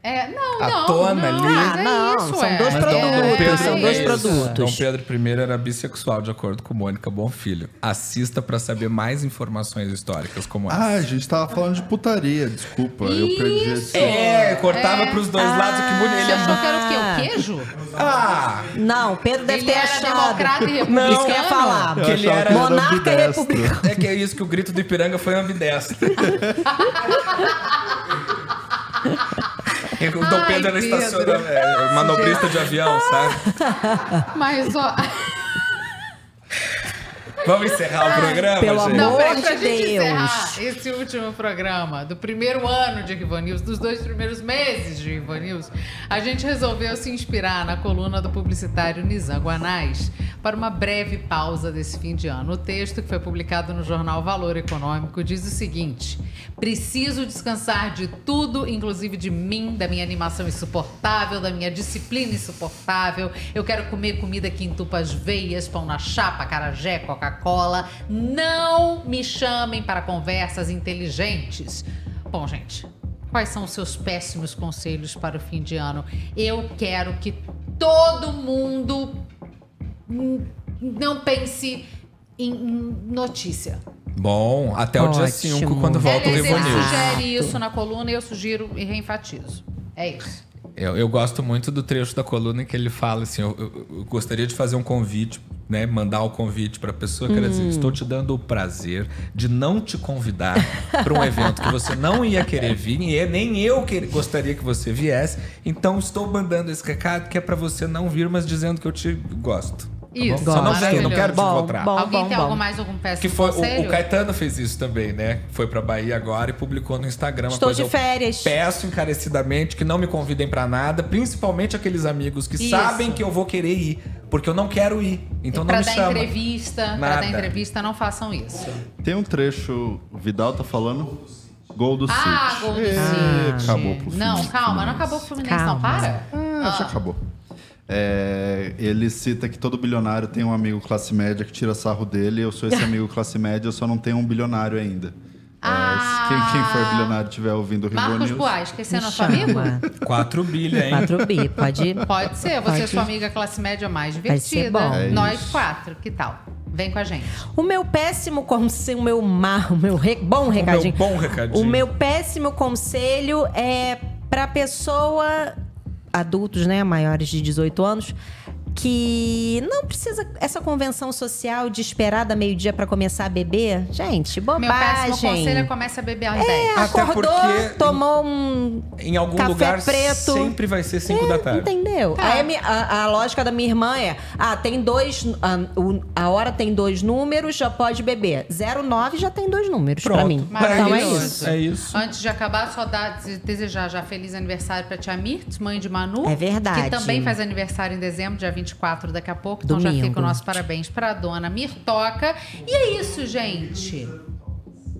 É, não, A não. tona não, ali. é Ah, não, isso, são é. dois É, produtos, é, Pedro, é são dois isso. produtos. Dom Pedro I era bissexual, de acordo com Mônica Bonfilho. Assista pra saber mais informações históricas como essa. Ah, a gente tava falando de putaria, desculpa. Eu perdi esse. É, cortava É. pros dois lados, que bonito. Ele Você é achou que era o quê? Ah. O queijo? Ah! Não, Pedro deve Ele ter era achado. democrata e Não, Isso que eu ia falar. Eu Que ele era Monarca e ambidestro. republicano. É que é isso que o grito do Ipiranga foi ambidestro. o Dom Pedro era Pedro. estaciona, é, manobrista de avião, sabe? Mas, ó... Vamos encerrar o programa, pelo gente? amor Não, peraí, pra de gente Deus. encerrar esse último programa do primeiro ano de Rivo News, dos dois primeiros meses de Rivo News, a gente resolveu se inspirar na coluna do publicitário Nizam Guanais para uma breve pausa desse fim de ano. O texto, que foi publicado no jornal Valor Econômico, diz o seguinte: Preciso descansar de tudo, inclusive de mim, da minha animação insuportável, da minha disciplina insuportável. Eu quero comer comida que entupa as veias, pão na chapa, carajé, Coca-Cola. Não me chamem para conversas inteligentes. Bom, gente, quais são os seus péssimos conselhos para o fim de ano? Eu quero que todo mundo não pense em notícia. Bom, até o dia Ótimo. 5, quando volta o Eliezer Revo News. sugere isso na coluna e eu sugiro e reenfatizo. É isso. Eu, eu gosto muito do trecho da coluna em que ele fala assim: eu, eu- eu gostaria de fazer um convite né, mandar o convite pra pessoa, quer dizer, Hum. estou te dando o prazer de não te convidar para um evento que você não ia querer vir e nem eu que- gostaria que você viesse. Então estou mandando esse recado que é pra você não vir, mas dizendo que eu te gosto. Tá Isso, bom? Só não vem, não quero te Bom, encontrar. bom. Alguém tem algum mais algum péssimo Que foi, o, conselho? o Caetano fez isso também, né? Foi pra Bahia agora e publicou no Instagram. Estou coisa, de férias. Peço encarecidamente que não me convidem pra nada, principalmente aqueles amigos que Isso. sabem que eu vou querer ir, porque eu não quero ir. Então pra não me dar chama. entrevista, pra Nada. dar entrevista, não façam isso. Tem um trecho, o Vidal tá falando, gol do Ah, City. gol do City. Acabou pro Não, calma, não acabou o Fluminense, não. Calma. Para. Ah, já acabou. É, ele cita que todo bilionário tem um amigo classe média que tira sarro dele. Eu sou esse amigo classe média, eu só não tenho um bilionário ainda. É, quem, quem for bilionário e estiver ouvindo o Rivo Marcos News. Boas, que esse é nosso amigo? chama. 4 bilha, hein? 4 bi, pode Pode ser, você Pode. é sua amiga classe média mais Vai ser divertida. bom. É Nós isso. quatro, que tal? Vem com a gente. O meu péssimo conselho, o meu mar, o meu re- bom recadinho. bom recadinho. O meu péssimo conselho é pra pessoa adultos, né, maiores de 18 anos, que não precisa essa convenção social de esperar da meio-dia pra começar a beber. Gente, Meu péssimo bobagem. conselho é comece a beber às É, 10. Até acordou, porque- tomou um Em algum Café lugar preto. sempre vai ser 5 da tarde. Entendeu? Tá. A, a- a lógica da minha irmã é: ah, tem dois. A, o- a hora tem dois números, já pode beber. 09 já tem dois números pra Pronto. mim. Então é isso. É isso. Antes de acabar, só dar, desejar já feliz aniversário pra tia Mirtz, mãe de Manu. É verdade. Que também faz aniversário em dezembro, dia 24, daqui a pouco. Então já fica o nosso parabéns pra dona Mirtoca. E é isso, gente.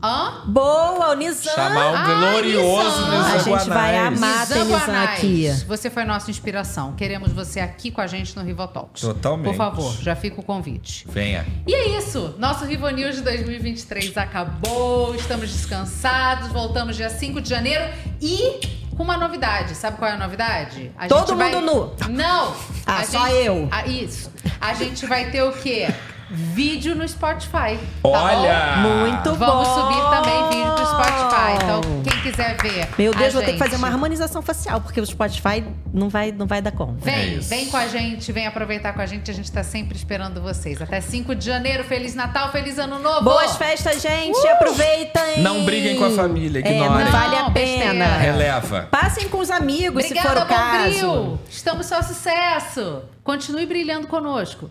Hã? Boa, o Nizam. Chamar o Ah, glorioso Nizam. Nizam A gente vai amar ter Nizam aqui. Você foi nossa inspiração. Queremos você aqui com a gente no Rivotalks. Totalmente. Por favor, já fica o convite. Venha. E é isso. Nosso Rivo News de 2023 acabou. Estamos descansados. Voltamos dia 5 de janeiro e com uma novidade. Sabe qual é a novidade? A Todo gente vai- mundo nu. Não. Ah, A só eu. Ah, isso. A gente vai ter o quê? Vídeo no Spotify. tá Olha! bom? Muito Vamos bom. subir também vídeo pro Spotify. Então, quem quiser ver. Meu Deus, a vou ter que fazer gente- uma harmonização facial, porque o Spotify não vai, não vai dar conta. Vem, É vem com a gente, vem aproveitar com a gente. A gente tá sempre esperando vocês. Até 5 de janeiro. Feliz Natal, feliz Ano Novo! Boas festas, gente. Aproveitem. Não briguem com a família, É, ignorem. não vale a pena. Releva. Passem com os amigos, se for Obrigada, o caso. Bombril! Estamos só sucesso! Continue brilhando conosco.